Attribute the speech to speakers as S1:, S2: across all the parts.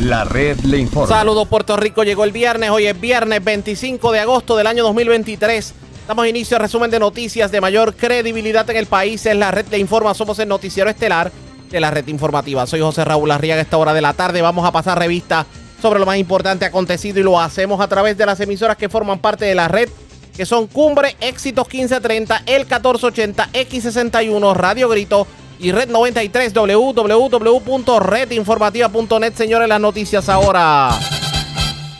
S1: La red le informa.
S2: Saludos Puerto Rico, llegó el viernes, hoy es viernes 25 de agosto del año 2023. Damos inicio al resumen de noticias de mayor credibilidad en el país. Es la red le informa, somos el noticiero estelar de la red informativa. Soy José Raúl Arriaga, esta hora de la tarde vamos a pasar revista sobre lo más importante acontecido y lo hacemos a través de las emisoras que forman parte de la red, que son Cumbre, Éxitos 1530, El 1480, X61, Radio Grito, y Red 93 www.redinformativa.net. Señores, las noticias ahora.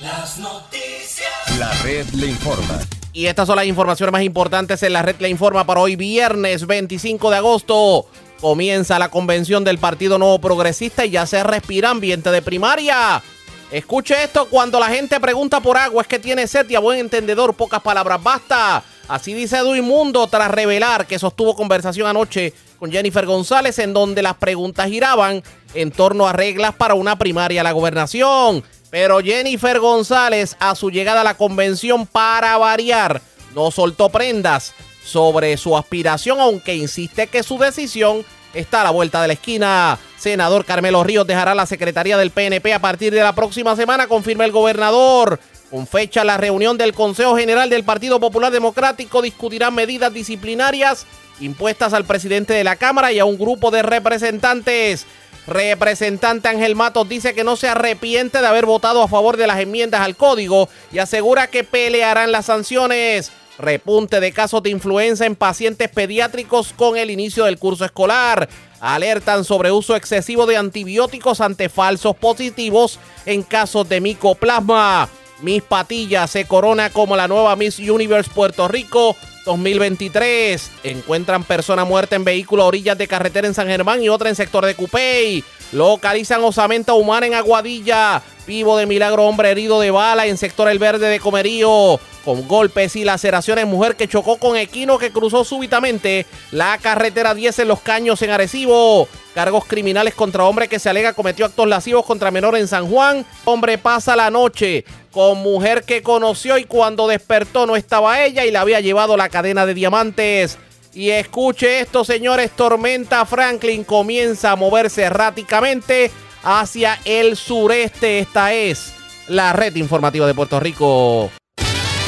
S1: Las noticias. La red le informa.
S2: Y estas son las informaciones más importantes en la red le informa para hoy viernes 25 de agosto. Comienza la convención del Partido Nuevo Progresista y ya se respira ambiente de primaria. Escuche esto, cuando la gente pregunta por agua es que tiene sed y a buen entendedor pocas palabras basta. Así dice Edwin Mundo tras revelar que sostuvo conversación anoche con Jennifer González en donde las preguntas giraban en torno a reglas para una primaria a la gobernación. Pero Jennifer González a su llegada a la convención para variar no soltó prendas sobre su aspiración aunque insiste que su decisión está a la vuelta de la esquina. Senador Carmelo Ríos dejará la secretaría del PNP a partir de la próxima semana, confirma el gobernador. Con fecha la reunión del Consejo General del Partido Popular Democrático discutirán medidas disciplinarias impuestas al presidente de la Cámara y a un grupo de representantes. Representante Ángel Matos dice que no se arrepiente de haber votado a favor de las enmiendas al código y asegura que pelearán las sanciones. Repunte de casos de influenza en pacientes pediátricos con el inicio del curso escolar. Alertan sobre uso excesivo de antibióticos ante falsos positivos en casos de micoplasma. Miss Patillas se corona como la nueva Miss Universe Puerto Rico 2023. Encuentran persona muerta en vehículo a orillas de carretera en San Germán y otra en sector de Cupey. Localizan osamenta humana en Aguadilla. Vivo de milagro hombre herido de bala en sector El Verde de Comerío. Con golpes y laceraciones, mujer que chocó con equino que cruzó súbitamente la carretera 10 en Los Caños en Arecibo. Cargos criminales contra hombre que se alega cometió actos lascivos contra menor en San Juan. Hombre pasa la noche con mujer que conoció y cuando despertó no estaba ella y le había llevado la cadena de diamantes. Y escuche esto, señores, Tormenta Franklin comienza a moverse erráticamente hacia el sureste. Esta es la red informativa de Puerto Rico.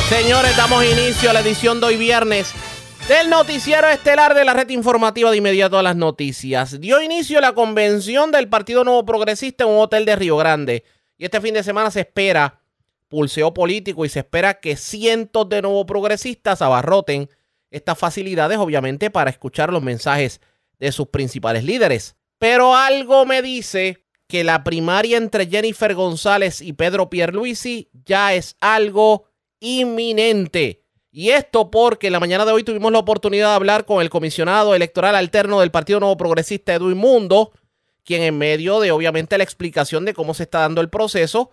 S2: Señores, damos inicio a la edición de hoy viernes del noticiero estelar de la red informativa de inmediato a las noticias. Dio inicio la convención del Partido Nuevo Progresista en un hotel de Río Grande. Y este fin de semana se espera pulseo político y se espera que cientos de nuevos progresistas abarroten estas facilidades, obviamente, para escuchar los mensajes de sus principales líderes. Pero algo me dice que la primaria entre Jennifer González y Pedro Pierluisi ya es algo inminente. Y esto porque en la mañana de hoy tuvimos la oportunidad de hablar con el comisionado electoral alterno del Partido Nuevo Progresista, Edwin Mundo, quien en medio de obviamente la explicación de cómo se está dando el proceso,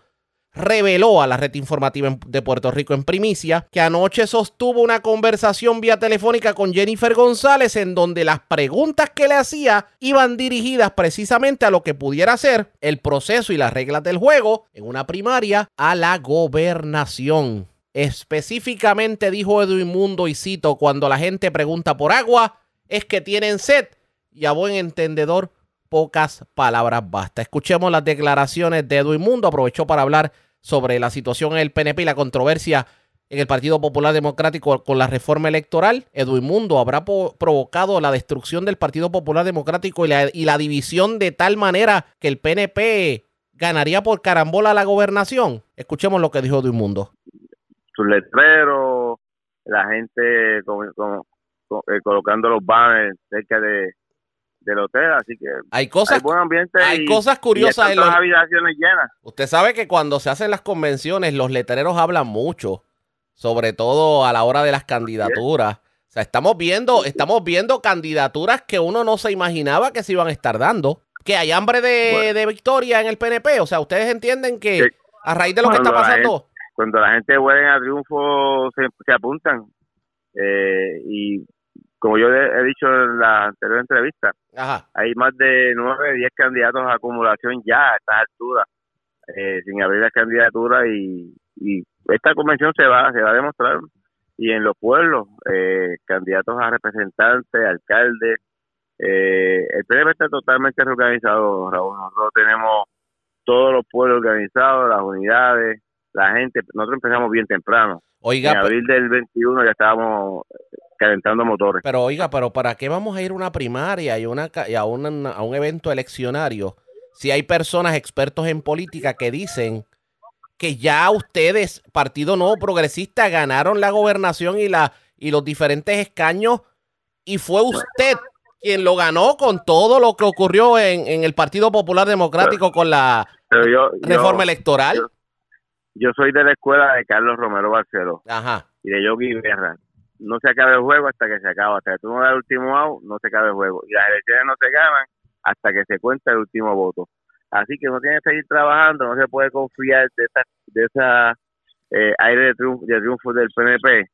S2: reveló a la red informativa de Puerto Rico en primicia que anoche sostuvo una conversación vía telefónica con Jennifer González en donde las preguntas que le hacía iban dirigidas precisamente a lo que pudiera ser el proceso y las reglas del juego en una primaria a la gobernación. Específicamente dijo Edwin Mundo y cito, cuando la gente pregunta por agua, es que tienen sed y a buen entendedor pocas palabras basta. Escuchemos las declaraciones de Edwin Mundo, aprovechó para hablar sobre la situación en el PNP y la controversia en el Partido Popular Democrático con la reforma electoral. Edwin Mundo habrá provocado la destrucción del Partido Popular Democrático y la, y la división de tal manera que el PNP ganaría por carambola la gobernación. Escuchemos lo que dijo Edwin Mundo
S3: sus letreros, la gente eh, colocando los banners cerca de del hotel, así que
S2: hay cosas,
S3: buen ambiente
S2: hay cosas curiosas
S3: en las habitaciones llenas.
S2: Usted sabe que cuando se hacen las convenciones los letreros hablan mucho, sobre todo a la hora de las candidaturas. O sea, estamos viendo, estamos viendo candidaturas que uno no se imaginaba que se iban a estar dando. Que hay hambre de, victoria en el PNP. O sea, ustedes entienden que a raíz de lo que está pasando
S3: cuando la gente huele a triunfo se, apuntan. Eh, y como yo he dicho en la anterior entrevista, hay más de nueve, diez candidatos a acumulación ya a estas alturas, eh, sin abrir la candidatura y, y esta convención se va, se va a demostrar y en los pueblos, eh, candidatos a representantes, alcaldes, eh, el PNP está totalmente reorganizado, Raúl. Nosotros tenemos todos los pueblos organizados, las unidades, la gente. Nosotros empezamos bien temprano. Oiga, en abril del 21 ya estábamos calentando motores.
S2: Pero oiga, pero ¿para qué vamos a ir a una primaria y, una, y a, a un evento eleccionario si hay personas expertos en política que dicen que ya ustedes, Partido Nuevo Progresista, ganaron la gobernación y, la, y los diferentes escaños y fue usted quien lo ganó con todo lo que ocurrió en, en el Partido Popular Democrático con la reforma electoral.
S3: Yo, soy de la escuela de Carlos Romero Barceló Ajá. y de Yogi Guerra. No se acaba el juego hasta que se acaba. Hasta que tú no das el último out, no se acaba el juego. Y las elecciones no se ganan hasta que se cuenta el último voto. Así que uno tiene que seguir trabajando, no se puede confiar de esa, de esa eh, aire de triunfo, de triunfo del PNP,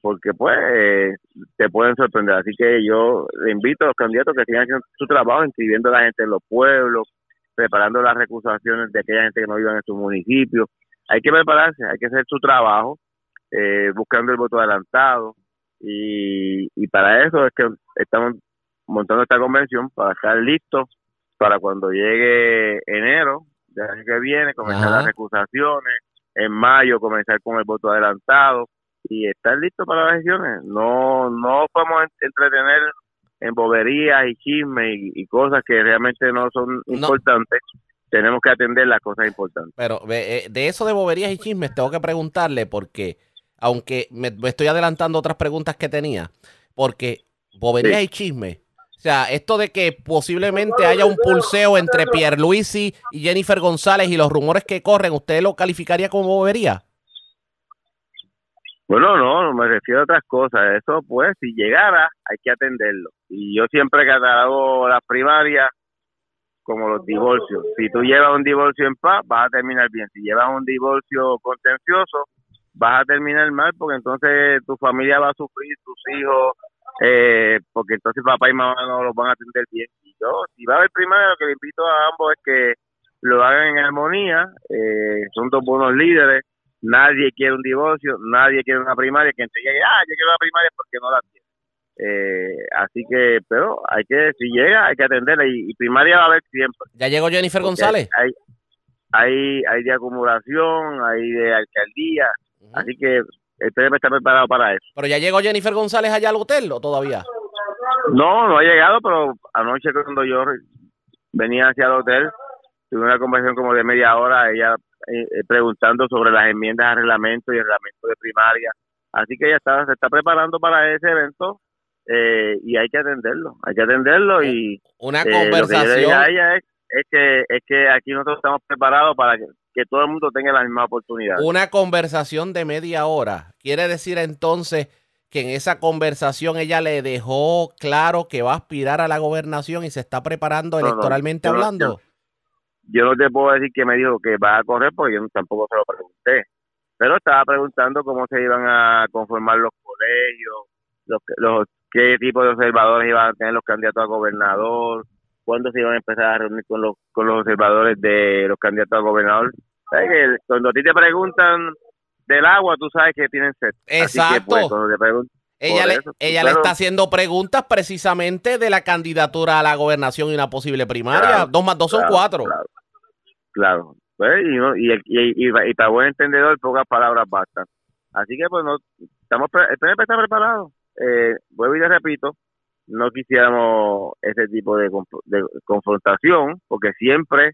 S3: porque pues eh, te pueden sorprender. Así que yo le invito a los candidatos que sigan haciendo su trabajo, inscribiendo a la gente en los pueblos, preparando las recusaciones de aquella gente que no vive en su municipio. Hay que prepararse, hay que hacer su trabajo, eh, buscando el voto adelantado. Y, y para eso es que estamos montando esta convención, para estar listos para cuando llegue enero del año que viene, comenzar las recusaciones, en mayo comenzar con el voto adelantado y estar listo para las elecciones. No, no podemos entretener en boberías y chismes y, cosas que realmente no son importantes. Tenemos que atender las cosas importantes.
S2: Pero eh, de eso de boberías y chismes tengo que preguntarle porque, aunque me, estoy adelantando otras preguntas que tenía, porque boberías y chismes o sea, esto de que posiblemente haya un pulseo entre Pierluisi y Jennifer González y los rumores que corren, ¿usted lo calificaría como bobería?
S3: Bueno, no, no me refiero a otras cosas. Eso, pues, si llegara, hay que atenderlo. Y yo siempre catalogo las primarias como los divorcios. Si tú llevas un divorcio en paz, vas a terminar bien. Si llevas un divorcio contencioso, vas a terminar mal porque entonces tu familia va a sufrir, tus hijos, eh, porque entonces papá y mamá no los van a atender bien. Y yo, si va a haber primaria, lo que le invito a ambos es que lo hagan en armonía, eh, son dos buenos líderes, nadie quiere un divorcio, nadie quiere una primaria, que entre ah, yo quiero una primaria porque no la tiene. Eh, así que, pero hay que, si llega, hay que atenderla y, primaria va a haber siempre.
S2: ¿Ya llegó Jennifer González?
S3: Hay, hay, hay de acumulación, hay de alcaldía, así que el PNP está preparado para eso.
S2: ¿Pero ya llegó Jennifer González allá al hotel o todavía?
S3: No, no ha llegado, pero anoche cuando yo venía hacia el hotel, tuve una conversación como de media hora, ella eh, eh, preguntando sobre las enmiendas al reglamento y el reglamento de primaria. Así que ella está, se está preparando para ese evento eh, y hay que atenderlo, hay que atenderlo y...
S2: Una conversación...
S3: ella es, es, que, es que aquí nosotros estamos preparados para que que todo el mundo tenga la misma oportunidad.
S2: Una conversación de media hora. Quiere decir entonces que en esa conversación ella le dejó claro que va a aspirar a la gobernación y se está preparando electoralmente hablando.
S3: yo, no te puedo decir que me dijo que va a correr porque yo tampoco se lo pregunté. Pero estaba preguntando cómo se iban a conformar los colegios, los, los qué tipo de observadores iban a tener los candidatos a gobernador, cuándo se iban a empezar a reunir con los, con los observadores de los candidatos a gobernador. ¿Sabes que cuando a ti te preguntan del agua, tú sabes que tienen sed.
S2: Exacto. ella le, ella le está haciendo preguntas precisamente de la candidatura a la gobernación y una posible primaria. dos más dos son cuatro.
S3: Claro. Pues, y, y, y, para buen entendedor, pocas palabras bastan. Así que, pues, no, estamos, el PNP está preparado. Eh, vuelvo y te repito, no quisiéramos ese tipo de, confrontación, porque siempre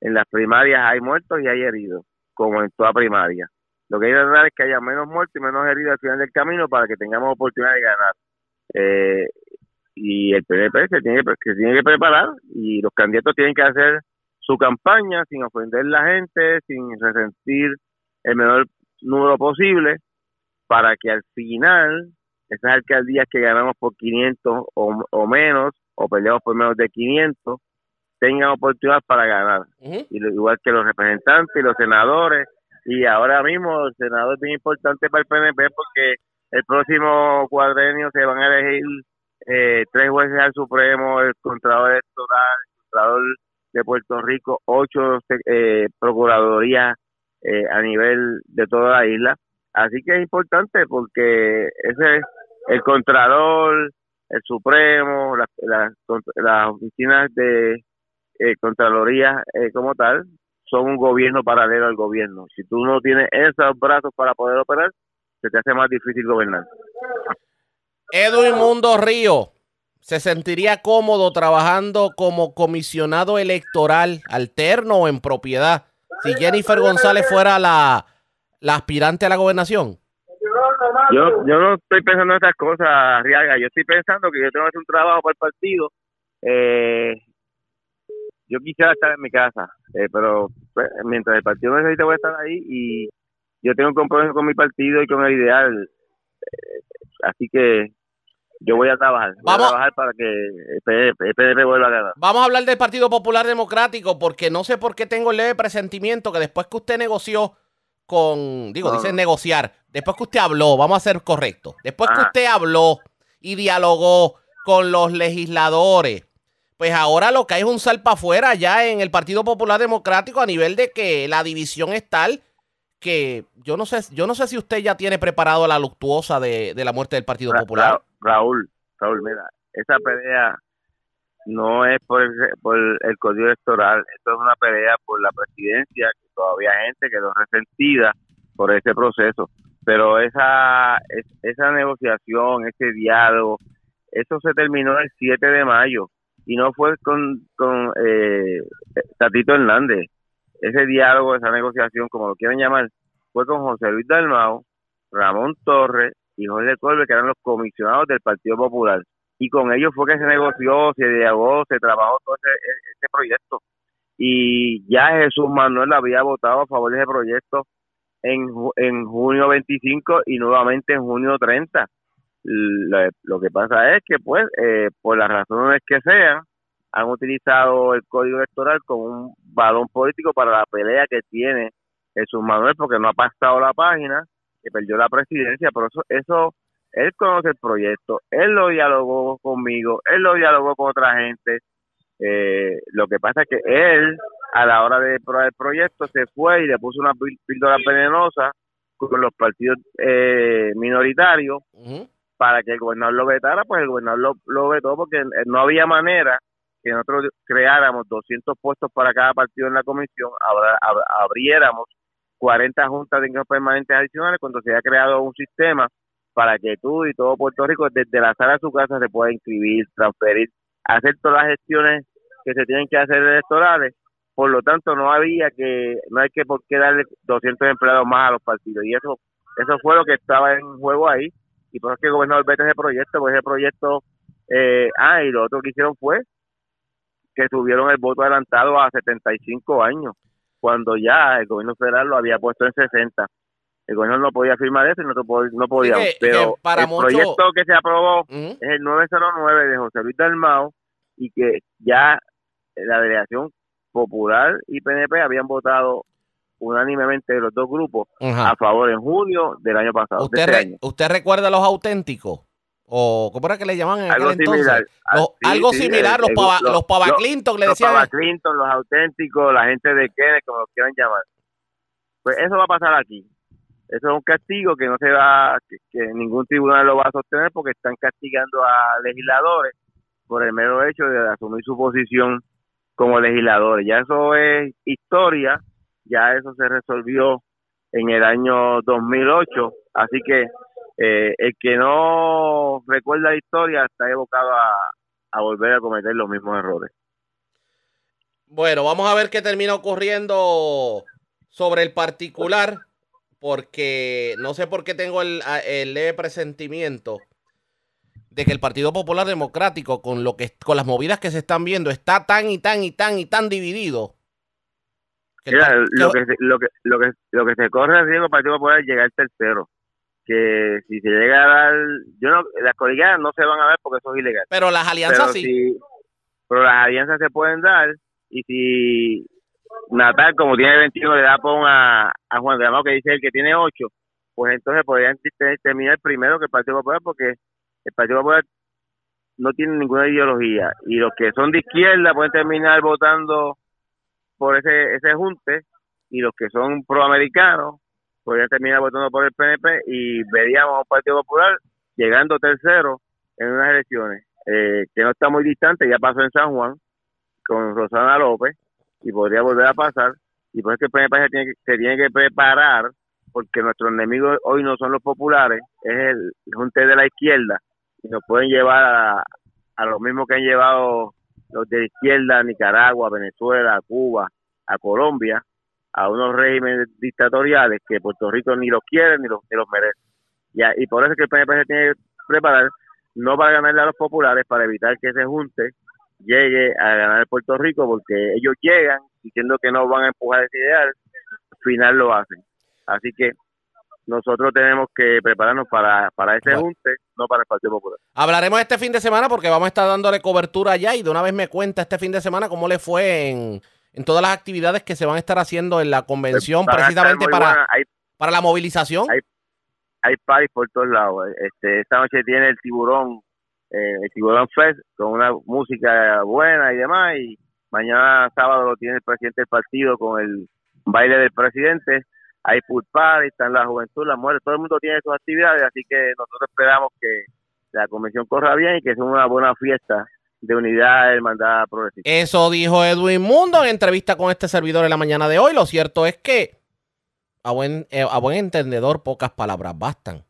S3: en las primarias hay muertos y hay heridos, como en toda primaria. Lo que hay que tratar es que haya menos muertos y menos heridos al final del camino para que tengamos oportunidad de ganar. Eh, y el PNP se tiene, que tiene que preparar y los candidatos tienen que hacer su campaña sin ofender a la gente, sin resentir el menor número posible, para que al final esas alcaldías que ganamos por 500 o, menos, o peleamos por menos de 500, tengan oportunidad para ganar. Igual que los representantes y los senadores. Y ahora mismo el senador es bien importante para el PNP porque el próximo cuadrenio se van a elegir eh, tres jueces al Supremo, el Contralor Electoral, el Contralor de Puerto Rico, ocho eh, procuradurías eh, a nivel de toda la isla. Así que es importante porque ese es el Contralor, el Supremo, las oficinas de eh, Contraloría eh, como tal, son un gobierno paralelo al gobierno. Si tú no tienes esos brazos para poder operar, se te hace más difícil gobernar.
S2: Edwin Mundo Río, ¿se sentiría cómodo trabajando como comisionado electoral alterno o en propiedad si Jennifer González fuera la, la aspirante a la gobernación?
S3: Yo, yo no estoy pensando en estas cosas, Riaga. Yo estoy pensando que yo tengo que hacer un trabajo para el partido. Eh, yo quisiera estar en mi casa, eh, pero pues, mientras el partido necesite voy a estar ahí y yo tengo un compromiso con mi partido y con el ideal. Eh, así que yo voy a trabajar. Voy Vamos. a trabajar para que el PDP, vuelva a ganar.
S2: Vamos a hablar del Partido Popular Democrático porque no sé por qué tengo el leve presentimiento que después que usted negoció con, digo, dice negociar, después que usted habló, vamos a ser correctos, después que usted habló y dialogó con los legisladores, pues ahora lo que hay es un salpa afuera ya en el Partido Popular Democrático a nivel de que la división es tal que yo no sé, yo no sé si usted ya tiene preparado la luctuosa de, la muerte del Partido Popular.
S3: Raúl, Raúl, mira, esa pelea no es por el, por el código electoral, esto es una pelea por la presidencia, que todavía gente quedó resentida por ese proceso, pero esa, esa negociación, ese diálogo, eso se terminó el 7 de mayo y no fue con, con eh, Tatito Hernández, ese diálogo, esa negociación, como lo quieran llamar, fue con José Luis Dalmao, Ramón Torres y José Colbe, que eran los comisionados del Partido Popular. Y con ellos fue que se negoció, se dialogó, se trabajó todo ese, proyecto. Y ya Jesús Manuel había votado a favor de ese proyecto en, en junio 25 y nuevamente en junio 30. Lo, que pasa es que, pues, eh, por las razones que sean, han utilizado el código electoral como un balón político para la pelea que tiene Jesús Manuel porque no ha pasado la página, que perdió la presidencia, pero eso, eso él conoce el proyecto, él lo dialogó conmigo, él lo dialogó con otra gente. Eh, lo que pasa es que él, a la hora de probar el proyecto, se fue y le puso una píldora venenosa con los partidos eh, minoritarios para que el gobernador lo vetara, pues el gobernador lo, lo vetó porque no había manera que nosotros creáramos 200 puestos para cada partido en la comisión, abriéramos 40 juntas de ingresos permanentes adicionales cuando se haya creado un sistema para que tú y todo Puerto Rico desde la sala de su casa se pueda inscribir, transferir, hacer todas las gestiones que se tienen que hacer electorales. Por lo tanto, no había que, no hay que por qué darle 200 empleados más a los partidos. Y eso eso fue lo que estaba en juego ahí. Y por eso es que el gobernador vete ese proyecto, pues ese proyecto, eh, ah, y lo otro que hicieron fue que subieron el voto adelantado a 75 años, cuando ya el gobierno federal lo había puesto en 60. El gobierno no podía firmar eso y no, no podía. pero el proyecto que se aprobó es el 909 de José Luis Dalmao y que ya la delegación popular y PNP habían votado unánimemente los dos grupos a favor en junio del año pasado.
S2: ¿Usted,
S3: este
S2: ¿Usted recuerda los auténticos? o ¿cómo era que le llamaban en
S3: algo Similar.
S2: Ah, algo similar, los, pava, los Pava Clinton le decían.
S3: Los Pava Clinton, los auténticos, la gente de Kenneth, como los quieran llamar. Pues eso va a pasar aquí. Eso es un castigo que no se va, que, ningún tribunal lo va a sostener porque están castigando a legisladores por el mero hecho de asumir su posición como legisladores. Ya eso es historia, ya eso se resolvió en el año 2008, así que eh, el que no recuerda historia está evocado a, volver a cometer los mismos errores.
S2: Bueno, vamos a ver qué termina ocurriendo sobre el particular, porque no sé por qué tengo el, el leve presentimiento de que el Partido Popular Democrático, con lo que con las movidas que se están viendo, está tan y tan y tan y tan dividido.
S3: lo, que, lo, que, lo, que, lo que se corre riesgo el Partido Popular es llegar tercero que si se llega a dar, yo no, las colegiadas no se van a dar porque eso es ilegal.
S2: Pero las alianzas sí.
S3: pero las alianzas se pueden dar y si Natal, como tiene 21, le da por a, a Juan Gramado que dice el que tiene 8, pues entonces podrían terminar primero que el Partido Popular porque el Partido Popular no tiene ninguna ideología y los que son de izquierda pueden terminar votando por ese ese junte y los que son proamericanos podrían terminar votando por el PNP y veríamos a un Partido Popular llegando tercero en unas elecciones eh, que no está muy distante, ya pasó en San Juan con Rosana López y podría volver a pasar y por eso el PNP se tiene, que, se tiene que preparar porque nuestros enemigos hoy no son los populares, es el junte de la izquierda y nos pueden llevar a, a lo mismo que han llevado los de izquierda a Nicaragua, Venezuela, a Cuba, a Colombia, a unos regímenes dictatoriales que Puerto Rico ni los quiere ni los, ni los merece. Y, y por eso es que el PNP se tiene que preparar no para ganarle a los populares, para evitar que ese junte llegue a ganar Puerto Rico, porque ellos llegan diciendo que no van a empujar ese ideal, al final lo hacen. Así que nosotros tenemos que prepararnos para, para ese junte, no para el Partido Popular.
S2: Hablaremos este fin de semana porque vamos a estar dándole cobertura allá y de una vez me cuenta este fin de semana cómo le fue en, todas las actividades que se van a estar haciendo en la convención precisamente para, para la movilización.
S3: Hay, hay país por todos lados. Este, esta noche tiene el tiburón, eh, el tiburón fest con una música buena y demás y mañana sábado lo tiene el presidente del partido con el baile del presidente hay food party, están la juventud, la muerte, todo el mundo tiene sus actividades, así que nosotros esperamos que la convención corra bien y que sea una buena fiesta de unidad hermandad progresista.
S2: Eso dijo Edwin Mundo en entrevista con este servidor en la mañana de hoy. Lo cierto es que a buen, eh, a buen entendedor pocas palabras bastan.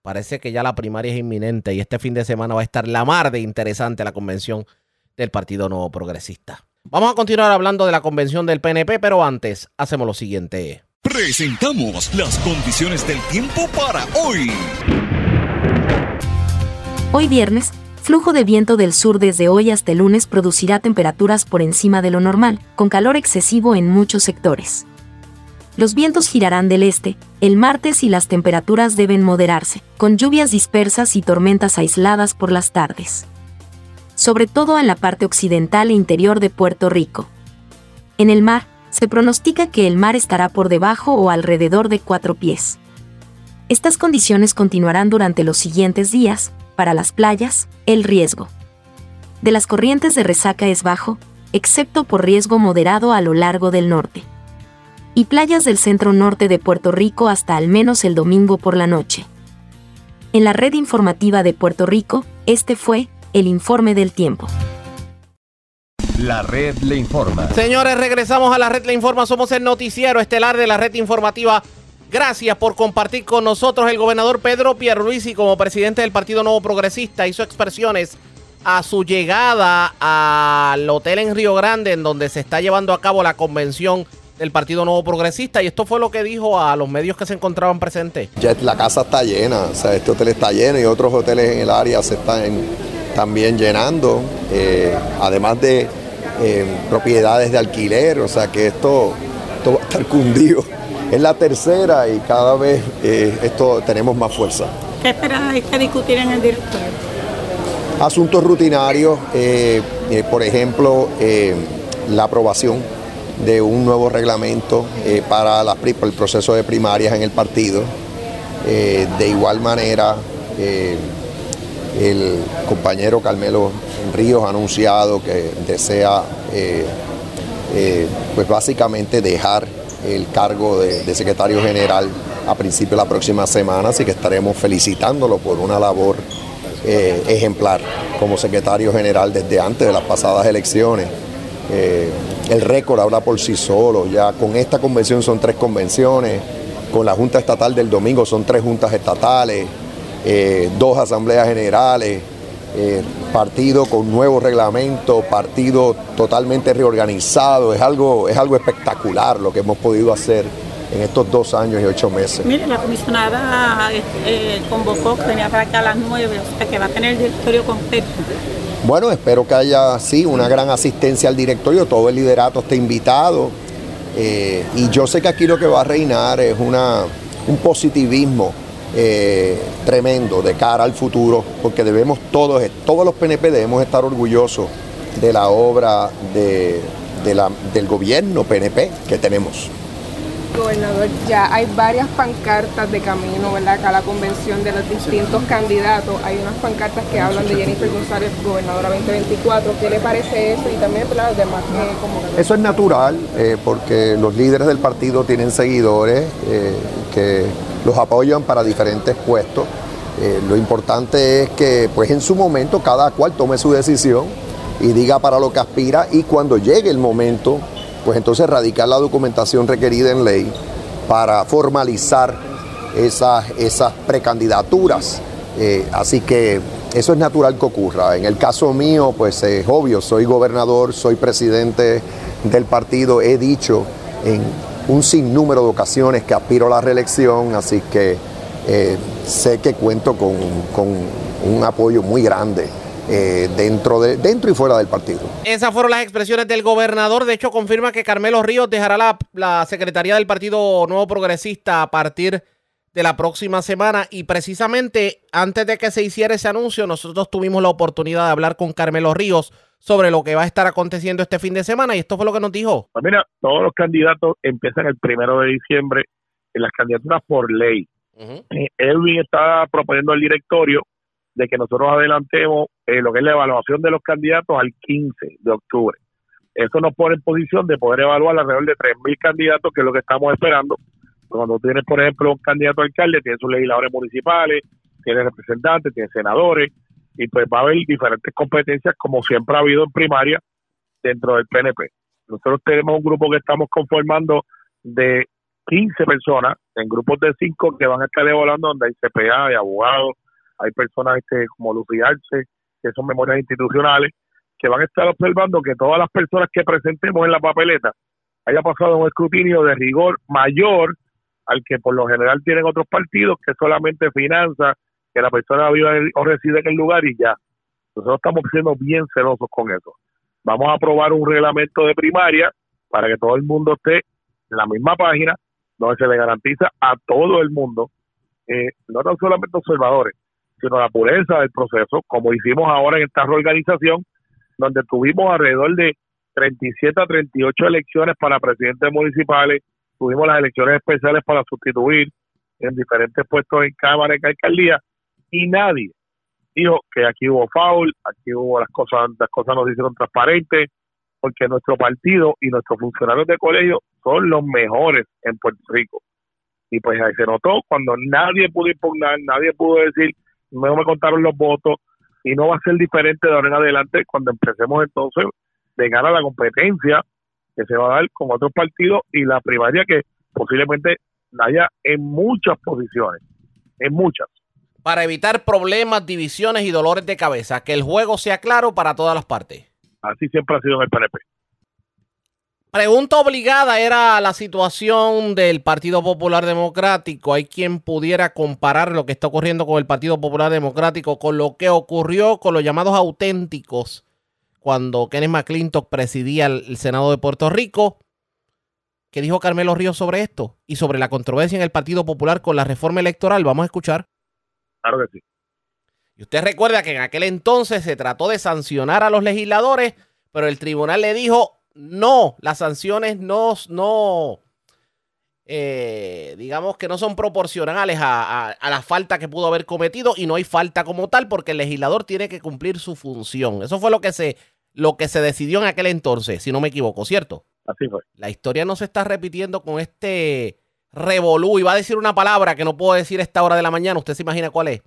S2: Parece que ya la primaria es inminente y este fin de semana va a estar la mar de interesante la convención del Partido Nuevo Progresista. Vamos a continuar hablando de la convención del PNP, pero antes hacemos lo siguiente.
S1: Presentamos las condiciones del tiempo para hoy.
S4: Hoy viernes, flujo de viento del sur desde hoy hasta el lunes producirá temperaturas por encima de lo normal, con calor excesivo en muchos sectores. Los vientos girarán del este, el martes y las temperaturas deben moderarse, con lluvias dispersas y tormentas aisladas por las tardes. Sobre todo en la parte occidental e interior de Puerto Rico. En el mar, se pronostica que el mar estará por debajo o alrededor de cuatro pies. Estas condiciones continuarán durante los siguientes días, para las playas, el riesgo de las corrientes de resaca es bajo, excepto por riesgo moderado a lo largo del norte. Y playas del centro norte de Puerto Rico hasta al menos el domingo por la noche. En la red informativa de Puerto Rico, este fue el informe del tiempo.
S1: La red le informa.
S2: Señores, regresamos a la red le informa. Somos el noticiero estelar de la red informativa. Gracias por compartir con nosotros. El gobernador Pedro Pierluisi, como presidente del Partido Nuevo Progresista, hizo expresiones a su llegada al hotel en Río Grande, en donde se está llevando a cabo la convención del Partido Nuevo Progresista. Y esto fue lo que dijo a los medios que se encontraban presentes.
S5: Ya la casa está llena, o sea, este hotel está lleno y otros hoteles en el área se están también llenando. Eh, además de propiedades de alquiler, o sea que esto, va a estar cundido. Es la tercera y cada vez eh, esto tenemos más fuerza.
S6: ¿Qué esperáis que discutir en el directorio?
S5: Asuntos rutinarios, eh, eh, por ejemplo, la aprobación de un nuevo reglamento para, la, el proceso de primarias en el partido. de igual manera, el compañero Carmelo Ríos ha anunciado que desea, eh, eh, pues básicamente dejar el cargo de, secretario general a principio de la próxima semana, así que estaremos felicitándolo por una labor eh, ejemplar como secretario general desde antes de las pasadas elecciones. el récord habla por sí solo, ya con esta convención son tres convenciones, con la Junta Estatal del domingo son tres juntas estatales, dos asambleas generales, eh, partido con nuevo reglamento, partido totalmente reorganizado, es algo, es algo espectacular lo que hemos podido hacer en estos dos años y ocho meses.
S6: Mire, la comisionada eh, convocó que venía para acá a las nueve, o sea que va a tener el directorio completo.
S5: Bueno, espero que haya, sí, una gran asistencia al directorio, todo el liderato está invitado. Eh, y yo sé que aquí lo que va a reinar es una, un positivismo eh, tremendo de cara al futuro, porque debemos todos, todos los PNP debemos estar orgullosos de la obra de, del gobierno PNP que tenemos.
S7: Gobernador, ya hay varias pancartas de camino, ¿verdad? Acá a la convención de los distintos candidatos. Hay unas pancartas que hablan de Jennifer González, gobernadora 2024. ¿Qué le parece eso? Y también ¿verdad? los demás como...
S5: Eso es natural, eh, porque los líderes del partido tienen seguidores eh, que los apoyan para diferentes puestos. Eh, lo importante es que pues en su momento cada cual tome su decisión y diga para lo que aspira y cuando llegue el momento pues entonces radicar la documentación requerida en ley para formalizar esas, esas precandidaturas. Eh, así que eso es natural que ocurra. En el caso mío, pues es obvio, soy gobernador, soy presidente del partido, he dicho en un sinnúmero de ocasiones que aspiro a la reelección, así que eh, sé que cuento con, un apoyo muy grande. Eh, dentro, de, dentro y fuera del partido.
S2: Esas fueron las expresiones del gobernador. De hecho, confirma que Carmelo Ríos dejará la, la Secretaría del Partido Nuevo Progresista a partir de la próxima semana. Y precisamente antes de que se hiciera ese anuncio, nosotros tuvimos la oportunidad de hablar con Carmelo Ríos sobre lo que va a estar aconteciendo este fin de semana. Y esto fue lo que nos dijo.
S8: Pues mira, todos los candidatos empiezan el primero de diciembre en las candidaturas por ley. Eh, Edwin está proponiendo al directorio de que nosotros adelantemos eh, lo que es la evaluación de los candidatos al 15 de octubre. Eso nos pone en posición de poder evaluar alrededor de 3.000 candidatos, que es lo que estamos esperando. Cuando tienes, por ejemplo, un candidato a alcalde, tienes sus legisladores municipales, tienes representantes, tienes senadores, y pues va a haber diferentes competencias, como siempre ha habido en primaria dentro del PNP. Nosotros tenemos un grupo que estamos conformando de 15 personas en grupos de 5 que van a estar evaluando donde hay CPA, hay abogados, hay personas este, como Lucía Arce, que son memorias institucionales, que van a estar observando que todas las personas que presentemos en la papeleta haya pasado un escrutinio de rigor mayor al que por lo general tienen otros partidos, que solamente finanza que la persona viva o reside en el lugar y ya. Nosotros estamos siendo bien celosos con eso. Vamos a aprobar un reglamento de primaria para que todo el mundo esté en la misma página, donde se le garantiza a todo el mundo, eh, no tan solamente observadores, sino la pureza del proceso, como hicimos ahora en esta reorganización, donde tuvimos alrededor de 37 a 38 elecciones para presidentes municipales, tuvimos las elecciones especiales para sustituir en diferentes puestos en Cámara y Alcaldía, y nadie dijo que aquí hubo foul, aquí hubo las cosas, las cosas nos hicieron transparentes, porque nuestro partido y nuestros funcionarios de colegio son los mejores en Puerto Rico. Y pues ahí se notó cuando nadie pudo impugnar, nadie pudo decir no me contaron los votos y no va a ser diferente de ahora en adelante cuando empecemos entonces de ganar la competencia que se va a dar con otros partidos y la primaria que posiblemente haya en muchas posiciones, en muchas.
S2: Para evitar problemas, divisiones y dolores de cabeza, que el juego sea claro para todas las partes.
S8: Así siempre ha sido en el PNP.
S2: Pregunta obligada era la situación del Partido Popular Democrático. Hay quien pudiera comparar lo que está ocurriendo con el Partido Popular Democrático con lo que ocurrió con los llamados auténticos cuando Kenneth McClintock presidía el Senado de Puerto Rico. ¿Qué dijo Carmelo Ríos sobre esto? Y sobre la controversia en el Partido Popular con la reforma electoral. Vamos a escuchar.
S8: Claro que sí.
S2: Y usted recuerda que en aquel entonces se trató de sancionar a los legisladores, pero el tribunal le dijo no, las sanciones no, no eh, digamos que no son proporcionales a, la falta que pudo haber cometido y no hay falta como tal porque el legislador tiene que cumplir su función. Eso fue lo que se, lo que se decidió en aquel entonces, si no me equivoco, ¿cierto?
S8: Así fue.
S2: La historia no se está repitiendo con este revolú. Y va a decir una palabra que no puedo decir a esta hora de la mañana. ¿Usted se imagina cuál es?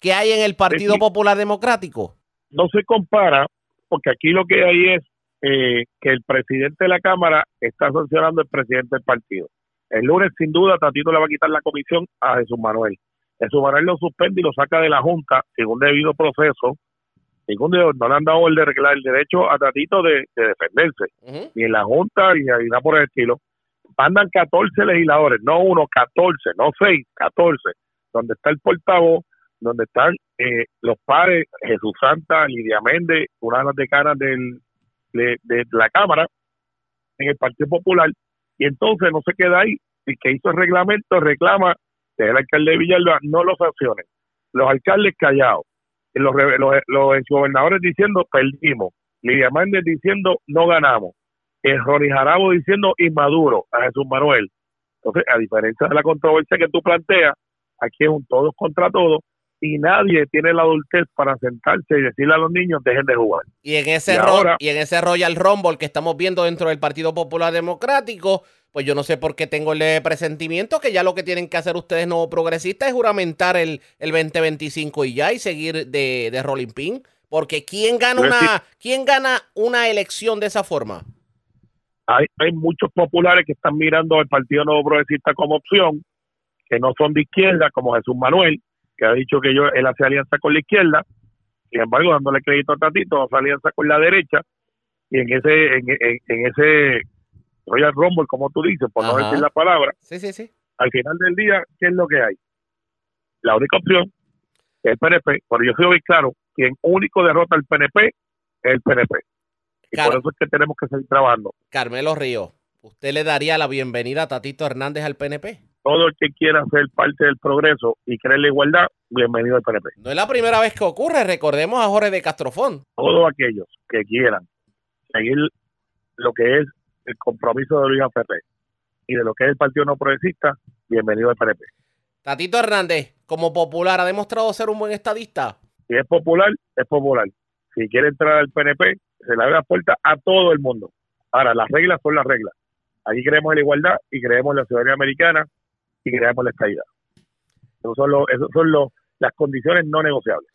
S2: ¿Qué hay en el Partido Popular Democrático?
S8: No se compara, porque aquí lo que hay es eh, que el presidente de la Cámara está sancionando al presidente del partido. El lunes, sin duda, Tatito le va a quitar la comisión a Jesús Manuel. Jesús Manuel lo suspende y lo saca de la Junta, según debido proceso. Según no le han dado el, de, el derecho a Tatito de, defenderse, ni en la Junta ni, nada por el estilo. Mandan 14 legisladores, no uno, 14, no 6, 14, donde está el portavoz, donde están eh, los padres, Jesús Santa, Lidia Méndez, una de las decanas de, la Cámara en el Partido Popular y entonces no se queda ahí. Y que hizo el reglamento reclama que el alcalde de Villalba no lo sancione los alcaldes callados los, los, los gobernadores diciendo perdimos. Lidia Méndez diciendo no ganamos el Ronnie Jarabo diciendo inmaduro a Jesús Manuel entonces a diferencia de la controversia que tú planteas aquí es un todos contra todos y nadie tiene la adultez para sentarse y decirle a los niños dejen de jugar.
S2: Y en ese y, en ese Royal Rumble que estamos viendo dentro del Partido Popular Democrático, pues yo no sé por qué tengo el presentimiento que ya lo que tienen que hacer ustedes no progresistas es juramentar el, el 2025 y ya y seguir de, de rolling pin, porque quién gana una quién gana una elección de esa forma?
S8: Hay, hay muchos populares que están mirando al Partido Nuevo Progresista como opción, que no son de izquierda, como Jesús Manuel, que ha dicho que yo, él hace alianza con la izquierda, sin embargo, dándole crédito a Tatito, hace alianza con la derecha, y en ese, en, en, ese Royal Rumble, como tú dices, por no decir la palabra,
S2: sí, sí, sí.
S8: al final del día, ¿qué es lo que hay? La única opción es el PNP, pero yo soy muy claro, quien único derrota al PNP es el PNP. Y por eso es que tenemos que seguir trabajando.
S2: Carmelo Río, ¿usted le daría la bienvenida a Tatito Hernández al PNP?
S8: Todo el que quiera ser parte del progreso y creer la igualdad, bienvenido al PNP.
S2: No es la primera vez que ocurre, recordemos a Jorge de Castrofón.
S8: Todos aquellos que quieran seguir lo que es el compromiso de Luis Ferrer y de lo que es el Partido No Progresista, bienvenido al PNP.
S2: Tatito Hernández, como popular, ¿ha demostrado ser un buen estadista?
S8: Si es popular, es popular. Si quiere entrar al PNP, se le abre la puerta a todo el mundo. Ahora, las reglas son las reglas. Aquí creemos en la igualdad y creemos en la ciudadanía americana y creemos en la estabilidad. Esas son, son las condiciones no negociables.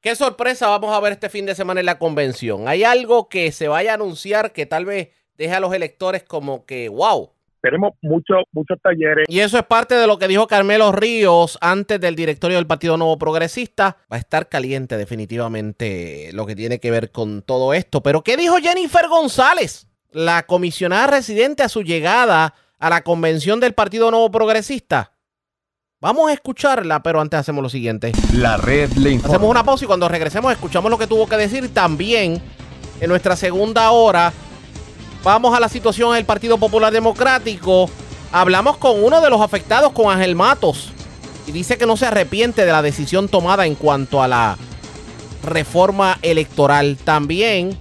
S2: ¿Qué sorpresa vamos a ver este fin de semana en la convención? ¿Hay algo que se vaya a anunciar que tal vez deje a los electores como que, wow,
S8: tenemos muchos muchos talleres.
S2: Y eso es parte de lo que dijo Carmelo Ríos antes del directorio del Partido Nuevo Progresista. Va a estar caliente definitivamente lo que tiene que ver con todo esto. Pero ¿qué dijo Jennifer González, la comisionada residente a su llegada a la convención del Partido Nuevo Progresista? Vamos a escucharla, pero antes hacemos lo siguiente.
S1: La red le informa.
S2: Hacemos una pausa y cuando regresemos escuchamos lo que tuvo que decir también en nuestra segunda hora Vamos a la situación del Partido Popular Democrático. Hablamos con uno de los afectados, con Ángel Matos, y dice que no se arrepiente de la decisión tomada en cuanto a la reforma electoral. También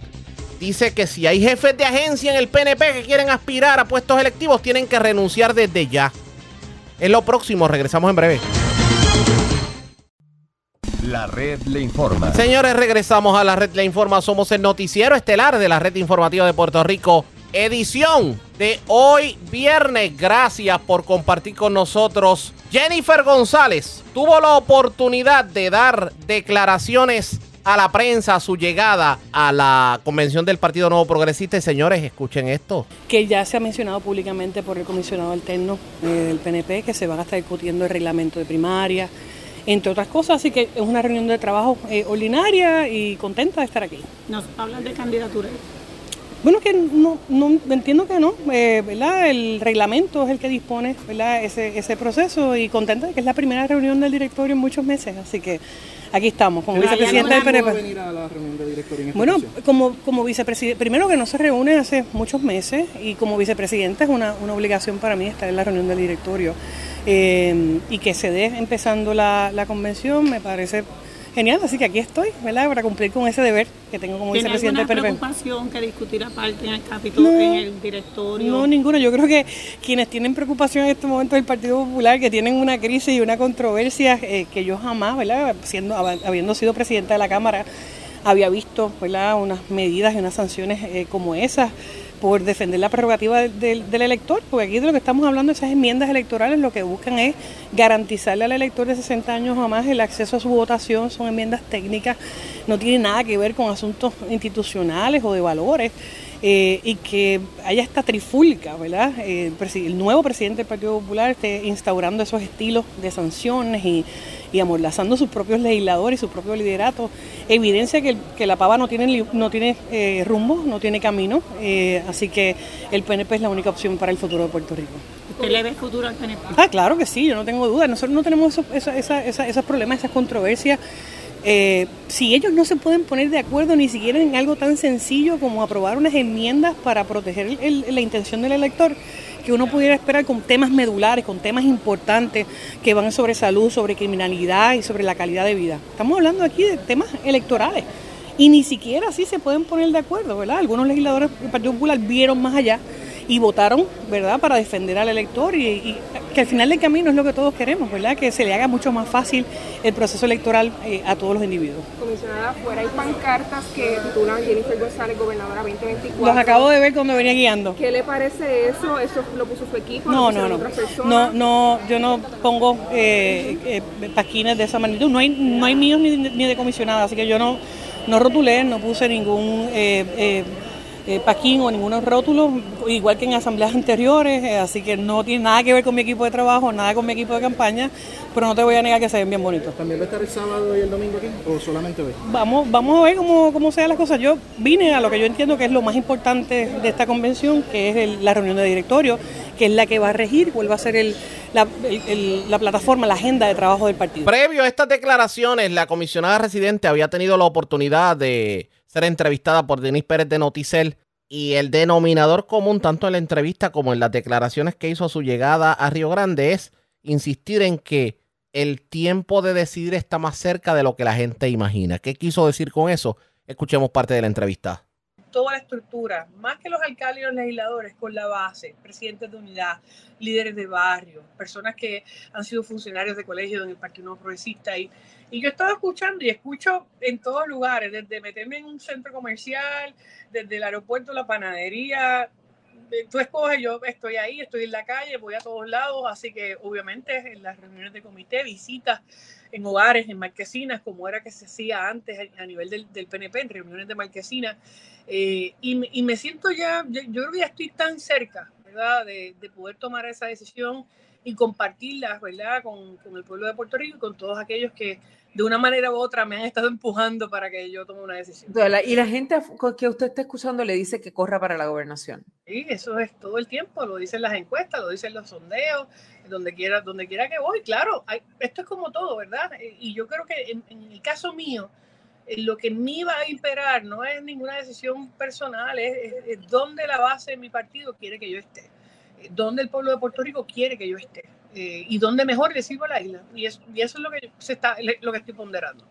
S2: dice que si hay jefes de agencia en el PNP que quieren aspirar a puestos electivos, tienen que renunciar desde ya. Es lo próximo, regresamos en breve.
S1: La red le informa.
S2: Señores, regresamos a la red le informa. Somos el noticiero estelar de la red informativa de Puerto Rico. Edición de hoy viernes. Gracias por compartir con nosotros. Jennifer González tuvo la oportunidad de dar declaraciones a la prensa a su llegada a la convención del Partido Nuevo Progresista. Y señores, escuchen esto.
S9: Que ya se ha mencionado públicamente por el comisionado alterno eh, del PNP que se van a estar discutiendo el reglamento de primaria, entre otras cosas. Así que es una reunión de trabajo eh, ordinaria y contenta de estar aquí.
S6: ¿Nos hablan de candidatura?
S9: Bueno, que no, no entiendo que no, eh, ¿verdad? El reglamento es el que dispone, ¿verdad? Ese, ese proceso y contenta de que es la primera reunión del directorio en muchos meses, así que aquí estamos, como vicepresidente del PNP. venir a la reunión de directorio bueno, como, como vicepresidente, primero que no se reúne hace muchos meses y como vicepresidente es una, una obligación para mí estar en la reunión del directorio. Eh, y que se dé empezando la, la convención me parece genial, así que aquí estoy, ¿verdad? Para cumplir con ese deber que tengo como vicepresidente del
S6: preocupación que discutir aparte en el capítulo, en el directorio?
S9: No, ninguna. Yo creo que quienes tienen preocupación en este momento del Partido Popular, que tienen una crisis y una controversia eh, que yo jamás, ¿verdad? Siendo, habiendo sido presidenta de la Cámara, había visto, ¿verdad? Unas medidas y unas sanciones eh, como esas por defender la prerrogativa del, elector, porque aquí de lo que estamos hablando, esas enmiendas electorales lo que buscan es garantizarle al elector de 60 años o más el acceso a su votación, son enmiendas técnicas, no tienen nada que ver con asuntos institucionales o de valores. Eh, y que haya esta trifulca, ¿verdad? Eh, el nuevo presidente del Partido Popular esté instaurando esos estilos de sanciones y, y amordazando sus propios legisladores y su propio liderato, evidencia que, que la pava no tiene, no tiene eh, rumbo, no tiene camino, así que el PNP es la única opción para el futuro de Puerto Rico.
S6: ¿Usted le ve futuro al PNP?
S9: Ah, claro que sí, yo no tengo duda. Nosotros no tenemos esos problemas, esas controversias eh, si ellos no se pueden poner de acuerdo ni siquiera en algo tan sencillo como aprobar unas enmiendas para proteger la intención del elector, que uno pudiera esperar con temas medulares, con temas importantes que van sobre salud, sobre criminalidad y sobre la calidad de vida. Estamos hablando aquí de temas electorales y ni siquiera así se pueden poner de acuerdo, ¿verdad? Algunos legisladores del Partido Popular vieron más allá y votaron, ¿verdad?, para defender al elector y, que al final del camino es lo que todos queremos, ¿verdad?, que se le haga mucho más fácil el proceso electoral eh, a todos los individuos.
S7: Comisionada, afuera hay pancartas que titulan Jennifer González, gobernadora 2024.
S9: Los acabo de ver cuando venía guiando.
S7: ¿Qué le parece eso? ¿Eso lo puso su equipo?
S9: No, no, no. No, no, yo no pongo eh, eh, paquines de esa magnitud. No hay, no hay míos ni, ni de comisionada, así que yo no, no rotulé, no puse ningún... Eh,
S10: paquín o ningún rótulo, igual que en asambleas anteriores, eh, así que no tiene nada que ver con mi equipo de trabajo, nada con mi equipo de campaña, pero no te voy a negar que se ven bien bonitos.
S11: ¿También va a estar el sábado y el domingo aquí o solamente hoy?
S10: Vamos, vamos a ver cómo, cómo sean las cosas. Yo vine a lo que yo entiendo que es lo más importante de esta convención, que es la reunión de directorio, que es la que va a regir, cuál va a ser el, la, la, plataforma, la agenda de trabajo del partido.
S2: Previo a estas declaraciones, la comisionada residente había tenido la oportunidad de ser entrevistada por Denis Pérez de Noticel y el denominador común tanto en la entrevista como en las declaraciones que hizo a su llegada a Río Grande es insistir en que el tiempo de decidir está más cerca de lo que la gente imagina. ¿Qué quiso decir con eso? Escuchemos parte de la entrevista
S9: toda la estructura, más que los alcaldes y los legisladores, con la base, presidentes de unidad, líderes de barrio, personas que han sido funcionarios de colegio en el Partido Progresista. Y, y yo estaba escuchando y escucho en todos lugares, desde meterme en un centro comercial, desde el aeropuerto, la panadería, tú escoges, yo estoy ahí, estoy en la calle, voy a todos lados, así que obviamente en las reuniones de comité, visitas en hogares, en marquesinas, como era que se hacía antes a nivel del, del PNP, en reuniones de marquesinas, eh, y, me siento ya, yo, creo que ya estoy tan cerca, ¿verdad?, de, poder tomar esa decisión y compartirla, ¿verdad?, con, con, el pueblo de Puerto Rico y con todos aquellos que de una manera u otra me han estado empujando para que yo tome una decisión.
S12: Y la gente que usted está escuchando le dice que corra para la gobernación.
S9: Sí, eso es todo el tiempo, lo dicen las encuestas, lo dicen los sondeos, donde quiera, donde quiera que voy, claro, esto es como todo, ¿verdad? Y yo creo que en, en el caso mío, lo que me va a imperar no es ninguna decisión personal, es, donde la base de mi partido quiere que yo esté, donde el pueblo de Puerto Rico quiere que yo esté eh, y donde mejor le sirva a la isla. Y, eso es lo que, se está, lo que estoy ponderando.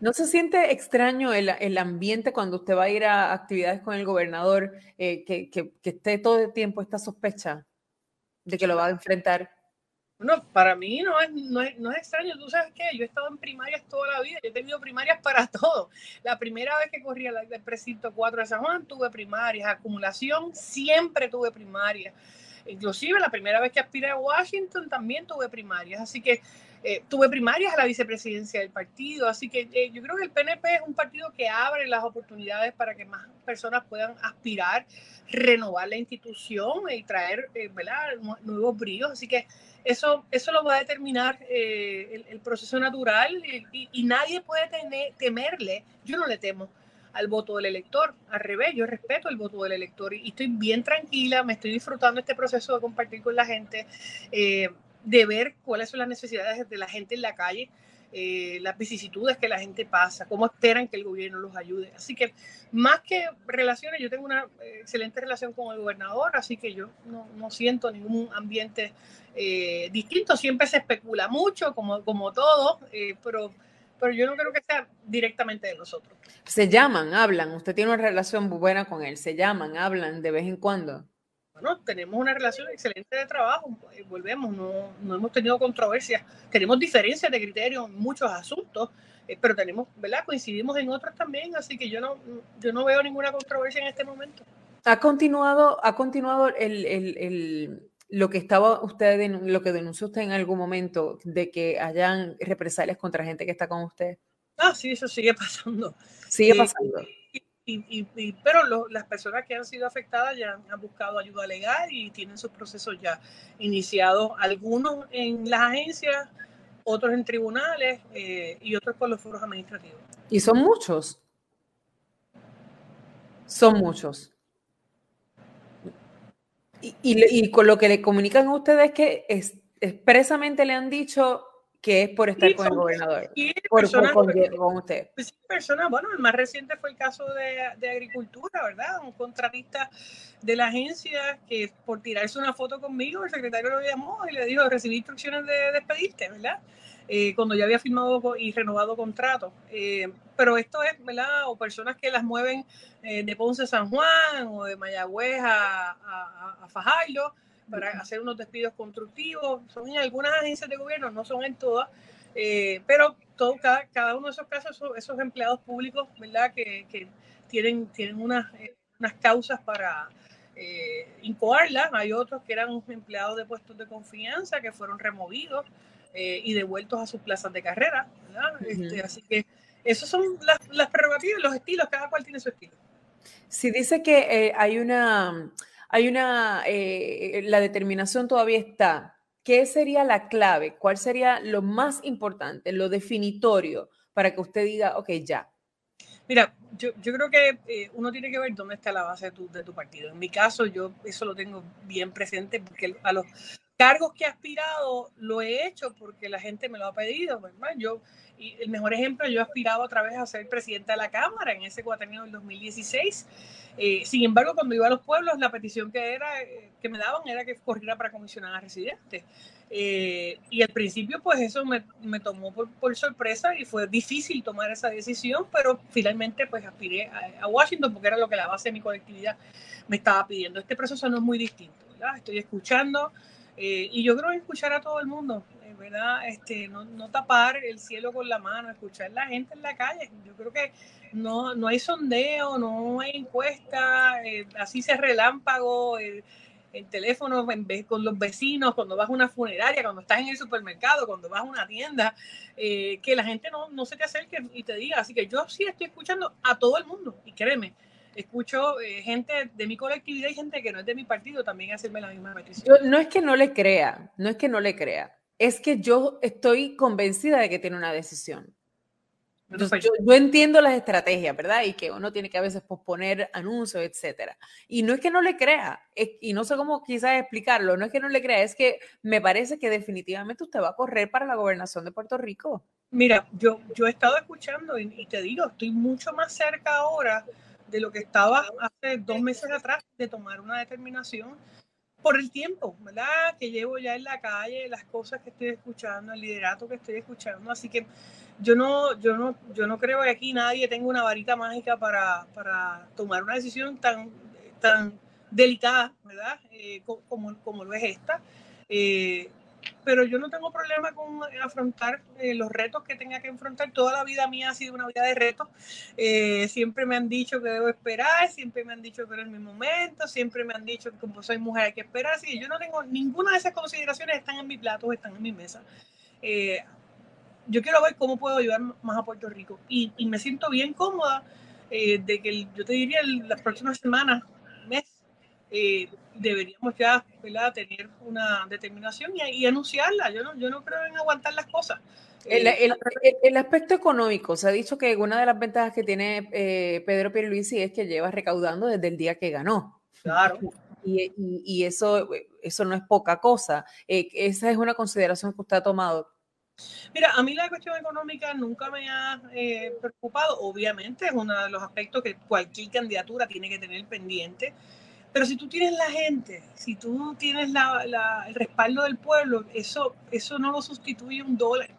S12: ¿No se siente extraño el, el, ambiente cuando usted va a ir a actividades con el gobernador, eh, que, que, que, esté todo el tiempo esta sospecha de que lo va a enfrentar?
S9: Bueno, para mí no es, no es, no es extraño. Tú sabes que yo he estado en primarias toda la vida. Yo he tenido primarias para todo. La primera vez que corrí al precinto 4 de San Juan tuve primarias. Acumulación, siempre tuve primarias. Inclusive la primera vez que aspiré a Washington también tuve primarias. Así que eh, tuve primarias a la vicepresidencia del partido, así que eh, yo creo que el PNP es un partido que abre las oportunidades para que más personas puedan aspirar, renovar la institución y traer eh, nuevos bríos. Así que eso, eso lo va a determinar el, proceso natural y, nadie puede temerle, yo no le temo al voto del elector. Al revés, yo respeto el voto del elector y, estoy bien tranquila, me estoy disfrutando este proceso de compartir con la gente de ver cuáles son las necesidades de la gente en la calle, eh, las vicisitudes que la gente pasa, cómo esperan que el gobierno los ayude. Así que más que relaciones, yo tengo una eh, excelente relación con el gobernador, así que yo no, siento ningún ambiente eh, distinto. Siempre se especula mucho, como, como todo, pero, pero yo no creo que sea directamente de nosotros.
S12: Se llaman, hablan, usted tiene una relación buena con él, se llaman, hablan de vez en cuando
S9: bueno, tenemos una relación excelente de trabajo, eh, volvemos, no, no hemos tenido controversias, tenemos diferencias de criterio en muchos asuntos, eh, pero tenemos, ¿verdad? Coincidimos en otros también, así que yo no, yo no veo ninguna controversia en este momento.
S12: Ha continuado, ha continuado el, el, el, lo que estaba usted, lo que denunció usted en algún momento de que hayan represalias contra gente que está con usted.
S9: Ah, sí, eso sigue pasando.
S12: Sigue eh, pasando.
S9: Y, pero las personas que han sido afectadas ya han buscado ayuda legal y tienen sus procesos ya iniciados, algunos en las agencias, otros en tribunales eh, y otros por los foros administrativos.
S12: Y son muchos. Son muchos. Y, y, con lo que le comunican a ustedes que es, expresamente le han dicho que es por estar con el gobernador. por, personas, con, usted.
S9: Personas, bueno, el más reciente fue el caso de, de, Agricultura, ¿verdad? Un contratista de la agencia que por tirarse una foto conmigo, el secretario lo llamó y le dijo, recibí instrucciones de despedirte, ¿verdad? Eh, cuando ya había firmado y renovado contrato. Eh, pero esto es, ¿verdad? O personas que las mueven eh, de Ponce a San Juan o de Mayagüez a, a, a Fajardo para hacer unos despidos constructivos. Son en algunas agencias de gobierno, no son en todas, eh, pero todo, cada, cada, uno de esos casos, esos, empleados públicos, ¿verdad? Que, que tienen, tienen unas, eh, unas causas para eh, incoarlas. Hay otros que eran empleados de puestos de confianza que fueron removidos eh, y devueltos a sus plazas de carrera, ¿verdad? este, así que esos son las, las prerrogativas, los estilos, cada cual tiene su estilo.
S12: Si dice que eh, hay una, hay una, eh, la determinación todavía está, ¿qué sería la clave? ¿Cuál sería lo más importante, lo definitorio para que usted diga, ok, ya?
S9: Mira, yo, yo creo que eh, uno tiene que ver dónde está la base de tu, de tu partido. En mi caso, yo eso lo tengo bien presente porque a los cargos que he aspirado lo he hecho porque la gente me lo ha pedido. ¿verdad? Yo, y el mejor ejemplo, yo aspiraba otra vez a ser presidenta de la Cámara en ese cuatrienio del 2016. Eh, sin embargo, cuando iba a los pueblos, la petición que, era, eh, que me daban era que corriera para comisionar a residentes. Eh, y al principio, pues eso me, me tomó por, por, sorpresa y fue difícil tomar esa decisión, pero finalmente, pues aspiré a, a, Washington porque era lo que la base de mi colectividad me estaba pidiendo. Este proceso no es muy distinto, ¿verdad? Estoy escuchando eh, y yo creo escuchar a todo el mundo, eh, ¿verdad? Este, no, no, tapar el cielo con la mano, escuchar a la gente en la calle. Yo creo que no, no hay sondeo, no hay encuesta, eh, así se relámpago, el, el teléfono con los vecinos, cuando vas a una funeraria, cuando estás en el supermercado, cuando vas a una tienda, que la gente no, no se te acerque y te diga. Así que yo sí estoy escuchando a todo el mundo, y créeme, escucho eh, gente de mi colectividad y gente que no es de mi partido también hacerme la misma petición.
S12: no es que no le crea, no es que no le crea, es que yo estoy convencida de que tiene una decisión. Entonces, yo, yo, entiendo las estrategias, ¿verdad? Y que uno tiene que a veces posponer anuncios, etcétera. Y no es que no le crea, es, y no sé cómo quizás explicarlo, no es que no le crea, es que me parece que definitivamente usted va a correr para la gobernación de Puerto Rico.
S9: Mira, yo, yo he estado escuchando y, y te digo, estoy mucho más cerca ahora de lo que estaba hace dos meses atrás de tomar una determinación por el tiempo, ¿verdad? Que llevo ya en la calle, las cosas que estoy escuchando, el liderato que estoy escuchando. Así que yo no, yo no, yo no creo que aquí nadie tenga una varita mágica para, para tomar una decisión tan, tan delicada, ¿verdad? Eh, como, como lo es esta. Eh, pero yo no tengo problema con afrontar eh, los retos que tenga que enfrentar. Toda la vida mía ha sido una vida de retos. Eh, siempre me han dicho que debo esperar, siempre me han dicho que es mi momento, siempre me han dicho que como soy mujer hay que esperar. Así que yo no tengo ninguna de esas consideraciones están en mi plato, están en mi mesa. Eh, yo quiero ver cómo puedo ayudar más a Puerto Rico y, me siento bien cómoda de que yo te diría las próximas semanas, deberíamos ya tener una determinación y, anunciarla. Yo no, yo no creo en aguantar las cosas.
S12: El, el, el, aspecto económico, se ha dicho que una de las ventajas que tiene eh, Pedro Pierluisi es que lleva recaudando desde el día que ganó.
S9: Claro.
S12: Y, y, y eso, eso no es poca cosa. Eh, esa es una consideración que usted ha tomado.
S9: Mira, a mí la cuestión económica nunca me ha eh, preocupado. Obviamente es uno de los aspectos que cualquier candidatura tiene que tener pendiente. Pero si tú tienes la gente, si tú tienes la, la, el respaldo del pueblo, eso, eso no lo sustituye un dólar.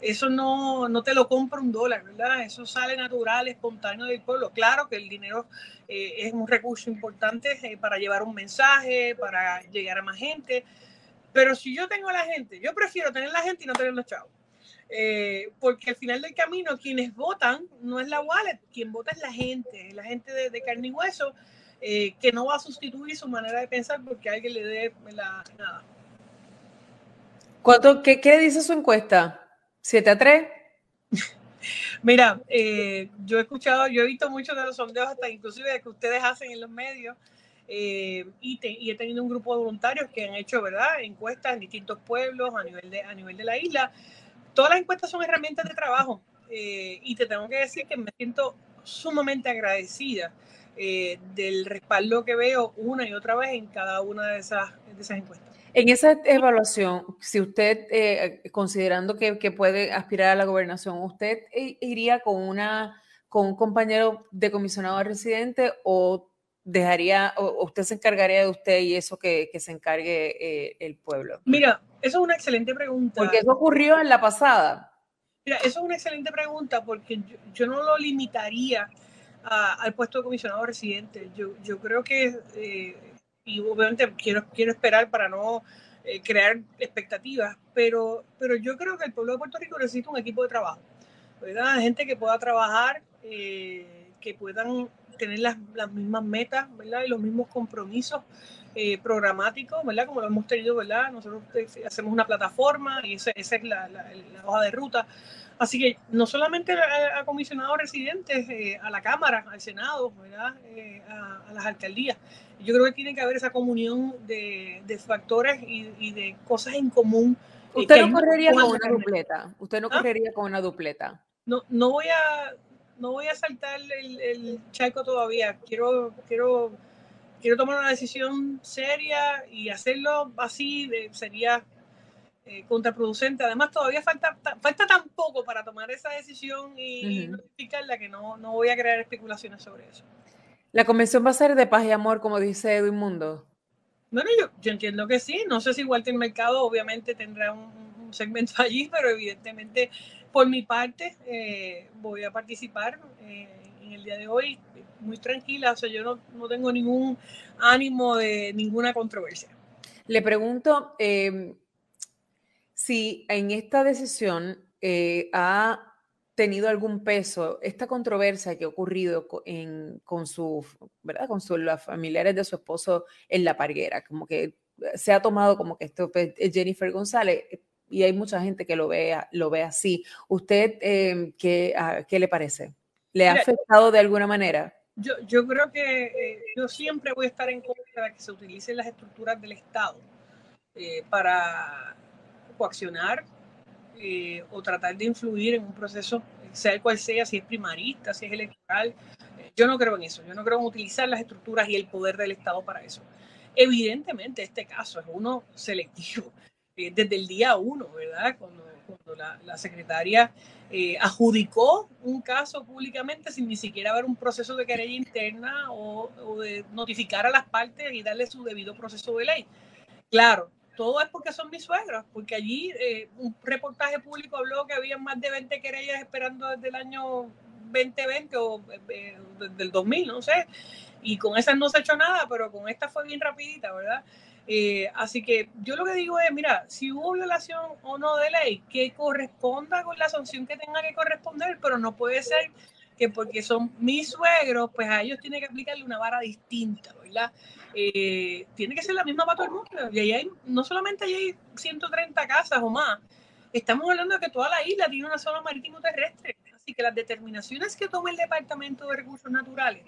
S9: Eso no, no te lo compra un dólar, ¿verdad? Eso sale natural, espontáneo del pueblo. Claro que el dinero eh, es un recurso importante eh, para llevar un mensaje, para llegar a más gente. Pero si yo tengo a la gente, yo prefiero tener la gente y no tener los chavos. Eh, porque al final del camino, quienes votan no es la wallet, quien vota es la gente, la gente de, de carne y hueso eh, que no va a sustituir su manera de pensar porque alguien le dé la, nada.
S12: ¿Cuánto, qué, qué, dice su encuesta? ¿7 a 3?
S9: Mira, eh, yo he escuchado, yo he visto muchos de los sondeos, hasta inclusive de que ustedes hacen en los medios, eh, y, te, y, he tenido un grupo de voluntarios que han hecho, ¿verdad?, encuestas en distintos pueblos a nivel de, a nivel de la isla. Todas las encuestas son herramientas de trabajo, eh, y te tengo que decir que me siento sumamente agradecida eh, del respaldo que veo una y otra vez en cada una de esas, de esas encuestas.
S12: En esa evaluación, si usted, eh, considerando que, que, puede aspirar a la gobernación, ¿usted iría con, una, con un compañero de comisionado residente o dejaría, o usted se encargaría de usted y eso que, que se encargue eh, el pueblo?
S9: Mira, eso es una excelente pregunta.
S12: Porque eso ocurrió en la pasada.
S9: Mira, eso es una excelente pregunta porque yo, yo no lo limitaría a, al puesto de comisionado residente. Yo, yo creo que, eh, y obviamente quiero, quiero esperar para no eh, crear expectativas, pero, pero yo creo que el pueblo de Puerto Rico necesita un equipo de trabajo, ¿verdad? Gente que pueda trabajar, eh, que puedan tener las, las mismas metas, ¿verdad? Y los mismos compromisos eh, programáticos, ¿verdad? Como lo hemos tenido, ¿verdad? Nosotros hacemos una plataforma y esa, es la, hoja de ruta. Así que no solamente a, comisionados residentes, eh, a la Cámara, al Senado, ¿verdad? A, las alcaldías. Yo creo que tiene que haber esa comunión de, factores y, de cosas en común.
S12: Usted no correría con una dupleta. Usted no ¿Ah? correría con una dupleta.
S9: No, no voy a, no voy a saltar el, el charco todavía. Quiero, quiero quiero tomar una decisión seria y hacerlo así sería eh, contraproducente. Además, todavía falta, falta tan poco para tomar esa decisión y notificarla que no, no voy a crear especulaciones sobre eso.
S12: ¿La convención va a ser de paz y amor, como dice Edwin Mundo?
S9: Bueno, yo, yo entiendo que sí. No sé si Walter Mercado obviamente tendrá un, segmento allí, pero evidentemente por mi parte eh, voy a participar eh, en el día de hoy muy tranquila, o sea, yo no, no tengo ningún ánimo de ninguna controversia.
S12: Le pregunto em, si en esta decisión eh, ha tenido algún peso esta controversia que ha ocurrido con, con su, ¿verdad? Con su, los familiares de su esposo en la parguera, como que se ha tomado como que esto es pues, Jennifer González y hay mucha gente que lo ve, lo ve así. ¿Usted em, qué, ah, qué le parece? ¿Le ha afectado de alguna manera?
S9: Yo, yo creo que eh, yo siempre voy a estar en contra de que se utilicen las estructuras del Estado eh, para coaccionar eh, o tratar de influir en un proceso, sea el cual sea, si es primarista, si es electoral. yo no creo en eso. Yo no creo en utilizar las estructuras y el poder del Estado para eso. Evidentemente, este caso es uno selectivo desde el día uno, ¿verdad? Cuando, la, la secretaria eh, adjudicó un caso públicamente sin ni siquiera haber un proceso de querella interna o, de notificar a las partes y darle su debido proceso de ley. Claro, todo es porque son mis suegros, porque allí eh, un reportaje público habló que había más de 20 querellas esperando desde el año 2020 o eh, desde el 2000, no sé, y con esas no se ha hecho nada, pero con esta fue bien rapidita, ¿verdad? Eh, así que yo lo que digo es, mira, si hubo violación o no de ley, que corresponda con la sanción que tenga que corresponder, pero no puede ser que porque son mis suegros, pues a ellos tiene que aplicarle una vara distinta, ¿verdad? Eh, tiene que ser la misma para todo el mundo. Y ahí hay, no solamente hay 130 casas o más, estamos hablando de que toda la isla tiene una zona marítimo terrestre. Así que las determinaciones que tome el Departamento de Recursos Naturales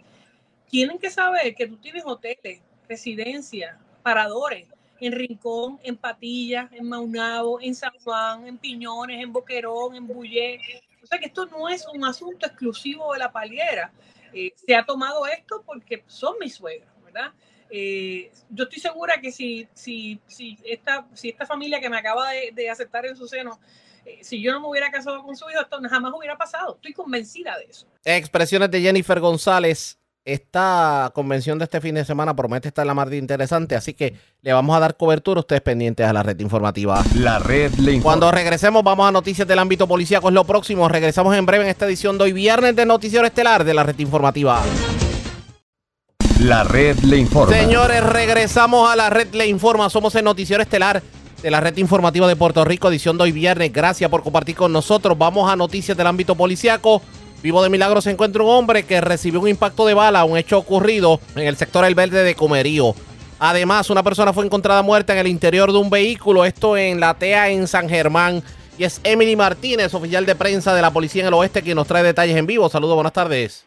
S9: tienen que saber que tú tienes hoteles, residencias, paradores en Rincón, en Patillas, en Maunabo, en San Juan, en Piñones, en Boquerón, en Bullé. O sea que esto no es un asunto exclusivo de la paliera. Eh, se ha tomado esto porque son mis suegros, ¿verdad? Eh, yo estoy segura que si, si, si, esta, si esta familia que me acaba de, aceptar en su seno, eh, si yo no me hubiera casado con su hijo, esto jamás hubiera pasado. Estoy convencida de eso.
S2: Expresiones de Jennifer González esta convención de este fin de semana promete estar la más de interesante, así que le vamos a dar cobertura ustedes pendientes a la red informativa.
S1: La red le
S2: Cuando regresemos vamos a noticias del ámbito policíaco, es lo próximo. Regresamos en breve en esta edición de hoy viernes de Noticiero Estelar de la red informativa.
S1: La red le informa.
S2: Señores, regresamos a la red le informa. Somos el Noticiero Estelar de la red informativa de Puerto Rico, edición de hoy viernes. Gracias por compartir con nosotros. Vamos a noticias del ámbito policíaco. Vivo de milagro se encuentra un hombre que recibió un impacto de bala, un hecho ocurrido en el sector El Verde de Comerío. Además, una persona fue encontrada muerta en el interior de un vehículo, esto en la TEA en San Germán. Y es Emily Martínez, oficial de prensa de la Policía en el Oeste, quien nos trae detalles en vivo. Saludos, buenas tardes.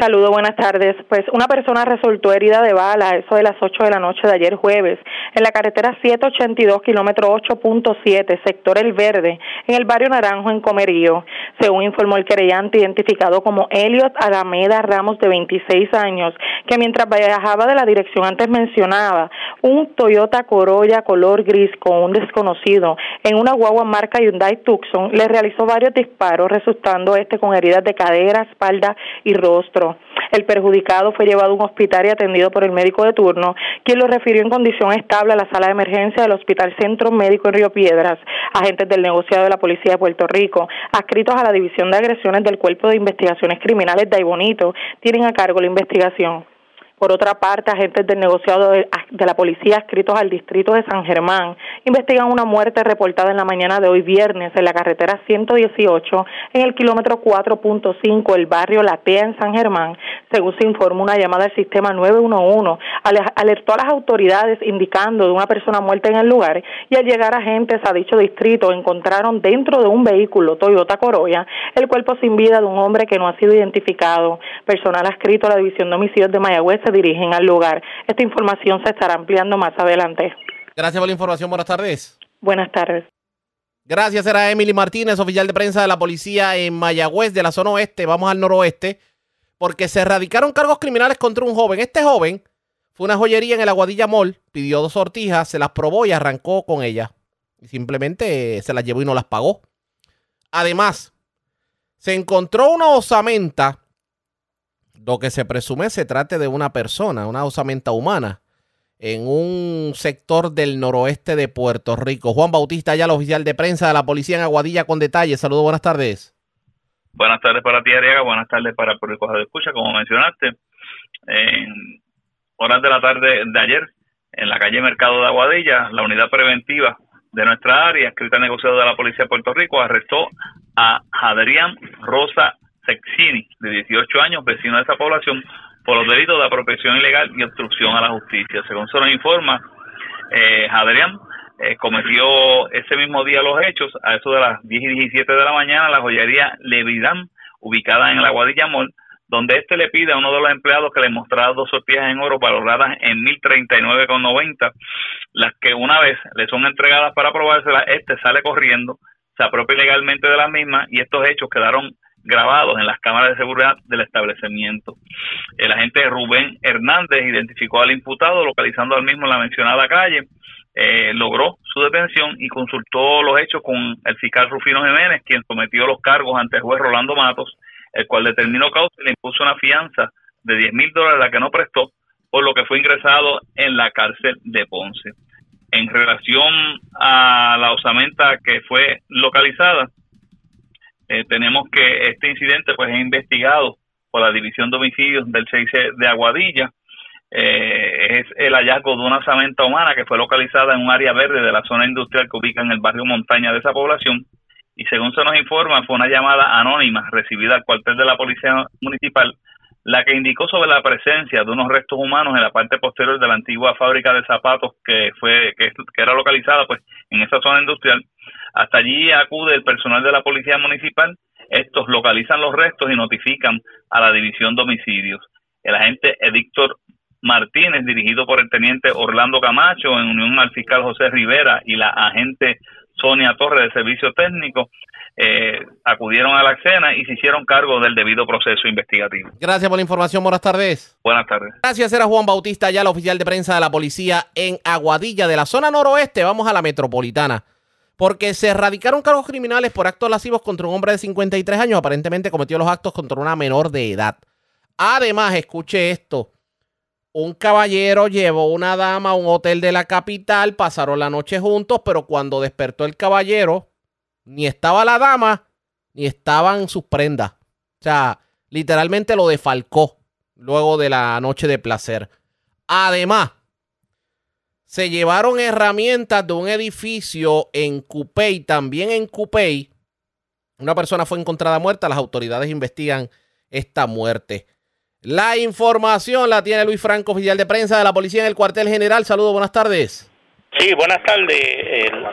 S13: Saludos, buenas tardes. Pues una persona resultó herida de bala, eso de las 8 de la noche de ayer jueves, en la carretera 782, kilómetro 8.7, sector El Verde, en el barrio Naranjo, en Comerío. Según informó el querellante, identificado como Elliot Alameda Ramos, de 26 años, que mientras viajaba de la dirección antes mencionada, un Toyota Corolla color gris con un desconocido en una guagua marca Hyundai Tucson, le realizó varios disparos, resultando este con heridas de cadera, espalda y rostro. El perjudicado fue llevado a un hospital y atendido por el médico de turno, quien lo refirió en condición estable a la sala de emergencia del Hospital Centro Médico en Río Piedras. Agentes del negociado de la Policía de Puerto Rico, adscritos a la División de Agresiones del Cuerpo de Investigaciones Criminales de Aibonito, tienen a cargo la investigación. Por otra parte, agentes del negociado de, la policía adscritos al distrito de San Germán investigan una muerte reportada en la mañana de hoy viernes en la carretera 118 en el kilómetro 4.5 el barrio Latea en San Germán. Según se informó una llamada al sistema 911, alertó a las autoridades indicando de una persona muerta en el lugar y al llegar agentes a dicho distrito encontraron dentro de un vehículo Toyota Corolla el cuerpo sin vida de un hombre que no ha sido identificado. Personal adscrito a la División de Homicidios de Mayagüez se dirigen al lugar. Esta información se estará ampliando más adelante.
S2: Gracias por la información. Buenas tardes.
S13: Buenas tardes.
S2: Gracias, era Emily Martínez, oficial de prensa de la policía en Mayagüez, de la zona oeste. Vamos al noroeste, porque se erradicaron cargos criminales contra un joven. Este joven fue una joyería en el Aguadilla Mall, pidió dos sortijas, se las probó y arrancó con ellas. Y simplemente se las llevó y no las pagó. Además, se encontró una osamenta, lo que se presume se trate de una persona, una osamenta humana, en un sector del noroeste de Puerto Rico. Juan Bautista, ya el oficial de prensa de la policía en Aguadilla con detalles. Saludos, buenas tardes.
S14: Buenas tardes para ti, Ariaga. Buenas tardes para el público de escucha, como mencionaste. En horas de la tarde de ayer, en la calle Mercado de Aguadilla, la unidad preventiva de nuestra área, escrita negociado de la Policía de Puerto Rico, arrestó a Adrián Rosa Sexini, de 18 años, vecino de esa población, por los delitos de apropiación ilegal y obstrucción a la justicia. Según se nos informa, eh, Adrián eh, cometió ese mismo día los hechos, a eso de las 10 y 17 de la mañana, la joyería Levidán, ubicada en el Aguadilla Mall, donde este le pide a uno de los empleados que le mostrara dos sortijas en oro valoradas en 1039,90, las que una vez le son entregadas para probárselas, este sale corriendo, se apropia ilegalmente de las mismas y estos hechos quedaron grabados en las cámaras de seguridad del establecimiento. El agente Rubén Hernández identificó al imputado localizando al mismo en la mencionada calle, eh, logró su detención y consultó los hechos con el fiscal Rufino Jiménez, quien sometió los cargos ante el juez Rolando Matos el cual determinó causa y le impuso una fianza de 10 mil dólares, la que no prestó, por lo que fue ingresado en la cárcel de Ponce. En relación a la osamenta que fue localizada, eh, tenemos que este incidente pues es investigado por la División de Homicidios del 6 de Aguadilla. Eh, es el hallazgo de una osamenta humana que fue localizada en un área verde de la zona industrial que ubica en el barrio Montaña de esa población y según se nos informa fue una llamada anónima recibida al cuartel de la Policía Municipal la que indicó sobre la presencia de unos restos humanos en la parte posterior de la antigua fábrica de zapatos que fue que, era localizada pues en esa zona industrial. Hasta allí acude el personal de la Policía Municipal, estos localizan los restos y notifican a la División de Homicidios. El agente Edictor Martínez, dirigido por el teniente Orlando Camacho, en unión al fiscal José Rivera y la agente Sonia Torres de Servicio Técnico, eh, acudieron a la escena y se hicieron cargo del debido proceso investigativo.
S2: Gracias por la información. Buenas tardes.
S14: Buenas tardes.
S2: Gracias. Era Juan Bautista, ya el oficial de prensa de la policía en Aguadilla, de la zona noroeste. Vamos a la metropolitana. Porque se erradicaron cargos criminales por actos lascivos contra un hombre de 53 años. Aparentemente cometió los actos contra una menor de edad. Además, escuche esto. Un caballero llevó una dama a un hotel de la capital, pasaron la noche juntos, pero cuando despertó el caballero, ni estaba la dama, ni estaban sus prendas. O sea, literalmente lo defalcó luego de la noche de placer. Además, se llevaron herramientas de un edificio en Cupey, también en Cupey. Una persona fue encontrada muerta, las autoridades investigan esta muerte. La información la tiene Luis Franco, oficial de prensa de la policía en el cuartel general. Saludos, buenas tardes.
S15: Sí, buenas tardes.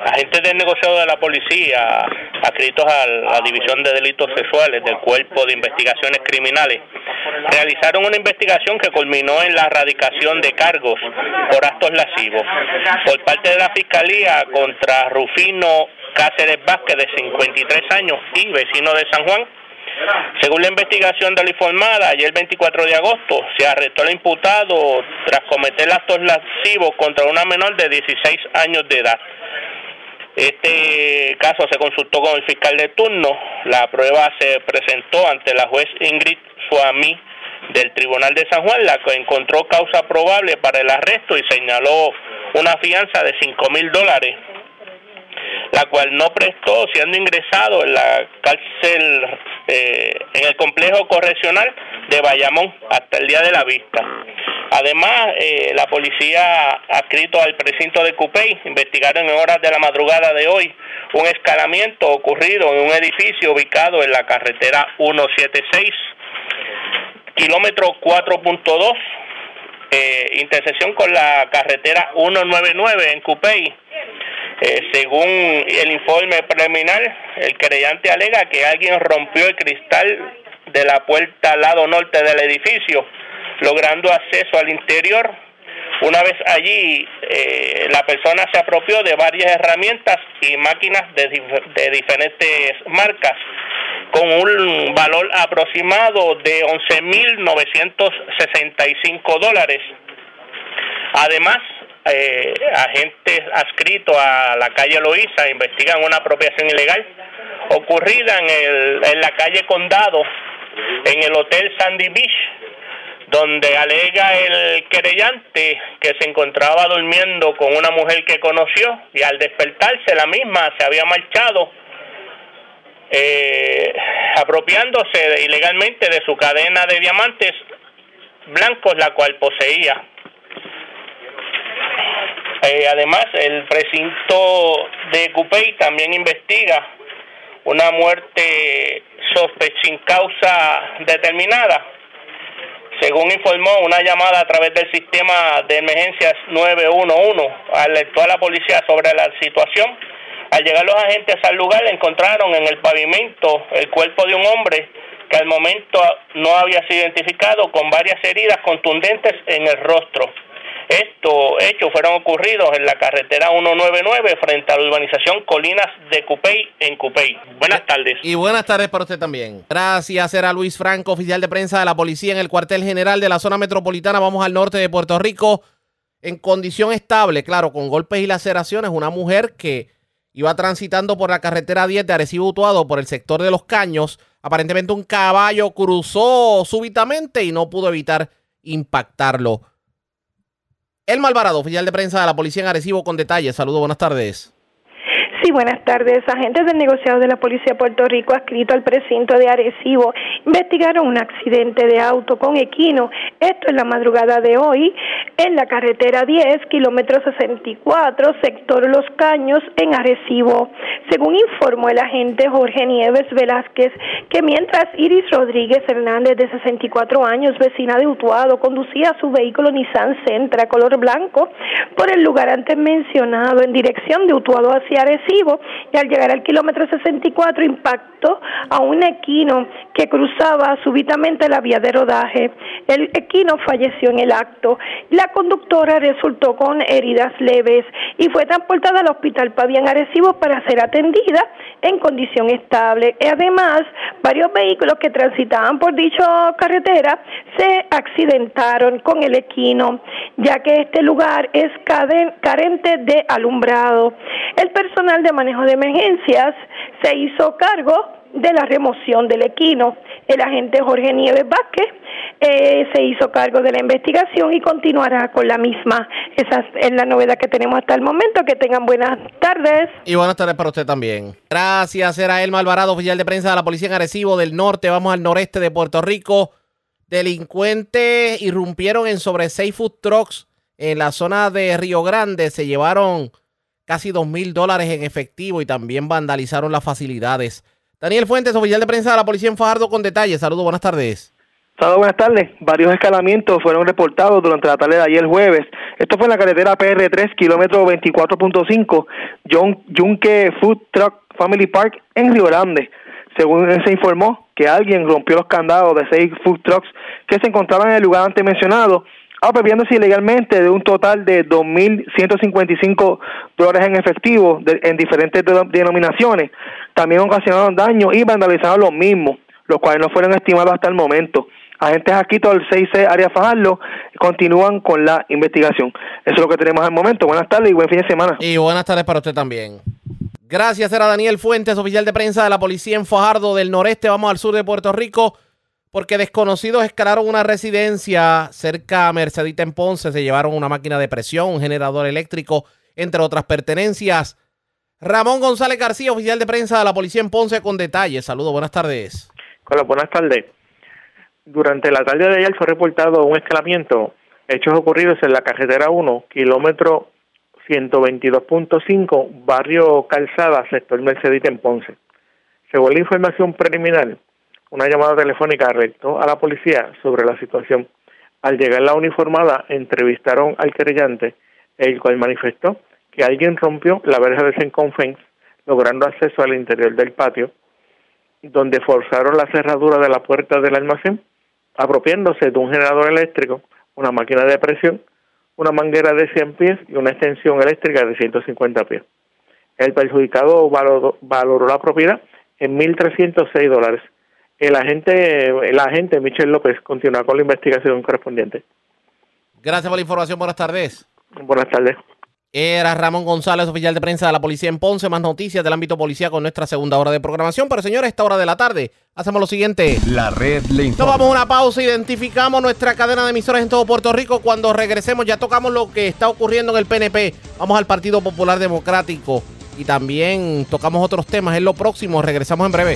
S15: agentes del negociado de la policía, adscritos a la División de Delitos Sexuales del Cuerpo de Investigaciones Criminales, realizaron una investigación que culminó en la erradicación de cargos por actos lascivos por parte de la Fiscalía contra Rufino Cáceres Vázquez, de 53 años y vecino de San Juan, según la investigación de la informada, ayer 24 de agosto se arrestó al imputado tras cometer actos lascivos contra una menor de 16 años de edad. Este caso se consultó con el fiscal de turno. La prueba se presentó ante la juez Ingrid Suami del Tribunal de San Juan, la que encontró causa probable para el arresto y señaló una fianza de 5 mil dólares la cual no prestó, siendo ingresado en la cárcel, eh, en el complejo correccional de Bayamón hasta el día de la vista. Además, eh, la policía adscrito al precinto de Cupey investigaron en horas de la madrugada de hoy un escalamiento ocurrido en un edificio ubicado en la carretera 176, kilómetro 4.2, eh, intersección con la carretera 199 en Cupey. Eh, según el informe preliminar, el querellante alega que alguien rompió el cristal de la puerta al lado norte del edificio logrando acceso al interior. Una vez allí, eh, la persona se apropió de varias herramientas y máquinas de, de diferentes marcas con un valor aproximado de 11.965 dólares. Además, eh, agentes adscritos a la calle Loíza investigan una apropiación ilegal ocurrida en, el, en la calle Condado, en el Hotel Sandy Beach, donde alega el querellante que se encontraba durmiendo con una mujer que conoció y al despertarse la misma se había marchado eh, apropiándose ilegalmente de su cadena de diamantes blancos la cual poseía. Eh, además, el precinto de Cupey también investiga una muerte sospechosa sin causa determinada según informó una llamada a través del sistema de emergencias 911, alertó a la policía sobre la situación. Al llegar los agentes al lugar encontraron en el pavimento el cuerpo de un hombre que al momento no había sido identificado con varias heridas contundentes en el rostro. Estos hechos fueron ocurridos en la carretera 199 frente a la urbanización Colinas de Cupey en Cupey. Buenas tardes.
S2: Y buenas tardes para usted también. Gracias, era Luis Franco, oficial de prensa de la policía en el cuartel general de la zona metropolitana. Vamos al norte de Puerto Rico en condición estable, claro, con golpes y laceraciones. Una mujer que iba transitando por la carretera 10 de Arecibo Utuado por el sector de los Caños. Aparentemente un caballo cruzó súbitamente y no pudo evitar impactarlo. El Malvarado, oficial de prensa de la policía en Arecibo, con detalles. Saludos, buenas tardes.
S16: Buenas tardes. Agentes del negociado de la Policía de Puerto Rico, adscrito al precinto de Arecibo, investigaron un accidente de auto con equino. Esto en la madrugada de hoy, en la carretera 10, kilómetro 64, sector Los Caños, en Arecibo. Según informó el agente Jorge Nieves Velázquez, que mientras Iris Rodríguez Hernández, de 64 años, vecina de Utuado, conducía su vehículo Nissan Sentra color blanco por el lugar antes mencionado en dirección de Utuado hacia Arecibo, y al llegar al kilómetro 64 impactó a un equino que cruzaba súbitamente la vía de rodaje. El equino falleció en el acto. La conductora resultó con heridas leves y fue transportada al hospital Pavian Arecibo para ser atendida en condición estable. Además, varios vehículos que transitaban por dicha carretera se accidentaron con el equino, ya que este lugar es carente de alumbrado. El personal de Manejo de Emergencias se hizo cargo de la remoción del equino. El agente Jorge Nieves Vázquez eh, se hizo cargo de la investigación y continuará con la misma. Esa es la novedad que tenemos hasta el momento. Que tengan buenas tardes.
S2: Y buenas tardes para usted también. Gracias, era Elma Alvarado, oficial de prensa de la Policía en Arecibo del Norte. Vamos al noreste de Puerto Rico. Delincuentes irrumpieron en sobre seis food trucks en la zona de Río Grande. Se llevaron casi dos mil dólares en efectivo y también vandalizaron las facilidades. Daniel Fuentes, oficial de prensa de la policía en Fajardo, con detalles. Saludos, buenas tardes.
S17: Saludos, buenas tardes. Varios escalamientos fueron reportados durante la tarde de ayer jueves. Esto fue en la carretera PR3, kilómetro 24.5, John Junque Food Truck Family Park en Río Grande. Según se informó que alguien rompió los candados de seis food trucks que se encontraban en el lugar antes mencionado apropiándose ilegalmente de un total de 2.155 dólares en efectivo en diferentes denominaciones. También ocasionaron daño y vandalizaron los mismos, los cuales no fueron estimados hasta el momento. Agentes aquí todo el 6C Área Fajardo continúan con la investigación. Eso es lo que tenemos al momento. Buenas tardes y buen fin de semana.
S2: Y buenas tardes para usted también. Gracias, era Daniel Fuentes, oficial de prensa de la Policía en Fajardo del Noreste. Vamos al sur de Puerto Rico porque desconocidos escalaron una residencia cerca a Mercedita en Ponce, se llevaron una máquina de presión, un generador eléctrico, entre otras pertenencias. Ramón González García, oficial de prensa de la policía en Ponce, con detalles. Saludos, buenas tardes.
S18: Hola, buenas tardes. Durante la tarde de ayer fue reportado un escalamiento Hechos ocurridos en la carretera 1, kilómetro 122.5, barrio Calzada, sector Mercedita en Ponce. Según la información preliminar, una llamada telefónica alertó a la policía sobre la situación. Al llegar la uniformada, entrevistaron al querellante, el cual manifestó que alguien rompió la verja de Sencon Fence, logrando acceso al interior del patio, donde forzaron la cerradura de la puerta del almacén, apropiándose de un generador eléctrico, una máquina de presión, una manguera de 100 pies y una extensión eléctrica de 150 pies. El perjudicado valoró, la propiedad en 1.306 dólares. El agente, el agente Michel López continúa con la investigación correspondiente.
S2: Gracias por la información. Buenas tardes.
S18: Buenas tardes.
S2: Era Ramón González, oficial de prensa de la policía en Ponce. Más noticias del ámbito policial con nuestra segunda hora de programación. Pero señores, esta hora de la tarde hacemos lo siguiente.
S1: La red le
S2: informa. A una pausa, identificamos nuestra cadena de emisoras en todo Puerto Rico. Cuando regresemos ya tocamos lo que está ocurriendo en el PNP. Vamos al Partido Popular Democrático y también tocamos otros temas. En lo próximo, regresamos en breve.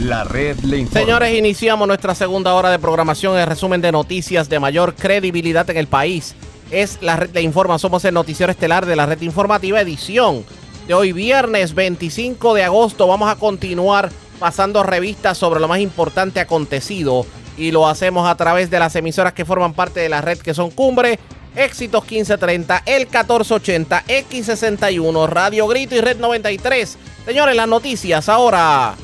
S1: La red le informa.
S2: Señores, iniciamos nuestra segunda hora de programación. El resumen de noticias de mayor credibilidad en el país es la red le informa. Somos el noticiero estelar de la red informativa edición de hoy viernes 25 de agosto. Vamos a continuar pasando revistas sobre lo más importante acontecido y lo hacemos a través de las emisoras que forman parte de la red que son Cumbre, Éxitos 1530, El 1480, X61, Radio Grito y Red 93. Señores, las noticias ahora.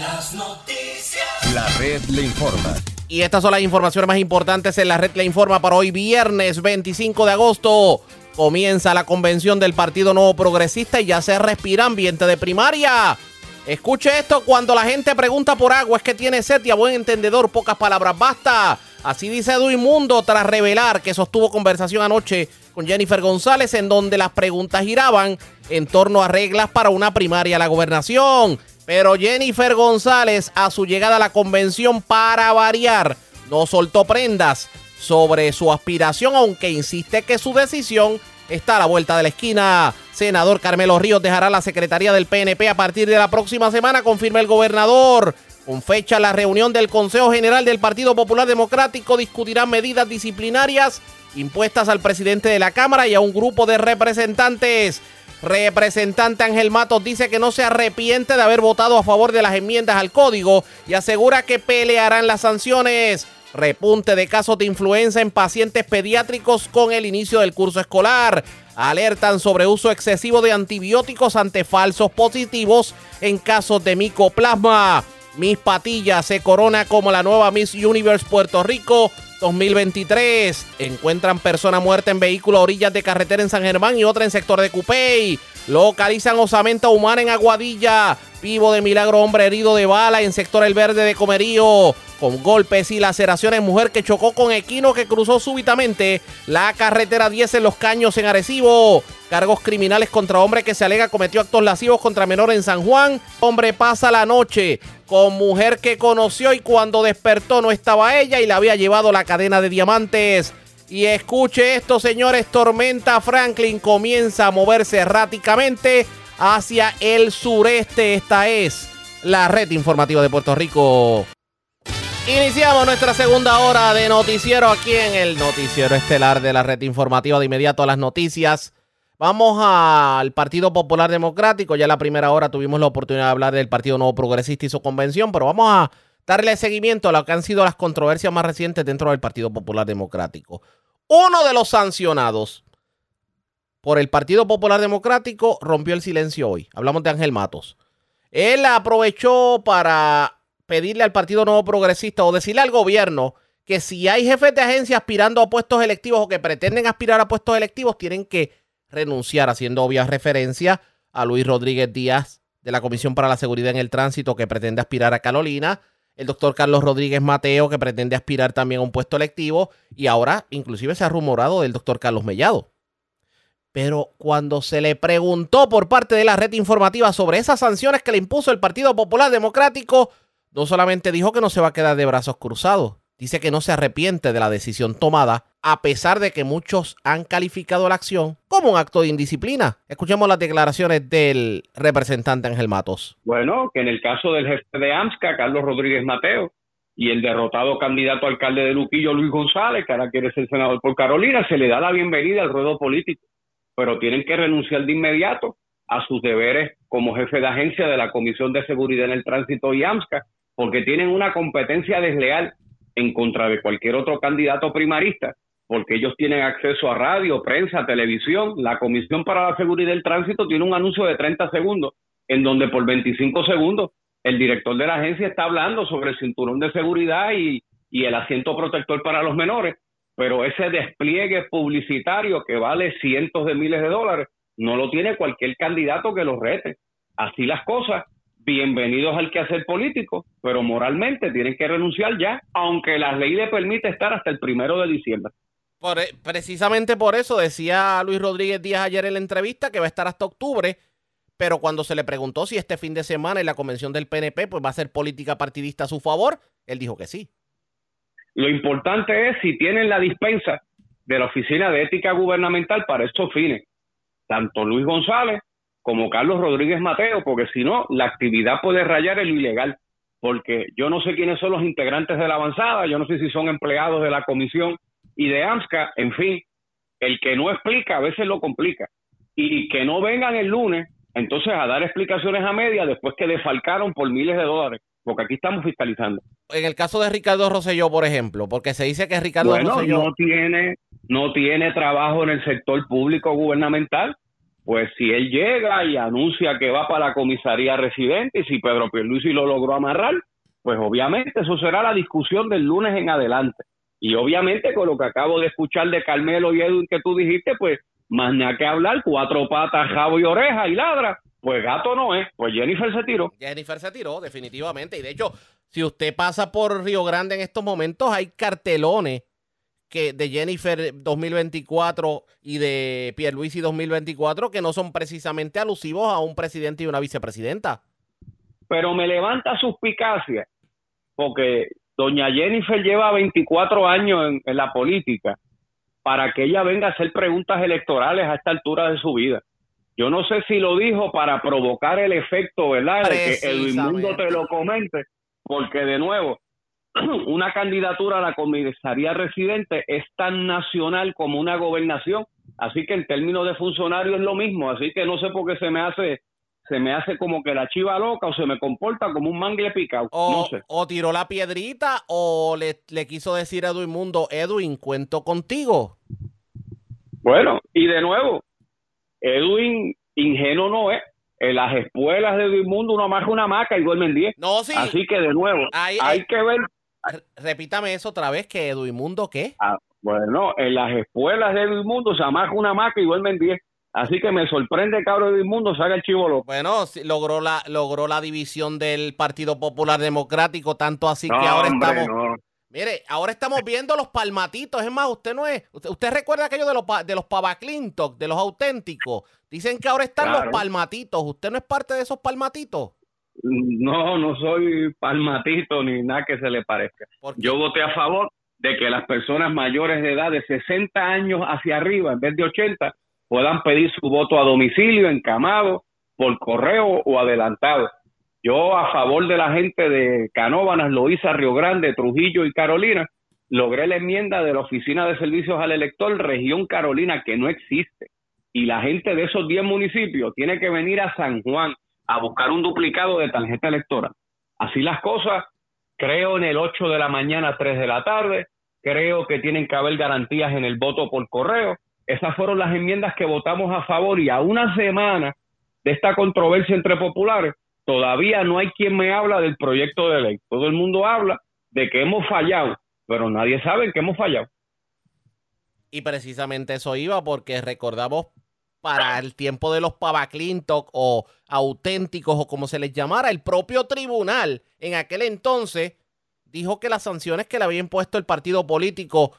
S1: Las noticias. La red le informa.
S2: Y estas son las informaciones más importantes en la red le informa para hoy viernes 25 de agosto. Comienza la convención del Partido Nuevo Progresista y ya se respira ambiente de primaria. Escuche esto, cuando la gente pregunta por agua es que tiene sed y a buen entendedor pocas palabras basta. Así dice Mundo tras revelar que sostuvo conversación anoche con Jennifer González en donde las preguntas giraban en torno a reglas para una primaria a la gobernación. Pero Jennifer González, a su llegada a la convención para variar, no soltó prendas sobre su aspiración, aunque insiste que su decisión está a la vuelta de la esquina. Senador Carmelo Ríos dejará la secretaría del PNP a partir de la próxima semana, confirma el gobernador. Con fecha la reunión del Consejo General del Partido Popular Democrático discutirán medidas disciplinarias impuestas al presidente de la Cámara y a un grupo de representantes. Representante Ángel Matos dice que no se arrepiente de haber votado a favor de las enmiendas al código y asegura que pelearán las sanciones. Repunte de casos de influenza en pacientes pediátricos con el inicio del curso escolar. Alertan sobre uso excesivo de antibióticos ante falsos positivos en casos de micoplasma. Miss Patilla se corona como la nueva Miss Universe Puerto Rico 2023. Encuentran persona muerta en vehículo a orillas de carretera en San Germán y otra en sector de Cupey. Localizan osamenta humana en Aguadilla. Vivo de milagro hombre herido de bala en sector El Verde de Comerío. Con golpes y laceraciones, mujer que chocó con equino que cruzó súbitamente la carretera 10 en Los Caños en Arecibo. Cargos criminales contra hombre que se alega cometió actos lascivos contra menor en San Juan. Hombre pasa la noche con mujer que conoció y cuando despertó no estaba ella y le había llevado la cadena de diamantes. Y escuche esto, señores, Tormenta Franklin comienza a moverse erráticamente hacia el sureste. Esta es la red informativa de Puerto Rico. Iniciamos nuestra segunda hora de noticiero aquí en el noticiero estelar de la red informativa de inmediato a las noticias Vamos al Partido Popular Democrático. Ya en la primera hora tuvimos la oportunidad de hablar del Partido Nuevo Progresista y su convención, pero vamos a darle seguimiento a lo que han sido las controversias más recientes dentro del Partido Popular Democrático. Uno de los sancionados por el Partido Popular Democrático rompió el silencio hoy. Hablamos de Ángel Matos. Él aprovechó para pedirle al Partido Nuevo Progresista o decirle al gobierno que si hay jefes de agencia aspirando a puestos electivos o que pretenden aspirar a puestos electivos, tienen que renunciar, haciendo obvia referencia a Luis Rodríguez Díaz de la Comisión para la Seguridad en el Tránsito que pretende aspirar a Carolina, el doctor Carlos Rodríguez Mateo que pretende aspirar también a un puesto electivo y ahora inclusive se ha rumorado del doctor Carlos Mellado. Pero cuando se le preguntó por parte de la red informativa sobre esas sanciones que le impuso el Partido Popular Democrático, no solamente dijo que no se va a quedar de brazos cruzados, dice que no se arrepiente de la decisión tomada, a pesar de que muchos han calificado la acción como un acto de indisciplina. Escuchemos las declaraciones del representante Ángel Matos.
S19: Bueno, que en el caso del jefe de AMSCA, Carlos Rodríguez Mateo, y el derrotado candidato alcalde de Luquillo, Luis González, que ahora quiere ser senador por Carolina, se le da la bienvenida al ruedo político, pero tienen que renunciar de inmediato a sus deberes como jefe de agencia de la Comisión de Seguridad en el Tránsito y AMSCA, porque tienen una competencia desleal en contra de cualquier otro candidato primarista, porque ellos tienen acceso a radio, prensa, televisión. La Comisión para la Seguridad del Tránsito tiene un anuncio de 30 segundos, en donde por 25 segundos el director de la agencia está hablando sobre el cinturón de seguridad y, el asiento protector para los menores, pero ese despliegue publicitario que vale cientos de miles de dólares no lo tiene cualquier candidato que lo rete. Así las cosas, bienvenidos al quehacer político, pero moralmente tienen que renunciar ya, aunque la ley le permite estar hasta el primero de diciembre.
S2: Por, e, precisamente por eso decía Luis Rodríguez Díaz ayer en la entrevista que va a estar hasta octubre, pero cuando se le preguntó si este fin de semana en la convención del PNP pues va a ser política partidista a su favor, él dijo que sí.
S19: Lo importante es si tienen la dispensa de la Oficina de Ética Gubernamental para estos fines, tanto Luis González como Carlos Rodríguez Mateo, porque si no, la actividad puede rayar el ilegal, porque yo no sé quiénes son los integrantes de la avanzada, yo no sé si son empleados de la comisión y de AMSCA, en fin, el que no explica a veces lo complica. Y que no vengan el lunes, entonces a dar explicaciones a media después que defalcaron por miles de dólares, porque aquí estamos fiscalizando.
S2: En el caso de Ricardo Rosselló, por ejemplo, porque se dice que Ricardo
S19: bueno, no tiene no tiene trabajo en el sector público gubernamental, pues si él llega y anuncia que va para la comisaría residente y si Pedro Pierluisi lo logró amarrar, pues obviamente eso será la discusión del lunes en adelante. Y obviamente con lo que acabo de escuchar de Carmelo y Edwin que tú dijiste, pues más nada que hablar, cuatro patas, jabo y oreja y ladra. Pues gato no es, pues Jennifer se tiró.
S2: Jennifer se tiró, definitivamente. Y de hecho, si usted pasa por Río Grande en estos momentos, hay cartelones que de Jennifer 2024 y de Pierluisi 2024 que no son precisamente alusivos a un presidente y una vicepresidenta.
S19: Pero me levanta suspicacia, porque doña Jennifer lleva 24 años en, la política para que ella venga a hacer preguntas electorales a esta altura de su vida. Yo no sé si lo dijo para provocar el efecto, ¿verdad? De que el mundo te lo comente, porque de nuevo, una candidatura a la comisaría residente es tan nacional como una gobernación, así que en términos de funcionario es lo mismo, así que no sé por qué se me hace se me hace como que la chiva loca o se me comporta como un mangle picado.
S2: O,
S19: no sé.
S2: o tiró la piedrita o le, le quiso decir a Edwin Mundo, Edwin, cuento contigo.
S19: Bueno, y de nuevo, Edwin ingenuo no es. En las espuelas de Edwin Mundo uno amarra una maca y duermen 10.
S2: No, sí.
S19: Así que de nuevo, hay, que ver.
S2: Repítame eso otra vez, que Edwin Mundo, ¿qué?
S19: Ah, bueno, en las espuelas de Edwin Mundo se amarra una maca y duermen 10. Así que me sorprende que ahora el mundo salga el chivolo.
S2: Bueno, logró la logró la división del Partido Popular Democrático, tanto así que ahora estamos. Mire, ahora estamos viendo los palmatitos. Es más, usted no es. Usted, recuerda aquello de los, de los pavaclintos, de los auténticos. Dicen que ahora están los palmatitos. ¿Usted no es parte de esos palmatitos?
S19: No, no soy palmatito ni nada que se le parezca. Yo voté a favor de que las personas mayores de edad de 60 años hacia arriba, en vez de 80, puedan pedir su voto a domicilio, encamado, por correo o adelantado. Yo a favor de la gente de Canóvanas, Loíza, Río Grande, Trujillo y Carolina, logré la enmienda de la Oficina de Servicios al Elector Región Carolina que no existe. Y la gente de esos 10 municipios tiene que venir a San Juan a buscar un duplicado de tarjeta electoral. Así las cosas, creo en el 8 de la mañana, 3 de la tarde, creo que tienen que haber garantías en el voto por correo, esas fueron las enmiendas que votamos a favor y a una semana de esta controversia entre populares, todavía no hay quien me habla del proyecto de ley. Todo el mundo habla de que hemos fallado, pero nadie sabe que hemos fallado.
S2: Y precisamente eso iba porque recordamos para el tiempo de los pavaclintoc o auténticos o como se les llamara, el propio tribunal en aquel entonces dijo que las sanciones que le había impuesto el partido político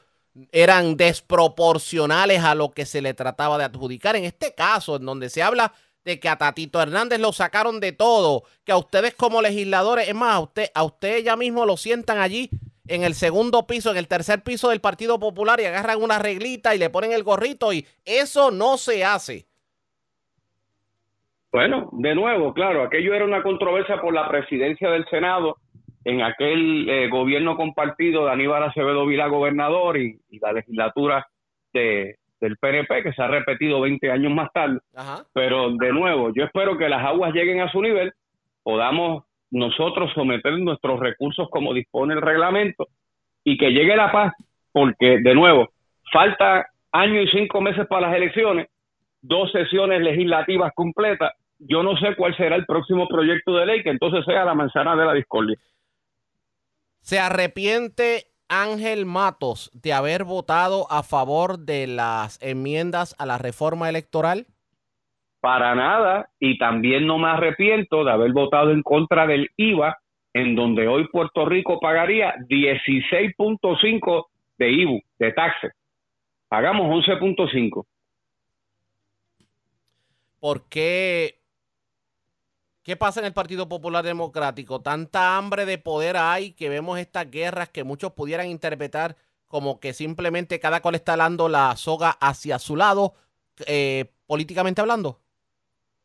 S2: eran desproporcionales a lo que se le trataba de adjudicar. En este caso, en donde se habla de que a Tatito Hernández lo sacaron de todo, que a ustedes como legisladores, es más, a usted, a usted ya mismo lo sientan allí en el segundo piso, en el tercer piso del Partido Popular y agarran una reglita y le ponen el gorrito y eso no se hace.
S19: Bueno, de nuevo, claro, aquello era una controversia por la presidencia del Senado en aquel eh, gobierno compartido de Aníbal Acevedo Vila, gobernador, y, la legislatura de, del PNP, que se ha repetido 20 años más tarde. Pero de nuevo, yo espero que las aguas lleguen a su nivel, podamos nosotros someter nuestros recursos como dispone el reglamento y que llegue la paz, porque de nuevo, falta año y cinco meses para las elecciones, dos sesiones legislativas completas, yo no sé cuál será el próximo proyecto de ley que entonces sea la manzana de la discordia.
S2: ¿Se arrepiente Ángel Matos de haber votado a favor de las enmiendas a la reforma electoral?
S19: Para nada, y también no me arrepiento de haber votado en contra del IVA, en donde hoy Puerto Rico pagaría 16.5 de IBU, de taxes. Pagamos 11.5.
S2: ¿Por qué ¿Qué pasa en el Partido Popular Democrático? Tanta hambre de poder hay que vemos estas guerras que muchos pudieran interpretar como que simplemente cada cual está dando la soga hacia su lado, eh, políticamente hablando.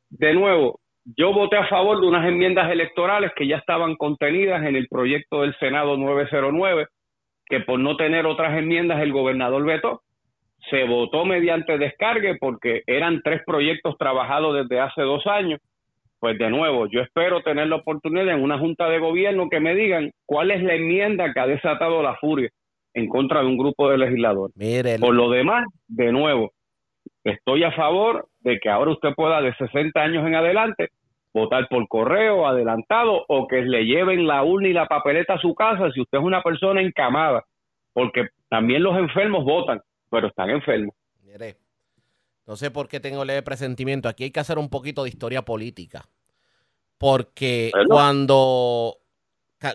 S19: De nuevo, yo voté a favor de unas enmiendas electorales que ya estaban contenidas en el proyecto del Senado 909, que por no tener otras enmiendas el gobernador vetó. Se votó mediante descargue porque eran tres proyectos trabajados desde hace dos años pues de nuevo, yo espero tener la oportunidad en una junta de gobierno que me digan cuál es la enmienda que ha desatado la furia en contra de un grupo de legisladores. Por lo demás, de nuevo, estoy a favor de que ahora usted pueda de 60 años en adelante votar por correo adelantado o que le lleven la urna y la papeleta a su casa si usted es una persona encamada, porque también los enfermos votan, pero están enfermos.
S2: Mire, no sé por qué tengo leve presentimiento. Aquí hay que hacer un poquito de historia política. Porque cuando,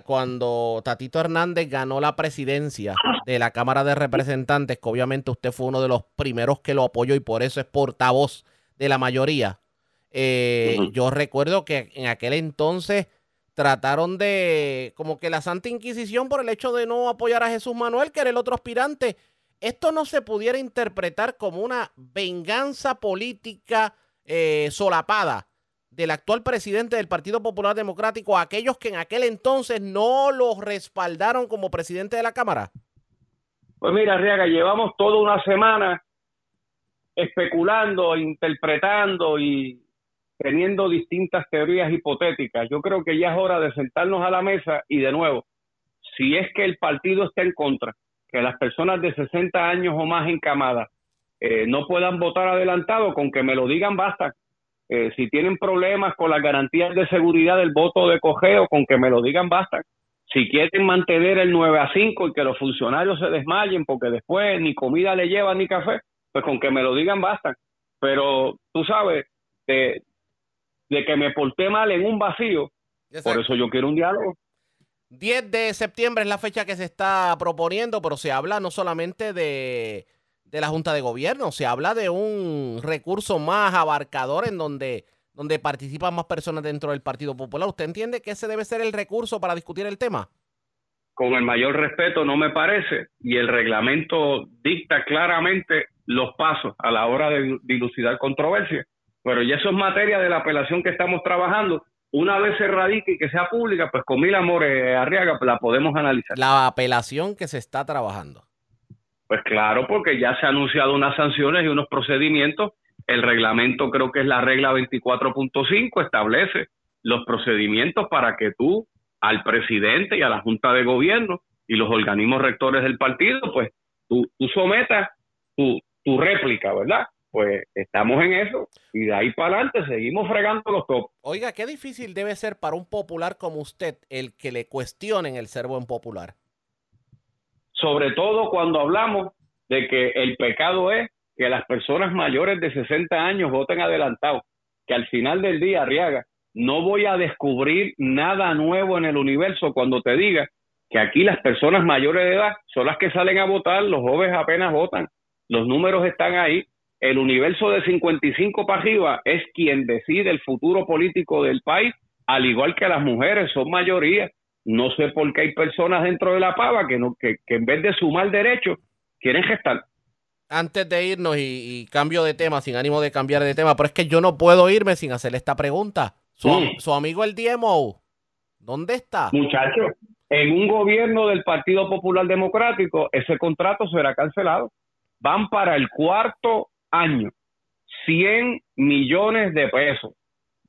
S2: cuando Tatito Hernández ganó la presidencia de la Cámara de Representantes, que obviamente usted fue uno de los primeros que lo apoyó y por eso es portavoz de la mayoría, eh, yo recuerdo que en aquel entonces trataron de, como que la Santa Inquisición por el hecho de no apoyar a Jesús Manuel, que era el otro aspirante, esto no se pudiera interpretar como una venganza política eh, solapada del actual presidente del Partido Popular Democrático a aquellos que en aquel entonces no lo respaldaron como presidente de la Cámara?
S19: Pues mira, Riaga, llevamos toda una semana especulando, interpretando y teniendo distintas teorías hipotéticas. Yo creo que ya es hora de sentarnos a la mesa y de nuevo, si es que el partido está en contra que las personas de 60 años o más encamadas eh, no puedan votar adelantado, con que me lo digan basta. Eh, si tienen problemas con las garantías de seguridad del voto de cogeo, con que me lo digan basta. Si quieren mantener el 9 a 5 y que los funcionarios se desmayen porque después ni comida le llevan ni café, pues con que me lo digan basta. Pero tú sabes, de, de que me porté mal en un vacío, por eso yo quiero un diálogo.
S2: 10 de septiembre es la fecha que se está proponiendo, pero se habla no solamente de, la Junta de Gobierno, se habla de un recurso más abarcador en donde, donde participan más personas dentro del Partido Popular. ¿Usted entiende que ese debe ser el recurso para discutir el tema?
S19: Con el mayor respeto, no me parece, y el reglamento dicta claramente los pasos a la hora de dilucidar controversia. Pero ya eso es materia de la apelación que estamos trabajando una vez se radique y que sea pública, pues con mil amores Arriaga la podemos analizar.
S2: La apelación que se está trabajando.
S19: Pues claro, porque ya se han anunciado unas sanciones y unos procedimientos. El reglamento, creo que es la regla 24.5, establece los procedimientos para que tú, al presidente y a la Junta de Gobierno y los organismos rectores del partido, pues tú, tú sometas tu, tu réplica, ¿verdad? pues estamos en eso y de ahí para adelante seguimos fregando los topos.
S2: Oiga, qué difícil debe ser para un popular como usted el que le cuestionen el ser buen popular.
S19: Sobre todo cuando hablamos de que el pecado es que las personas mayores de 60 años voten adelantado, que al final del día, Arriaga, no voy a descubrir nada nuevo en el universo cuando te diga que aquí las personas mayores de edad son las que salen a votar, los jóvenes apenas votan, los números están ahí el universo de 55 para arriba es quien decide el futuro político del país, al igual que las mujeres son mayoría. No sé por qué hay personas dentro de la pava que, no, que, en vez de sumar derechos quieren gestar.
S2: Antes de irnos y, cambio de tema, sin ánimo de cambiar de tema, pero es que yo no puedo irme sin hacerle esta pregunta. Su, mm. su amigo el Diemo, ¿dónde está?
S19: Muchacho, en un gobierno del Partido Popular Democrático, ese contrato será cancelado. Van para el cuarto año, 100 millones de pesos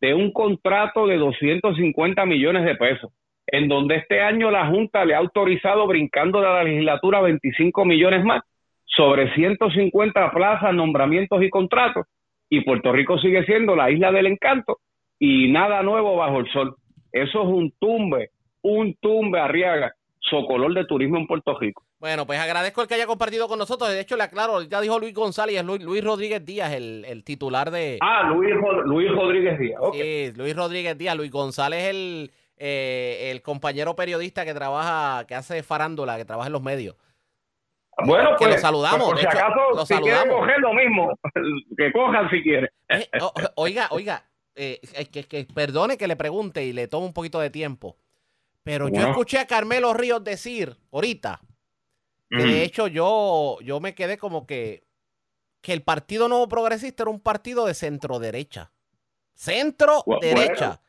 S19: de un contrato de 250 millones de pesos, en donde este año la Junta le ha autorizado, brincando de la legislatura, 25 millones más, sobre 150 plazas, nombramientos y contratos, y Puerto Rico sigue siendo la isla del encanto y nada nuevo bajo el sol. Eso es un tumbe, un tumbe arriaga, socolor de turismo en Puerto Rico.
S2: Bueno, pues agradezco el que haya compartido con nosotros. De hecho, le aclaro, ya dijo Luis González, es Luis, Rodríguez Díaz, el, titular de...
S19: Ah, Luis, Luis Rodríguez Díaz. Okay.
S2: Sí, Luis Rodríguez Díaz. Luis González el, eh, el compañero periodista que trabaja, que hace farándula, que trabaja en los medios.
S19: Bueno,
S2: que
S19: pues,
S2: lo saludamos.
S19: Pues, por si acaso, si quieren coger lo mismo, que cojan si quieren.
S2: Eh, oiga, oiga, eh, que, que, perdone que le pregunte y le tome un poquito de tiempo, pero yo escuché a Carmelo Ríos decir ahorita de mm. hecho, yo, yo me quedé como que, que el Partido Nuevo Progresista era un partido de centro derecha. Centro derecha.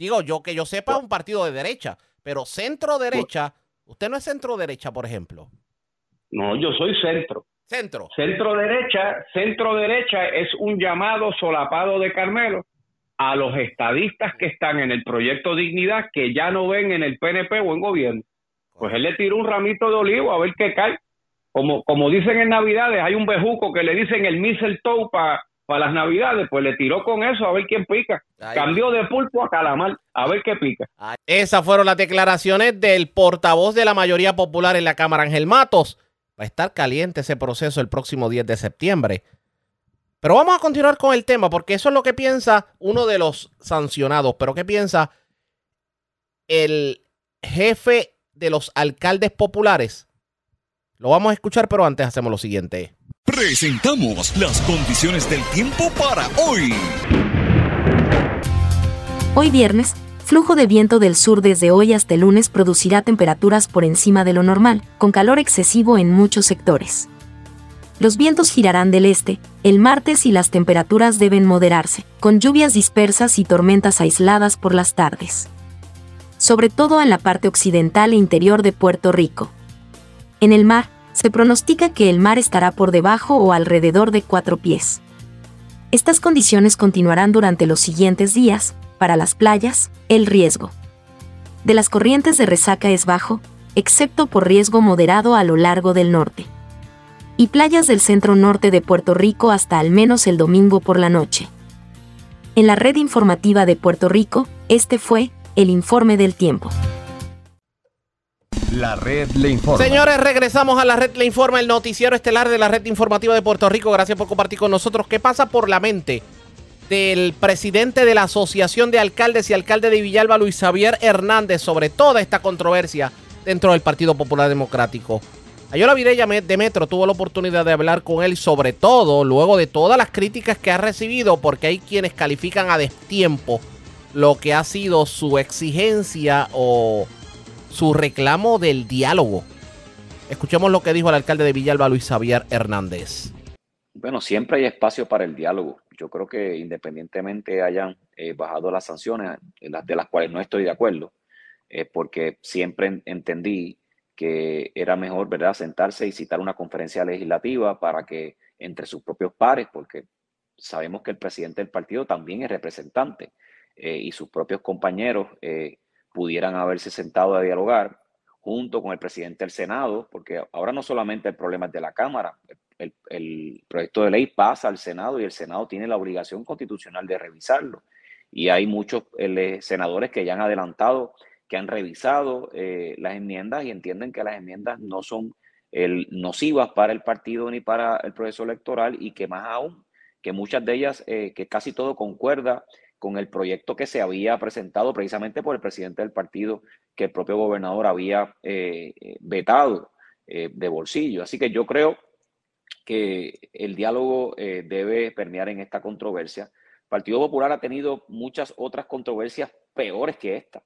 S2: Digo, yo que yo sepa, un partido de derecha, pero centro derecha, usted no es centro derecha, por ejemplo.
S19: No, yo soy centro.
S2: Centro.
S19: Centro derecha, centro derecha es un llamado solapado de Carmelo a los estadistas que están en el proyecto Dignidad que ya no ven en el PNP o en gobierno pues él le tiró un ramito de olivo a ver qué cae. Como, como dicen en Navidades, hay un bejuco que le dicen el mistletoe para para las Navidades, pues le tiró con eso a ver quién pica. Cambió de pulpo a calamar, a ver qué pica.
S2: Esas fueron las declaraciones del portavoz de la mayoría popular en la Cámara, Ángel Matos. Va a estar caliente ese proceso el próximo 10 de septiembre. Pero vamos a continuar con el tema, porque eso es lo que piensa uno de los sancionados. Pero ¿qué piensa el jefe de los alcaldes populares. Lo vamos a escuchar, pero antes hacemos lo siguiente.
S1: Presentamos las condiciones del tiempo para hoy.
S4: Hoy viernes, flujo de viento del sur desde hoy hasta el lunes producirá temperaturas por encima de lo normal, con calor excesivo en muchos sectores. Los vientos girarán del este, el martes y las temperaturas deben moderarse, con lluvias dispersas y tormentas aisladas por las tardes sobre todo en la parte occidental e interior de Puerto Rico. En el mar, se pronostica que el mar estará por debajo o alrededor de cuatro pies. Estas condiciones continuarán durante los siguientes días, para las playas, el riesgo de las corrientes de resaca es bajo, excepto por riesgo moderado a lo largo del norte. Y playas del centro norte de Puerto Rico hasta al menos el domingo por la noche. En la red informativa de Puerto Rico, este fue el informe del tiempo.
S1: La red le informa.
S2: Señores, regresamos a la red le informa, el noticiero estelar de la red informativa de Puerto Rico. Gracias por compartir con nosotros. ¿Qué pasa por la mente del presidente de la Asociación de Alcaldes y alcalde de Villalba, Luis Javier Hernández, sobre toda esta controversia dentro del Partido Popular Democrático? Ayola Virella de Metro tuvo la oportunidad de hablar con él, sobre todo luego de todas las críticas que ha recibido, porque hay quienes califican a destiempo lo que ha sido su exigencia o su reclamo del diálogo. Escuchemos lo que dijo el alcalde de Villalba, Luis Javier Hernández.
S20: Bueno, siempre hay espacio para el diálogo. Yo creo que independientemente hayan eh, bajado las sanciones, de las cuales no estoy de acuerdo, porque siempre entendí que era mejor, ¿verdad?, sentarse y citar una conferencia legislativa para que entre sus propios pares, porque sabemos que el presidente del partido también es representante eh, y sus propios compañeros eh, pudieran haberse sentado a dialogar junto con el presidente del Senado, porque ahora no solamente el problema es de la Cámara, el, proyecto de ley pasa al Senado y el Senado tiene la obligación constitucional de revisarlo. Y hay muchos eh, senadores que ya han adelantado, que han revisado las enmiendas y entienden que las enmiendas no son nocivas para el partido ni para el proceso electoral y que más aún, que muchas de ellas, que casi todo concuerda con el proyecto que se había presentado precisamente por el presidente del partido que el propio gobernador había eh, eh, vetado eh, de bolsillo. Así que yo creo que el diálogo debe permear en esta controversia. El Partido Popular ha tenido muchas otras controversias peores que esta.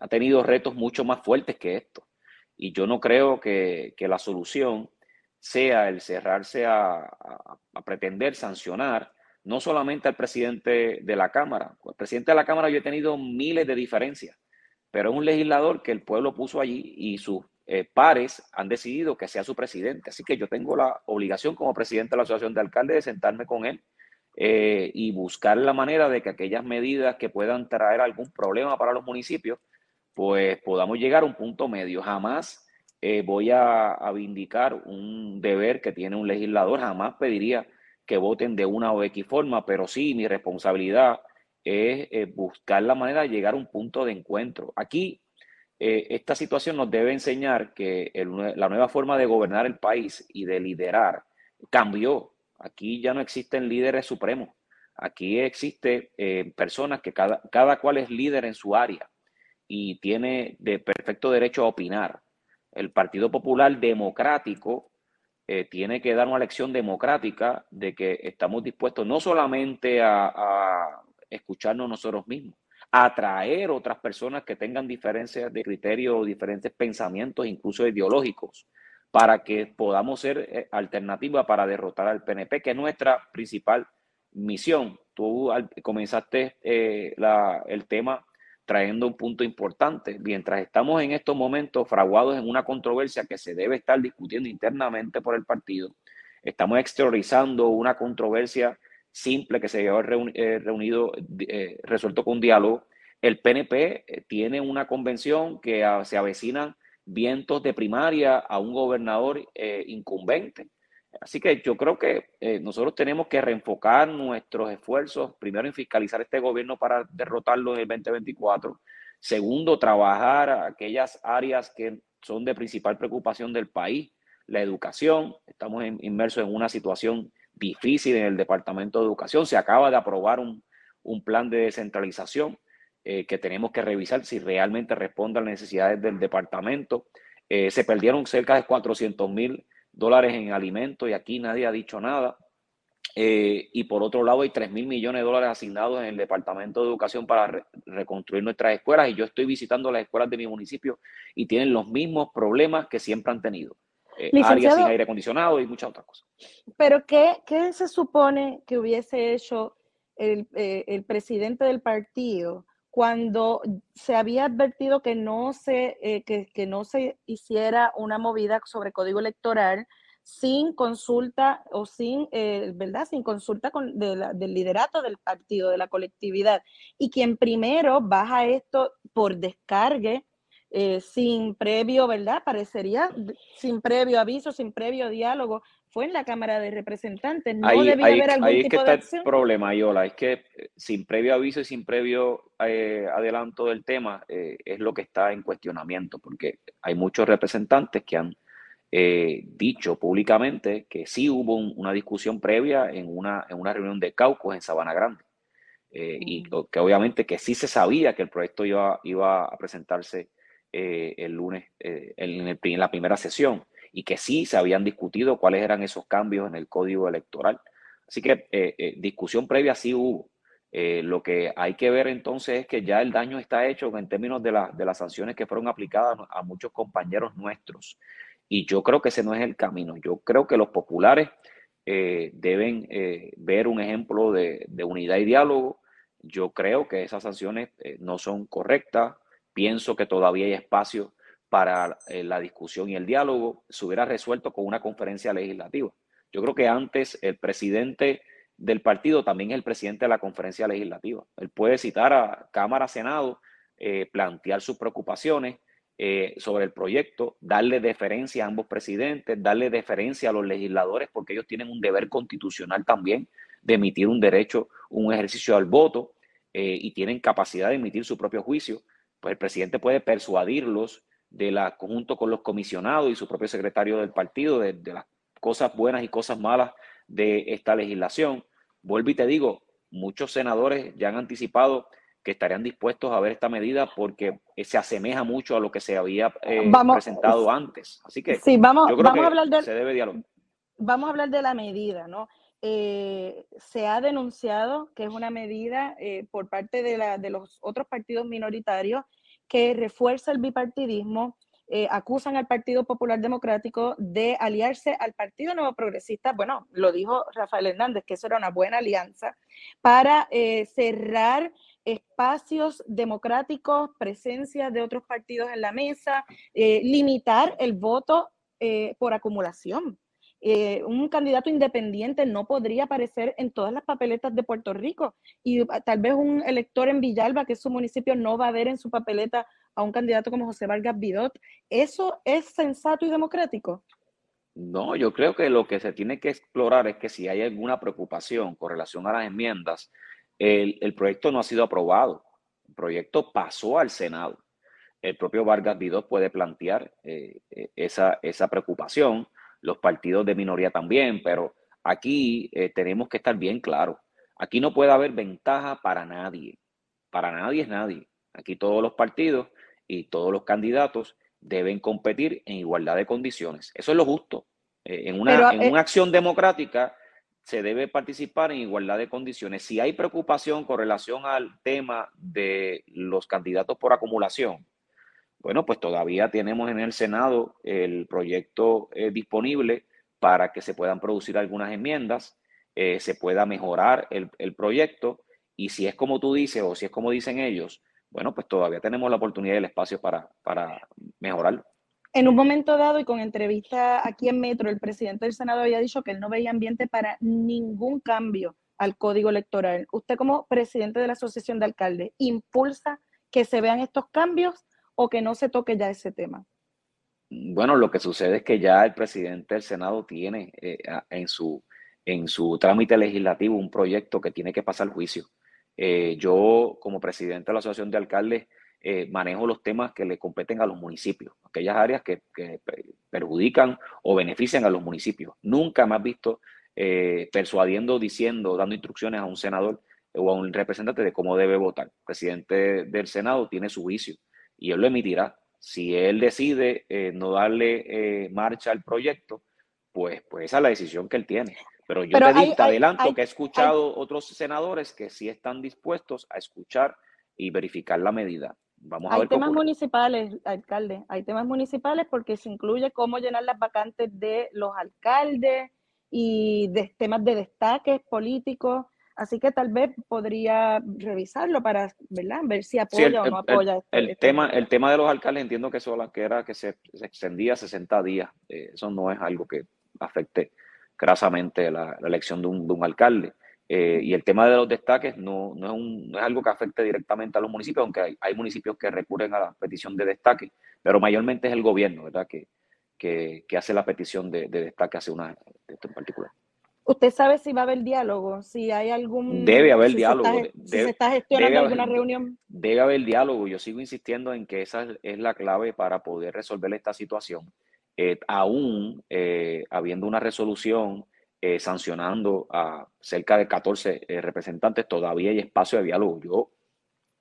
S20: ha tenido retos mucho más fuertes que esto. Y yo no creo que, la solución sea el cerrarse a pretender sancionar no solamente al presidente de la Cámara. el presidente de la Cámara yo he tenido miles de diferencias, pero es un legislador que el pueblo puso allí y sus eh, pares han decidido que sea su presidente. Así que yo tengo la obligación como presidente de la Asociación de Alcaldes de sentarme con él eh, y buscar la manera de que aquellas medidas que puedan traer algún problema para los municipios, pues podamos llegar a un punto medio. Jamás eh, voy a, a, vindicar un deber que tiene un legislador, jamás pediría que voten de una o X forma, pero sí mi responsabilidad es eh, buscar la manera de llegar a un punto de encuentro. Aquí esta situación nos debe enseñar que la nueva forma de gobernar el país y de liderar cambió Aquí ya no existen líderes supremos. Aquí existe eh, personas que cada, cada cual es líder en su área y tiene de perfecto derecho a opinar. El Partido Popular Democrático eh, tiene que dar una lección democrática de que estamos dispuestos no solamente a, a escucharnos nosotros mismos, a atraer otras personas que tengan diferencias de criterio o diferentes pensamientos, incluso ideológicos, para que podamos ser eh, alternativa para derrotar al PNP, que es nuestra principal misión. Tú comenzaste eh, el tema trayendo un punto importante. Mientras estamos en estos momentos fraguados en una controversia que se debe estar discutiendo internamente por el partido, estamos exteriorizando una controversia simple que se había eh, reunido, resuelto con diálogo. El PNP tiene una convención que se avecina vientos de primaria a un gobernador eh, incumbente. Así que yo creo que eh, nosotros tenemos que reenfocar nuestros esfuerzos, primero en fiscalizar este gobierno para derrotarlo en el 2024, segundo, trabajar aquellas áreas que son de principal preocupación del país, la educación, estamos inmersos en una situación difícil en el Departamento de Educación, se acaba de aprobar un, un plan de descentralización, eh, que tenemos que revisar si realmente responde a las necesidades del departamento. Eh, se perdieron cerca de 400 mil dólares en alimentos y aquí nadie ha dicho nada. Eh, y por otro lado, hay 3 mil millones de dólares asignados en el Departamento de Educación para reconstruir nuestras escuelas. Y yo estoy visitando las escuelas de mi municipio y tienen los mismos problemas que siempre han tenido. áreas sin aire acondicionado y muchas otras cosas.
S21: Pero, ¿qué, qué se supone que hubiese hecho el, el presidente del partido cuando se había advertido que no se, eh, que, no se hiciera una movida sobre código electoral sin consulta o sin, eh, ¿verdad? Sin consulta con, del liderato del partido, de la colectividad. Y quien primero baja esto por descargue, eh, sin previo, ¿verdad? Parecería sin previo aviso, sin previo diálogo, fue en la Cámara de Representantes. No
S20: ahí,
S21: debía haber algún
S20: ahí
S21: tipo
S20: es que
S21: está
S20: el problema, Yola, es que eh, sin previo aviso y sin previo eh, adelanto del tema eh, es lo que está en cuestionamiento, porque hay muchos representantes que han dicho públicamente que sí hubo una discusión previa en una, en una reunión de caucus en Sabana Grande. y que obviamente que sí se sabía que el proyecto iba, iba a presentarse el lunes en, en la primera sesión y que sí se habían discutido cuáles eran esos cambios en el código electoral. Así que eh, eh, discusión previa sí hubo. Eh, lo que hay que ver entonces es que ya el daño está hecho en términos de, de las sanciones que fueron aplicadas a muchos compañeros nuestros. Y yo creo que ese no es el camino. Yo creo que los populares deben ver un ejemplo de, de, unidad y diálogo. Yo creo que esas sanciones no son correctas. Pienso que todavía hay espacio para eh, la discusión y el diálogo se hubiera resuelto con una conferencia legislativa. Yo creo que antes el presidente del partido también es el presidente de la conferencia legislativa. Él puede citar a Cámara, Senado, eh, plantear sus preocupaciones eh, sobre el proyecto, darle deferencia a ambos presidentes, darle deferencia a los legisladores, porque ellos tienen un deber constitucional también de emitir un derecho, un ejercicio al voto, y tienen capacidad de emitir su propio juicio. Pues el presidente puede persuadirlos de la conjunto con los comisionados y su propio secretario del partido, de, las cosas buenas y cosas malas de esta legislación. Vuelvo y te digo, muchos senadores ya han anticipado que estarían dispuestos a ver esta medida porque se asemeja mucho a lo que se había eh, presentado antes. Así que
S21: sí, vamos,
S20: yo creo
S21: vamos
S20: que
S21: a hablar de,
S20: se debe dialogar.
S21: Vamos a hablar de la medida, ¿no? Eh, se ha denunciado que es una medida eh, por parte de, los otros partidos minoritarios que refuerza el bipartidismo, eh, acusan al Partido Popular Democrático de aliarse al Partido Nuevo Progresista, bueno, lo dijo Rafael Hernández, que eso era una buena alianza, para cerrar espacios democráticos, presencia de otros partidos en la mesa, limitar el voto por acumulación. Eh, un candidato independiente no podría aparecer en todas las papeletas de Puerto Rico y ah, tal vez un elector en Villalba, que es su municipio, no va a ver en su papeleta a un candidato como José Vargas Vidot. ¿Eso es sensato y democrático?
S20: No, yo creo que lo que se tiene que explorar es que si hay alguna preocupación con relación a las enmiendas, el, el proyecto no ha sido aprobado. El proyecto pasó al Senado. El propio Vargas Vidot puede plantear eh, eh, esa, esa preocupación los partidos de minoría también, pero aquí eh, tenemos que estar bien claros. Aquí no puede haber ventaja para nadie. Para nadie es nadie. Aquí todos los partidos y todos los candidatos deben competir en igualdad de condiciones. Eso es lo justo. Eh, en, una, en eh, una acción democrática se debe participar en igualdad de condiciones. Si hay preocupación con relación al tema de los candidatos por acumulación, bueno, pues todavía tenemos en el Senado el proyecto eh, disponible para que se puedan producir algunas enmiendas, eh, se pueda mejorar el, proyecto y si es como tú dices o si es como dicen ellos, bueno, pues todavía tenemos la oportunidad y el espacio para, para mejorarlo.
S21: En un momento dado y con entrevista aquí en Metro, el presidente del Senado había dicho que él no veía ambiente para ningún cambio al código electoral. Usted como presidente de la Asociación de Alcaldes, ¿impulsa que se vean estos cambios o que no se toque ya ese tema?
S20: Bueno, lo que sucede es que ya el presidente del Senado tiene eh, en, su, en su trámite legislativo un proyecto que tiene que pasar juicio. Eh, yo, como presidente de la Asociación de Alcaldes, eh, manejo los temas que le competen a los municipios, aquellas áreas que, perjudican o benefician a los municipios. Nunca me has visto persuadiendo, diciendo, dando instrucciones a un senador o a un representante de cómo debe votar. El presidente del Senado tiene su juicio y él lo emitirá. Si él decide eh, no darle eh, marcha al proyecto, pues, pues esa es la decisión que él tiene. Pero yo te, adelanto que he escuchado otros senadores que sí están dispuestos a escuchar y verificar la medida. Vamos a
S21: hay temas municipales, alcalde, hay temas municipales porque se incluye cómo llenar las vacantes de los alcaldes y de temas de destaques políticos. Así que tal vez podría revisarlo para ¿verdad? ver si apoya o no apoya.
S20: El, el este tema, el tema de los alcaldes entiendo que eso que era que se, extendía a 60 días. Eh, eso no es algo que afecte grasamente la, elección de un, de un alcalde. Eh, y el tema de los destaques no, no, es un, no, es algo que afecte directamente a los municipios, aunque hay, hay, municipios que recurren a la petición de destaque, pero mayormente es el gobierno, ¿verdad? Que, que, que hace la petición de, de destaque hacia una de esto en particular.
S21: ¿Usted sabe si va a haber diálogo? Si hay algún...
S20: Debe haber diálogo.
S21: Se está, gestionando alguna reunión.
S20: Debe haber diálogo. Yo sigo insistiendo en que esa es la clave para poder resolver esta situación. Eh, aún eh, habiendo una resolución eh, sancionando a cerca de 14 representantes, todavía hay espacio de diálogo. Yo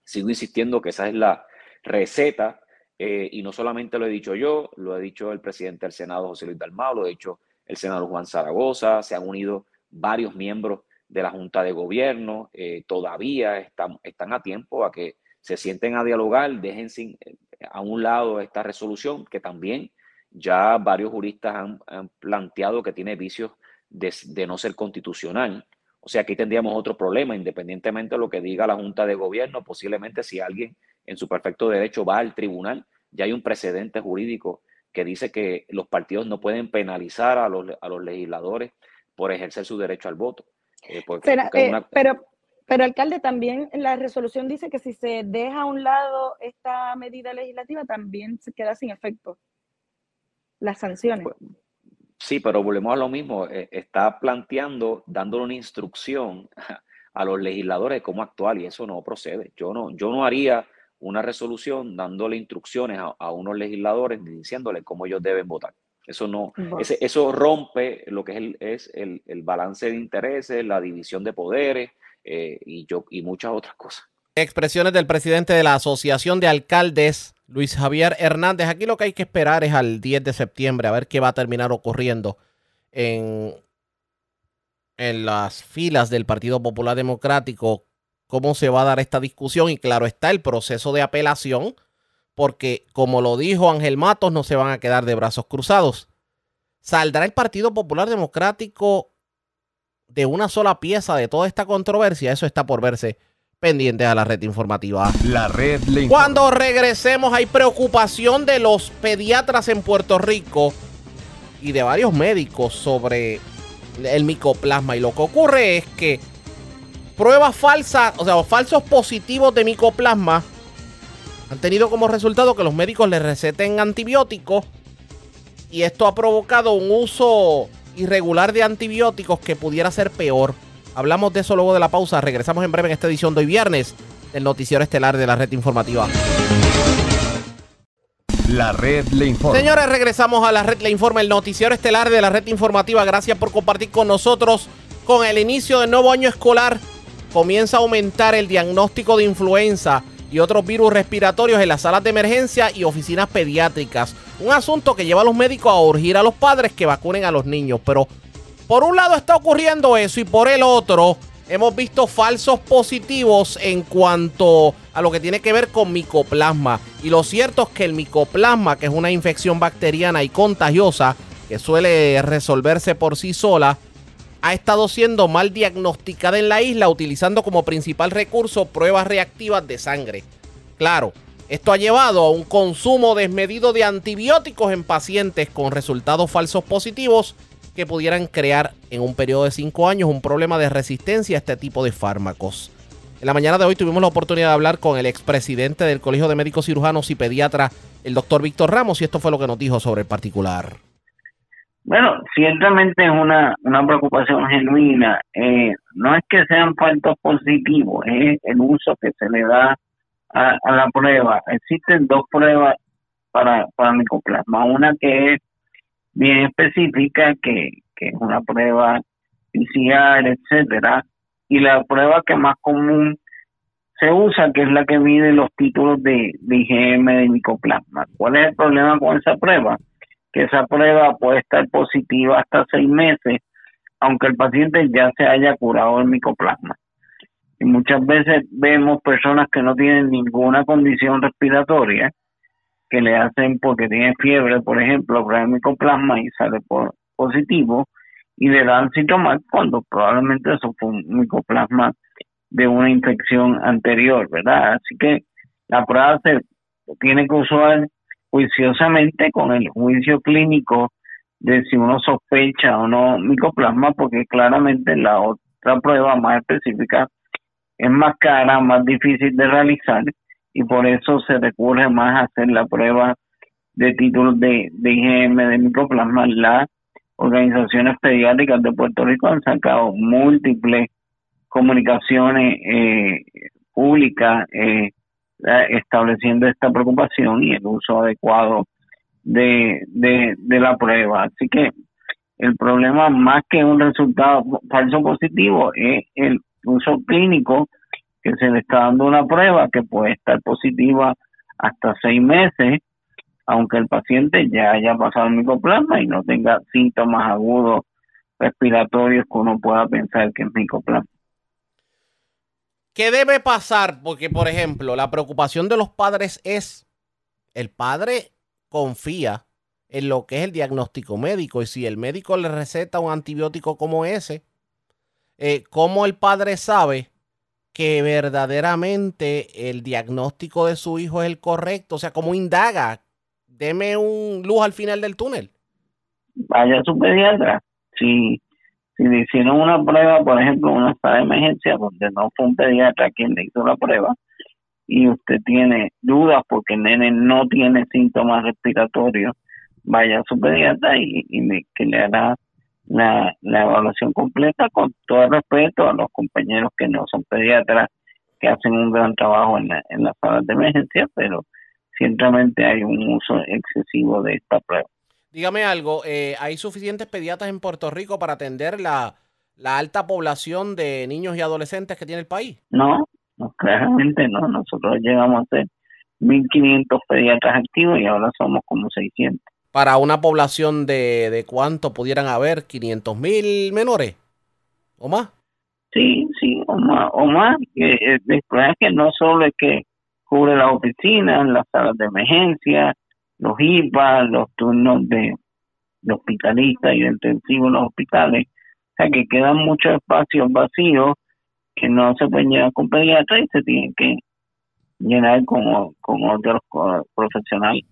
S20: sigo insistiendo que esa es la receta y no solamente lo he dicho yo, lo ha dicho el presidente del Senado, José Luis Dalmau, lo ha dicho el senador Juan Zaragoza, se han unido varios miembros de la Junta de Gobierno, eh, todavía están, a tiempo a que se sienten a dialogar, dejen eh, a un lado esta resolución que también ya varios juristas han, planteado que tiene vicios de, de, no ser constitucional. O sea, aquí tendríamos otro problema, independientemente de lo que diga la Junta de Gobierno, posiblemente si alguien en su perfecto derecho va al tribunal, ya hay un precedente jurídico que dice que los partidos no pueden penalizar a los, a los legisladores por ejercer su derecho al voto.
S21: Eh, eh, pero, pero, alcalde, también la resolución dice que si se deja a un lado esta medida legislativa, también se queda sin efecto las sanciones. Pues,
S20: sí, pero volvemos a lo mismo. Eh, está planteando, dándole una instrucción a los legisladores de cómo actuar y eso no procede. Yo no, yo no haría una resolución dándole instrucciones a, unos legisladores diciéndole cómo ellos deben votar. Eso no, eso rompe lo que es el, es el, el, balance de intereses, la división de poderes eh, y, yo, y muchas otras cosas.
S2: Expresiones del presidente de la Asociación de Alcaldes, Luis Javier Hernández. Aquí lo que hay que esperar es al 10 de septiembre a ver qué va a terminar ocurriendo en, en las filas del Partido Popular Democrático cómo se va a dar esta discusión y claro está el proceso de apelación, porque como lo dijo Ángel Matos, no se van a quedar de brazos cruzados. ¿Saldrá el Partido Popular Democrático de una sola pieza de toda esta controversia? Eso está por verse. pendientes a la red informativa.
S1: La red le
S2: Cuando regresemos hay preocupación de los pediatras en Puerto Rico y de varios médicos sobre el micoplasma. Y lo que ocurre es que pruebas falsas, o sea, falsos positivos de micoplasma han tenido como resultado que los médicos les receten antibióticos y esto ha provocado un uso irregular de antibióticos que pudiera ser peor. Hablamos de eso luego de la pausa. Regresamos en breve en esta edición de hoy viernes del noticiero estelar de la red informativa.
S1: La red le informa.
S2: Señores, regresamos a la red le informa, el noticiero estelar de la red informativa. Gracias por compartir con nosotros. Con el inicio del nuevo año escolar, comienza a aumentar el diagnóstico de influenza y otros virus respiratorios en las salas de emergencia y oficinas pediátricas. Un asunto que lleva a los médicos a urgir a los padres que vacunen a los niños. Pero por un lado está ocurriendo eso y por el otro hemos visto falsos positivos en cuanto a lo que tiene que ver con micoplasma. Y lo cierto es que el micoplasma, que es una infección bacteriana y contagiosa, que suele resolverse por sí sola, ha estado siendo mal diagnosticada en la isla utilizando como principal recurso pruebas reactivas de sangre. Claro, esto ha llevado a un consumo desmedido de antibióticos en pacientes con resultados falsos positivos que pudieran crear en un periodo de 5 años un problema de resistencia a este tipo de fármacos. En la mañana de hoy tuvimos la oportunidad de hablar con el expresidente del Colegio de Médicos Cirujanos y Pediatra, el doctor Víctor Ramos, y esto fue lo que nos dijo sobre el particular.
S22: Bueno, ciertamente es una, una preocupación genuina. Eh, no es que sean faltos positivos, es el uso que se le da a, la prueba. Existen dos pruebas para, para micoplasma. Una que es bien específica, que, que es una prueba PCR, etcétera, y la prueba que más común se usa, que es la que mide los títulos de, de IgM de micoplasma. ¿Cuál es el problema con esa prueba? Que esa prueba puede estar positiva hasta seis meses, aunque el paciente ya se haya curado el micoplasma. Y muchas veces vemos personas que no tienen ninguna condición respiratoria, que le hacen porque tiene fiebre, por ejemplo, prueba micoplasma y sale positivo, y le dan síntomas cuando probablemente eso fue un micoplasma de una infección anterior, ¿verdad? Así que la prueba se tiene que usar juiciosamente con el juicio clínico de si uno sospecha o no micoplasma, porque claramente la otra prueba más específica es más cara, más difícil de realizar y por eso se recurre más a hacer la prueba de títulos de, de IgM de micoplasma. Las organizaciones pediátricas de Puerto Rico han sacado múltiples comunicaciones eh, públicas eh, estableciendo esta preocupación y el uso adecuado de, de, de la prueba. Así que el problema más que un resultado falso positivo es el uso clínico que se le está dando una prueba que puede estar positiva hasta seis meses, aunque el paciente ya haya pasado el micoplasma y no tenga síntomas agudos respiratorios que uno pueda pensar que es micoplasma.
S2: ¿Qué debe pasar? Porque, por ejemplo, la preocupación de los padres es, el padre confía en lo que es el diagnóstico médico y si el médico le receta un antibiótico como ese, eh, ¿cómo el padre sabe que verdaderamente el diagnóstico de su hijo es el correcto? O sea, ¿cómo indaga? Deme un luz al final del túnel.
S22: Vaya a su pediatra. Si si le hicieron una prueba, por ejemplo, una sala de emergencia donde no fue un pediatra quien le hizo la prueba y usted tiene dudas porque el nene no tiene síntomas respiratorios, vaya a su pediatra y, que le haga la, evaluación completa con todo respeto a los compañeros que no son pediatras que hacen un gran trabajo en, la, en las salas de emergencia, pero ciertamente hay un uso excesivo de esta prueba.
S2: Dígame algo, eh, ¿hay suficientes pediatras en Puerto Rico para atender la, alta población de niños y adolescentes que tiene el país?
S22: No, no claramente no. Nosotros llegamos a ser 1.500 pediatras activos y ahora somos como 600.
S2: Para una población de, de cuánto pudieran haber, 500 mil menores o más.
S22: Sí, sí, o más. O más. Eh, el problema es que no solo es que cubre las oficinas, las salas de emergencia, los IPA, los turnos de, hospitalistas y de intensivos en los hospitales. O sea que quedan muchos espacios vacíos que no se pueden llevar con pediatra y se tienen que llenar con, con otros profesionales.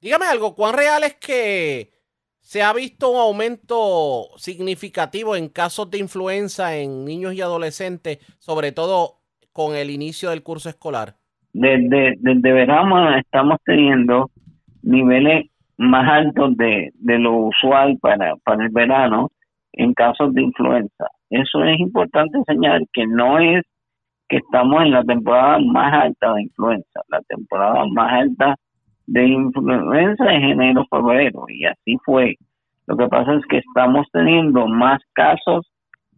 S2: Dígame algo, ¿cuán real es que se ha visto un aumento significativo en casos de influenza en niños y adolescentes, sobre todo con el inicio del curso escolar?
S22: Desde, desde verano estamos teniendo niveles más altos de, de lo usual para, para el verano en casos de influenza. Eso es importante señalar que no es que estamos en la temporada más alta de influenza. La temporada más alta de influenza es enero, febrero, y así fue. Lo que pasa es que estamos teniendo más casos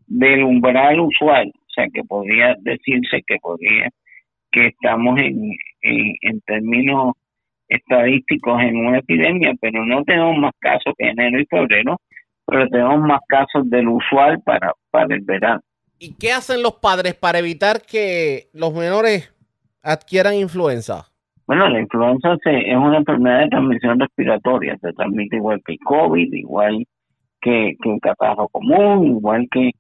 S22: del umbral usual, o sea que podría decirse que podría que estamos en, en, términos estadísticos en una epidemia, pero no tenemos más casos que enero y febrero, pero tenemos más casos del usual para, para el verano.
S2: ¿Y qué hacen los padres para evitar que los menores adquieran influenza?
S22: Bueno, la influenza es una enfermedad de transmisión respiratoria, se transmite igual que el COVID, igual que, que el catarro común, igual que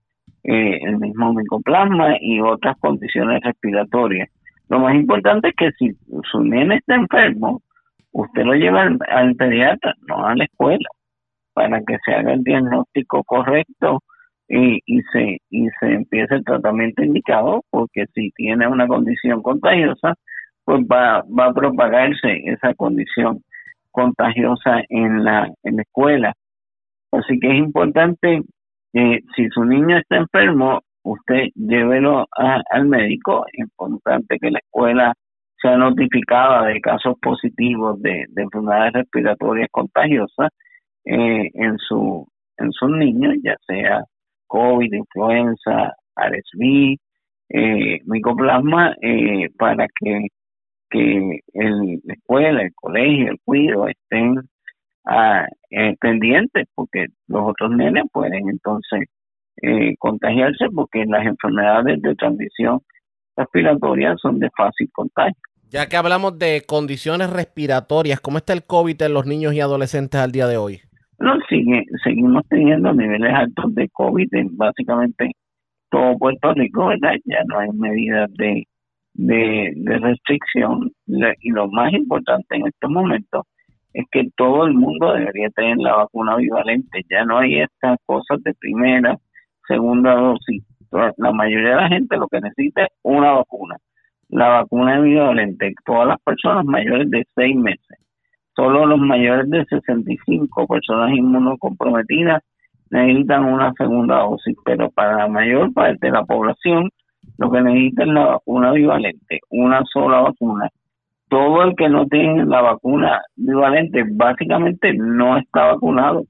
S22: eh, el mismo micoplasma y otras condiciones respiratorias. Lo más importante es que si su nene está enfermo, usted lo lleva al, pediatra, no a la escuela, para que se haga el diagnóstico correcto y, se, empiece el tratamiento indicado, porque si tiene una condición contagiosa, pues va, va a propagarse esa condición contagiosa en la, en la escuela. Así que es importante, que si su niño está enfermo, usted llévelo al médico. Es importante que la escuela sea notificada de casos positivos de, de enfermedades respiratorias contagiosas eh, en su en sus niños, ya sea COVID, influenza, RSV, eh, micoplasma, eh, para que, que el, la escuela, el colegio, el cuido estén ah, eh, pendientes, porque los otros nenes pueden entonces contagiarse, porque las enfermedades de transmisión respiratoria son de fácil contagio.
S2: Ya que hablamos de condiciones respiratorias, ¿cómo está el COVID en los niños y adolescentes al día de hoy?
S22: No, sigue, seguimos teniendo niveles altos de COVID en básicamente todo Puerto Rico, ¿verdad? Ya no hay medidas de, de, restricción y lo más importante en estos momentos es que todo el mundo debería tener la vacuna bivalente. Ya no hay estas cosas de primera, segunda dosis. La mayoría de la gente lo que necesita es una vacuna. La vacuna bivalente, todas las personas mayores de seis meses Solo los mayores de 65 personas inmunocomprometidas necesitan una segunda dosis, pero para la mayor parte de la población lo que necesita es la vacuna bivalente, una sola vacuna. Todo el que no tiene la vacuna bivalente básicamente no está vacunado,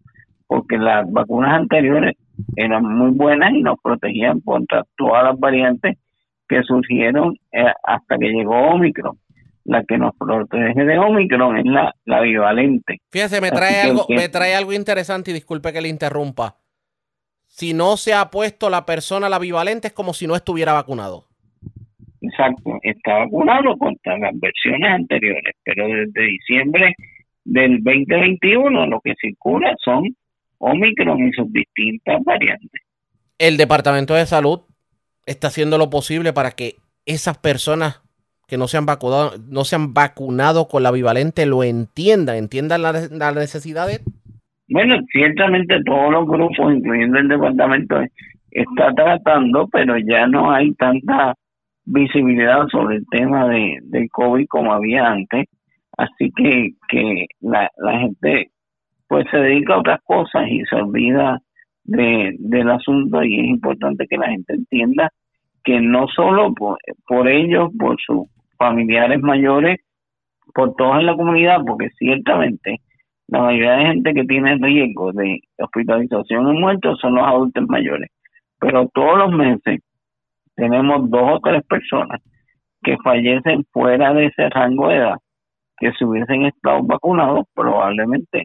S22: porque las vacunas anteriores eran muy buenas y nos protegían contra todas las variantes que surgieron eh, hasta que llegó Omicron la que nos protege de Omicron es la, la bivalente.
S2: Fíjese, me trae, algo, me trae algo interesante y disculpe que le interrumpa. Si no se ha puesto la persona la bivalente es como si no estuviera vacunado.
S22: Exacto, está vacunado contra las versiones anteriores, pero desde diciembre del 2021 lo que circula son Omicron y sus distintas variantes.
S2: El Departamento de Salud está haciendo lo posible para que esas personas que no se han vacunado, no se han vacunado con la bivalente lo entiendan, entiendan las la necesidades?
S22: Bueno, ciertamente todos los grupos, incluyendo el departamento, está tratando, pero ya no hay tanta visibilidad sobre el tema de, del COVID como había antes. Así que, que la, la gente pues se dedica a otras cosas y se olvida de, del asunto y es importante que la gente entienda que no solo por, ellos, por su familiares mayores, por todos en la comunidad, porque ciertamente la mayoría de gente que tiene riesgo de hospitalización y muertos son los adultos mayores. Pero todos los meses tenemos dos o tres personas que fallecen fuera de ese rango de edad, que si hubiesen estado vacunados probablemente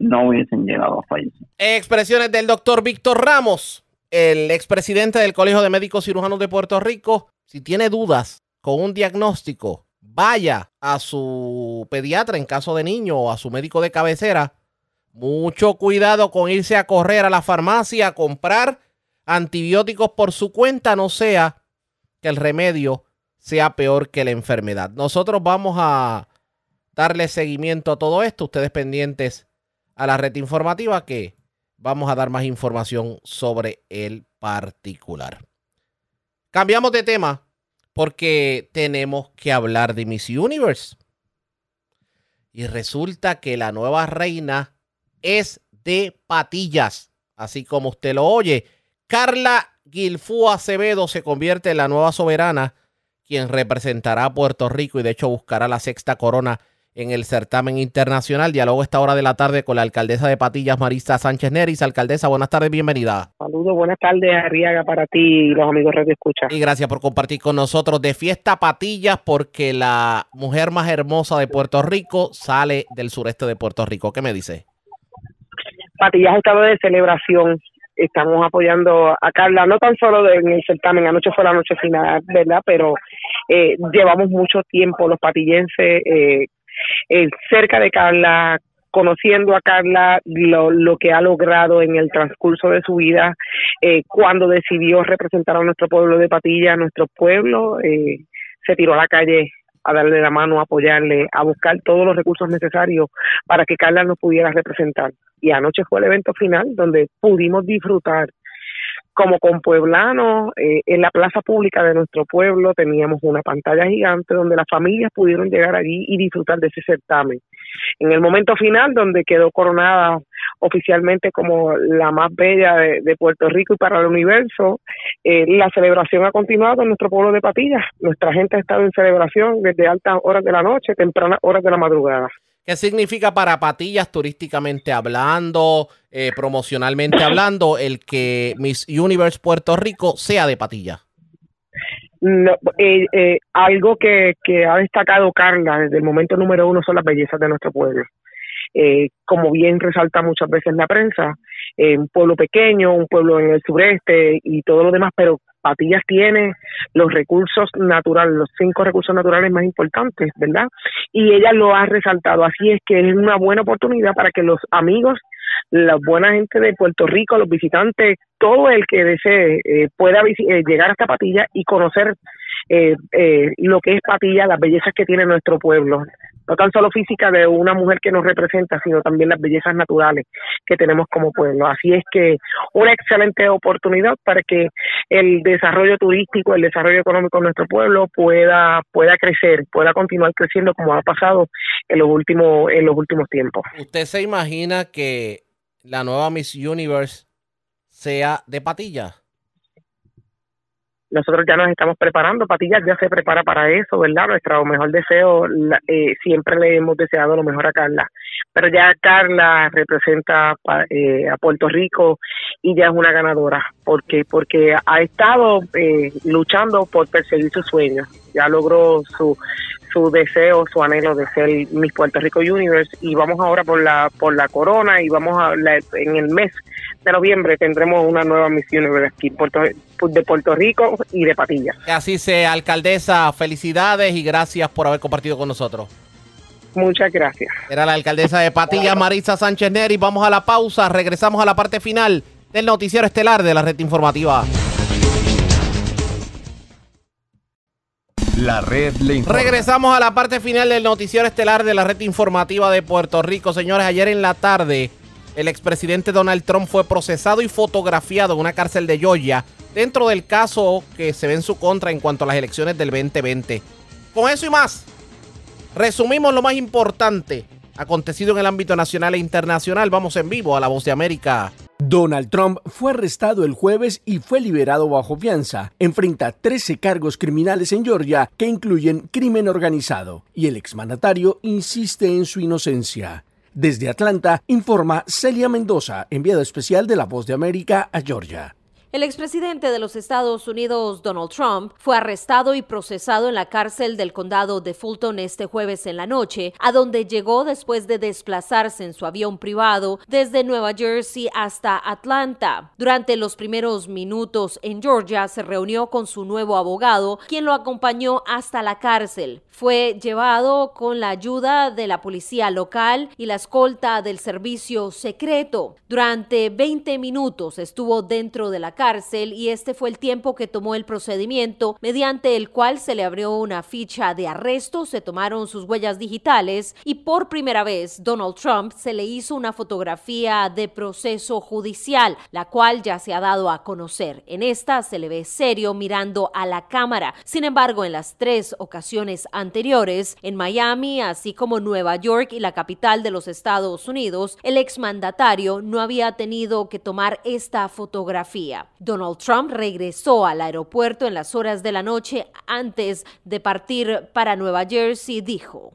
S22: no hubiesen llegado a fallecer.
S2: Expresiones del doctor Víctor Ramos, el expresidente del Colegio de Médicos Cirujanos de Puerto Rico. Si tiene dudas con un diagnóstico, vaya a su pediatra en caso de niño o a su médico de cabecera. Mucho cuidado con irse a correr a la farmacia a comprar antibióticos por su cuenta, no sea que el remedio sea peor que la enfermedad. Nosotros vamos a darle seguimiento a todo esto, ustedes pendientes a la red informativa que vamos a dar más información sobre el particular. Cambiamos de tema porque tenemos que hablar de Miss Universe. Y resulta que la nueva reina es de patillas, así como usted lo oye. Carla Guilfú Acevedo se convierte en la nueva soberana, quien representará a Puerto Rico y de hecho buscará la sexta corona en el certamen internacional. Diálogo esta hora de la tarde con la alcaldesa de Patillas, Marisa Sánchez Neris. Alcaldesa, buenas tardes, bienvenida.
S23: Saludos, buenas tardes, Arriaga, para ti y los amigos de Escucha.
S2: Y gracias por compartir con nosotros de Fiesta Patillas, porque la mujer más hermosa de Puerto Rico sale del sureste de Puerto Rico. ¿Qué me dice?
S23: Patillas ha estado de celebración. Estamos apoyando a Carla, no tan solo en el certamen, anoche fue la noche final, ¿verdad? Pero eh, llevamos mucho tiempo los patillenses eh, eh, cerca de Carla, conociendo a Carla, lo, lo, que ha logrado en el transcurso de su vida, eh, cuando decidió representar a nuestro pueblo de Patilla, a nuestro pueblo, eh, se tiró a la calle a darle la mano, a apoyarle, a buscar todos los recursos necesarios para que Carla nos pudiera representar. Y anoche fue el evento final donde pudimos disfrutar como con pueblanos, eh, en la plaza pública de nuestro pueblo teníamos una pantalla gigante donde las familias pudieron llegar allí y disfrutar de ese certamen. En el momento final, donde quedó coronada oficialmente como la más bella de, Puerto Rico y para el universo, eh, la celebración ha continuado en nuestro pueblo de Patillas. Nuestra gente ha estado en celebración desde altas horas de la noche, tempranas horas de la madrugada.
S2: ¿Qué significa para Patillas turísticamente hablando, eh, promocionalmente hablando, el que Miss Universe Puerto Rico sea de Patillas?
S23: Eh, eh, algo que, que ha destacado Carla desde el momento número uno son las bellezas de nuestro pueblo. como bien resalta muchas veces la prensa, un pueblo pequeño, un pueblo en el sureste y todo lo demás, pero Patillas tiene los recursos naturales, los cinco recursos naturales más importantes, ¿verdad? Y ella lo ha resaltado, así es que es una buena oportunidad para que los amigos, la buena gente de Puerto Rico, los visitantes, todo el que desee eh, pueda eh, llegar hasta Patillas y conocer eh, eh, lo que es Patilla, las bellezas que tiene nuestro pueblo, no tan solo física de una mujer que nos representa, sino también las bellezas naturales que tenemos como pueblo. Así es que una excelente oportunidad para que el desarrollo turístico, el desarrollo económico de nuestro pueblo pueda pueda crecer, pueda continuar creciendo como ha pasado en los últimos en los últimos tiempos.
S2: ¿Usted se imagina que la nueva Miss Universe sea de Patilla?
S23: Nosotros ya nos estamos preparando, Patillas ya se prepara para eso, ¿verdad? Nuestro mejor deseo, eh, siempre le hemos deseado lo mejor a Carla, pero ya Carla representa eh, a Puerto Rico y ya es una ganadora, porque porque ha estado eh, luchando por perseguir sus sueños, ya logró su su deseo, su anhelo de ser Miss Puerto Rico Universe y vamos ahora por la por la corona y vamos a en el mes de noviembre tendremos una nueva misión aquí de Puerto Rico y de Patilla.
S2: Así sea, alcaldesa, felicidades y gracias por haber compartido con nosotros.
S23: Muchas gracias.
S2: Era la alcaldesa de Patilla, Marisa Sánchez Neri. Vamos a la pausa, regresamos a la parte final del noticiero estelar de la red informativa.
S1: La red le
S2: Regresamos a la parte final del noticiero estelar de la red informativa de Puerto Rico. Señores, ayer en la tarde el expresidente Donald Trump fue procesado y fotografiado en una cárcel de Georgia dentro del caso que se ve en su contra en cuanto a las elecciones del 2020. Con eso y más, resumimos lo más importante acontecido en el ámbito nacional e internacional. Vamos en vivo a La Voz de América.
S24: Donald Trump fue arrestado el jueves y fue liberado bajo fianza. Enfrenta 13 cargos criminales en Georgia que incluyen crimen organizado y el exmandatario insiste en su inocencia. Desde Atlanta, informa Celia Mendoza, enviado especial de La Voz de América a Georgia.
S25: El expresidente de los Estados Unidos, Donald Trump, fue arrestado y procesado en la cárcel del condado de Fulton este jueves en la noche, a donde llegó después de desplazarse en su avión privado desde Nueva Jersey hasta Atlanta. Durante los primeros minutos en Georgia se reunió con su nuevo abogado, quien lo acompañó hasta la cárcel. Fue llevado con la ayuda de la policía local y la escolta del servicio secreto. Durante 20 minutos estuvo dentro de la cárcel y este fue el tiempo que tomó el procedimiento mediante el cual se le abrió una ficha de arresto, se tomaron sus huellas digitales y por primera vez Donald Trump se le hizo una fotografía de proceso judicial, la cual ya se ha dado a conocer. En esta se le ve serio mirando a la cámara. Sin embargo, en las tres ocasiones anteriores, en Miami, así como Nueva York y la capital de los Estados Unidos, el exmandatario no había tenido que tomar esta fotografía. Donald Trump regresó al aeropuerto en las horas de la noche antes de partir para Nueva Jersey, dijo.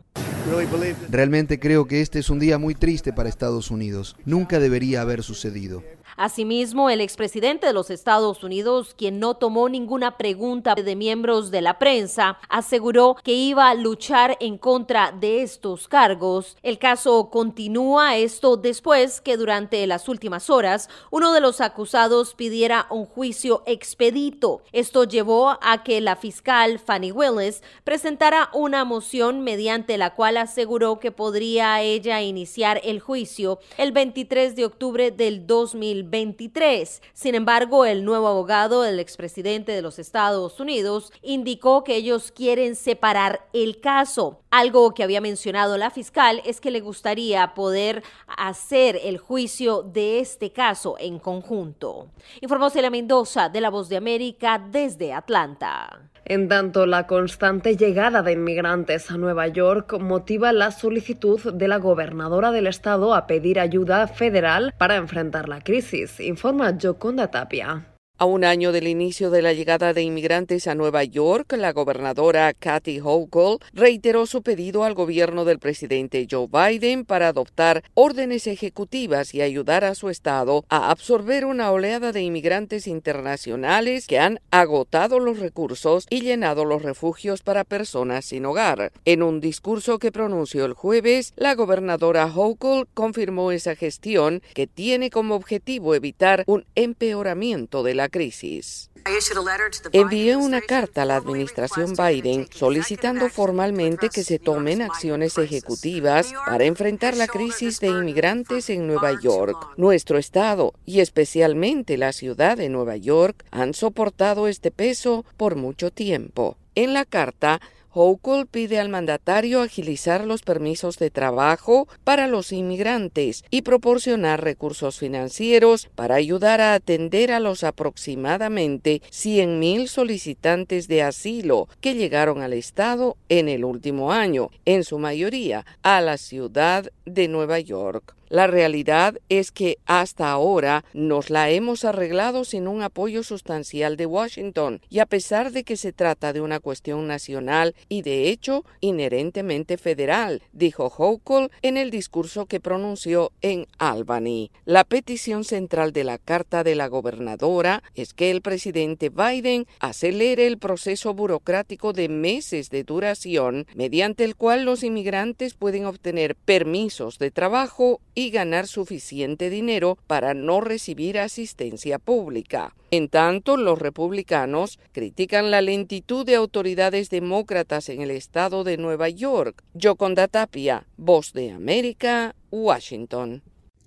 S26: Realmente creo que este es un día muy triste para Estados Unidos. Nunca debería haber sucedido.
S25: Asimismo, el expresidente de los Estados Unidos, quien no tomó ninguna pregunta de miembros de la prensa, aseguró que iba a luchar en contra de estos cargos. El caso continúa esto después que durante las últimas horas uno de los acusados pidiera un juicio expedito. Esto llevó a que la fiscal Fanny Willis presentara una moción mediante la cual aseguró que podría ella iniciar el juicio el 23 de octubre del 2020 23. Sin embargo, el nuevo abogado del expresidente de los Estados Unidos indicó que ellos quieren separar el caso. Algo que había mencionado la fiscal es que le gustaría poder hacer el juicio de este caso en conjunto. Informó Celia Mendoza de La Voz de América desde Atlanta.
S27: En tanto, la constante llegada de inmigrantes a Nueva York motiva la solicitud de la gobernadora del estado a pedir ayuda federal para enfrentar la crisis, informa Joconda Tapia.
S28: A un año del inicio de la llegada de inmigrantes a Nueva York, la gobernadora Kathy Hochul reiteró su pedido al gobierno del presidente Joe Biden para adoptar órdenes ejecutivas y ayudar a su estado a absorber una oleada de inmigrantes internacionales que han agotado los recursos y llenado los refugios para personas sin hogar. En un discurso que pronunció el jueves, la gobernadora Hochul confirmó esa gestión que tiene como objetivo evitar un empeoramiento de la crisis. Envié una carta a la administración Biden solicitando formalmente que se tomen acciones ejecutivas para enfrentar la crisis de inmigrantes en Nueva York. Nuestro estado y especialmente la ciudad de Nueva York han soportado este peso por mucho tiempo. En la carta Hochul pide al mandatario agilizar los permisos de trabajo para los inmigrantes y proporcionar recursos financieros para ayudar a atender a los aproximadamente 100.000 solicitantes de asilo que llegaron al Estado en el último año, en su mayoría a la ciudad de Nueva York. La realidad es que hasta ahora nos la hemos arreglado sin un apoyo sustancial de Washington y a pesar de que se trata de una cuestión nacional y de hecho inherentemente federal, dijo Hochul en el discurso que pronunció en Albany. La petición central de la carta de la gobernadora es que el presidente Biden acelere el proceso burocrático de meses de duración mediante el cual los inmigrantes pueden obtener permisos de trabajo ganar suficiente dinero para no recibir asistencia pública. En tanto, los republicanos critican la lentitud de autoridades demócratas en el estado de Nueva York. Yoconda Tapia, Voz de América, Washington.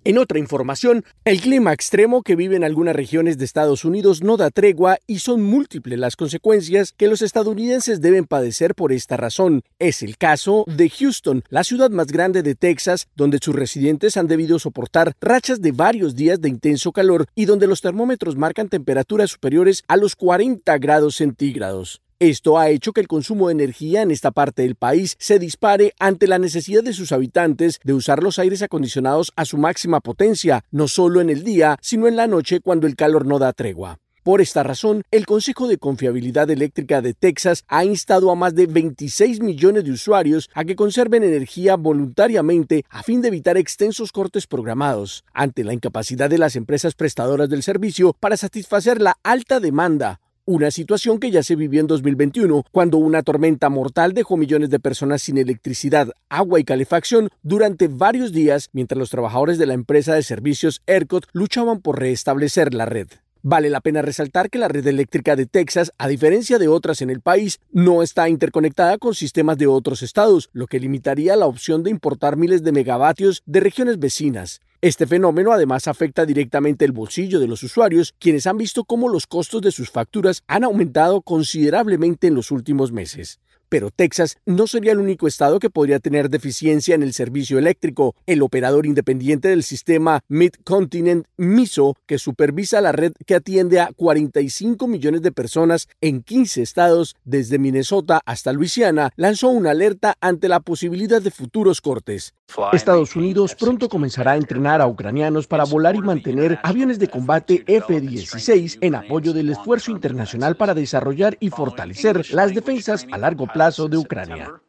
S24: En otra información, el clima extremo que vive en algunas regiones de Estados Unidos no da tregua y son múltiples las consecuencias que los estadounidenses deben padecer por esta razón. Es el caso de Houston, la ciudad más grande de Texas, donde sus residentes han debido soportar rachas de varios días de intenso calor y donde los termómetros marcan temperaturas superiores a los 40 grados centígrados. Esto ha hecho que el consumo de energía en esta parte del país se dispare ante la necesidad de sus habitantes de usar los aires acondicionados a su máxima potencia, no solo en el día, sino en la noche cuando el calor no da tregua. Por esta razón, el Consejo de Confiabilidad Eléctrica de Texas ha instado a más de 26 millones de usuarios a que conserven energía voluntariamente a fin de evitar extensos cortes programados, ante la incapacidad de las empresas prestadoras del servicio para satisfacer la alta demanda una situación que ya se vivió en 2021, cuando una tormenta mortal dejó millones de personas sin electricidad, agua y calefacción durante varios días mientras los trabajadores de la empresa de servicios ERCOT luchaban por restablecer la red. Vale la pena resaltar que la red eléctrica de Texas, a diferencia de otras en el país, no está interconectada con sistemas de otros estados, lo que limitaría la opción de importar miles de megavatios de regiones vecinas. Este fenómeno además afecta directamente el bolsillo de los usuarios, quienes han visto cómo los costos de sus facturas han aumentado considerablemente en los últimos meses. Pero Texas no sería el único estado que podría tener deficiencia en el servicio eléctrico. El operador independiente del sistema Mid-Continent MISO, que supervisa la red que atiende a 45 millones de personas en 15 estados, desde Minnesota hasta Luisiana, lanzó una alerta ante la posibilidad de futuros cortes. Estados Unidos pronto comenzará a entrenar a ucranianos para volar y mantener aviones de combate F-16 en apoyo del esfuerzo internacional para desarrollar y fortalecer las defensas a largo plazo plazo de Ucrania.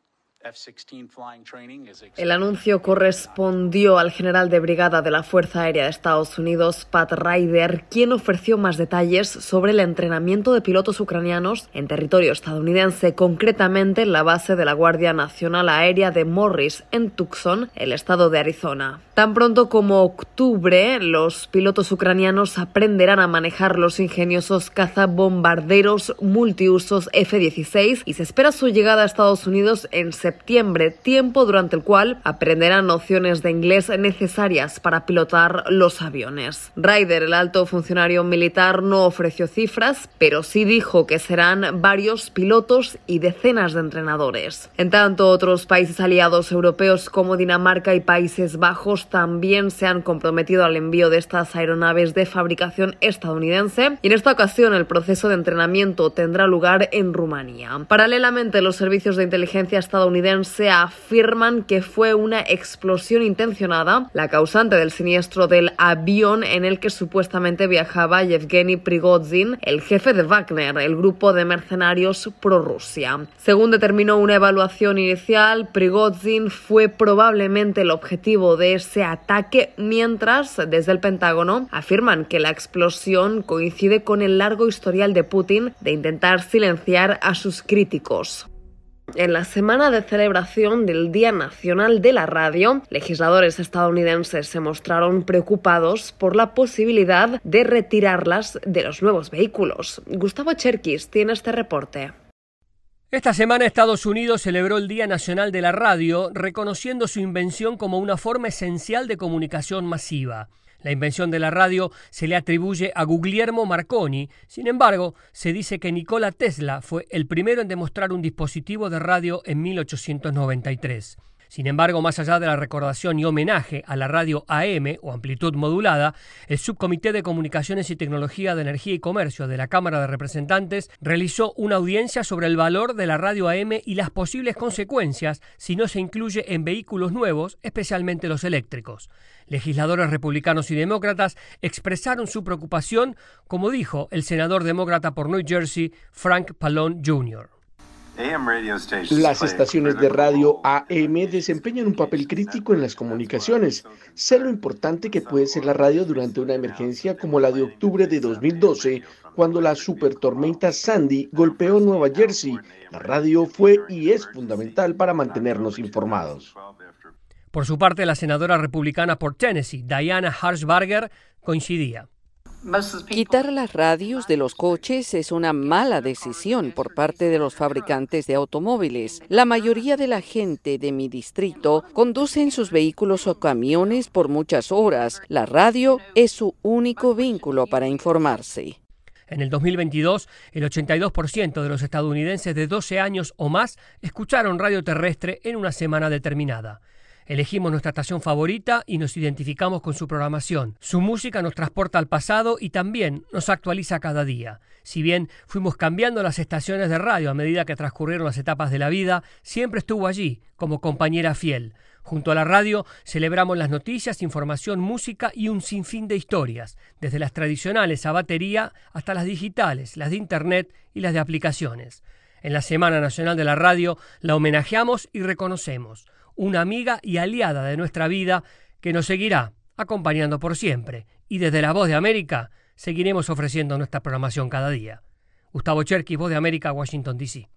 S27: El anuncio correspondió al general de brigada de la Fuerza Aérea de Estados Unidos, Pat Ryder, quien ofreció más detalles sobre el entrenamiento de pilotos ucranianos en territorio estadounidense, concretamente en la base de la Guardia Nacional Aérea de Morris, en Tucson, el estado de Arizona. Tan pronto como octubre, los pilotos ucranianos aprenderán a manejar los ingeniosos cazabombarderos multiusos F-16 y se espera su llegada a Estados Unidos en septiembre, tiempo durante el cual aprenderán nociones de inglés necesarias para pilotar los aviones. Ryder, el alto funcionario militar, no ofreció cifras, pero sí dijo que serán varios pilotos y decenas de entrenadores. En tanto, otros países aliados europeos como Dinamarca y Países Bajos también se han comprometido al envío de estas aeronaves de fabricación estadounidense y en esta ocasión el proceso de entrenamiento tendrá lugar en Rumanía. Paralelamente, los servicios de inteligencia estadounidense afirman que fue una explosión intencionada la causante del siniestro del avión en el que supuestamente viajaba Yevgeny Prigozhin, el jefe de Wagner, el grupo de mercenarios pro-Rusia. Según determinó una evaluación inicial, Prigozhin fue probablemente el objetivo de ese ataque, mientras desde el Pentágono afirman que la explosión coincide con el largo historial de Putin de intentar silenciar a sus críticos. En la semana de celebración del Día Nacional de la Radio, legisladores estadounidenses se mostraron preocupados por la posibilidad de retirarlas de los nuevos vehículos. Gustavo Cherkis tiene este reporte.
S29: Esta semana Estados Unidos celebró el Día Nacional de la Radio, reconociendo su invención como una forma esencial de comunicación masiva. La invención de la radio se le atribuye a Guglielmo Marconi, sin embargo, se dice que Nikola Tesla fue el primero en demostrar un dispositivo de radio en 1893. Sin embargo, más allá de la recordación y homenaje a la radio AM o amplitud modulada, el Subcomité de Comunicaciones y Tecnología de Energía y Comercio de la Cámara de Representantes realizó una audiencia sobre el valor de la radio AM y las posibles consecuencias si no se incluye en vehículos nuevos, especialmente los eléctricos. Legisladores republicanos y demócratas expresaron su preocupación, como dijo el senador demócrata por New Jersey, Frank Pallone Jr.
S24: Las estaciones de radio AM desempeñan un papel crítico en las comunicaciones. Sé lo importante que puede ser la radio durante una emergencia como la de octubre de 2012, cuando la supertormenta Sandy golpeó Nueva Jersey. La radio fue y es fundamental para mantenernos informados.
S29: Por su parte, la senadora republicana por Tennessee, Diana Harshbarger, coincidía.
S28: Quitar las radios de los coches es una mala decisión por parte de los fabricantes de automóviles. La mayoría de la gente de mi distrito conduce en sus vehículos o camiones por muchas horas. La radio es su único vínculo para informarse.
S29: En el 2022, el 82% de los estadounidenses de 12 años o más escucharon radio terrestre en una semana determinada. Elegimos nuestra estación favorita y nos identificamos con su programación. Su música nos transporta al pasado y también nos actualiza cada día. Si bien fuimos cambiando las estaciones de radio a medida que transcurrieron las etapas de la vida, siempre estuvo allí como compañera fiel. Junto a la radio celebramos las noticias, información, música y un sinfín de historias, desde las tradicionales a batería hasta las digitales, las de Internet y las de aplicaciones. En la Semana Nacional de la Radio la homenajeamos y reconocemos una amiga y aliada de nuestra vida que nos seguirá acompañando por siempre. Y desde la Voz de América seguiremos ofreciendo nuestra programación cada día. Gustavo Cherky, Voz de América, Washington, D.C.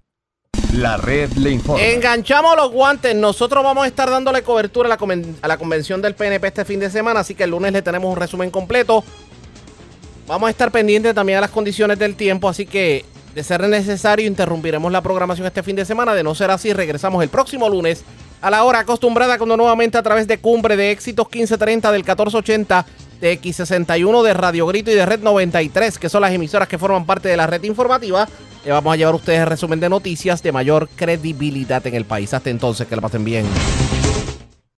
S2: La red le informa. Enganchamos los guantes. Nosotros vamos a estar dándole cobertura a la, a la convención del PNP este fin de semana, así que el lunes le tenemos un resumen completo. Vamos a estar pendientes también a las condiciones del tiempo, así que de ser necesario interrumpiremos la programación este fin de semana. De no ser así, regresamos el próximo lunes a la hora acostumbrada cuando nuevamente a través de Cumbre de Éxitos 1530 del 1480 de X61 de Radio Grito y de Red 93, que son las emisoras que forman parte de la red informativa, le vamos a llevar a ustedes el resumen de noticias de mayor credibilidad en el país. Hasta entonces, que la pasen bien.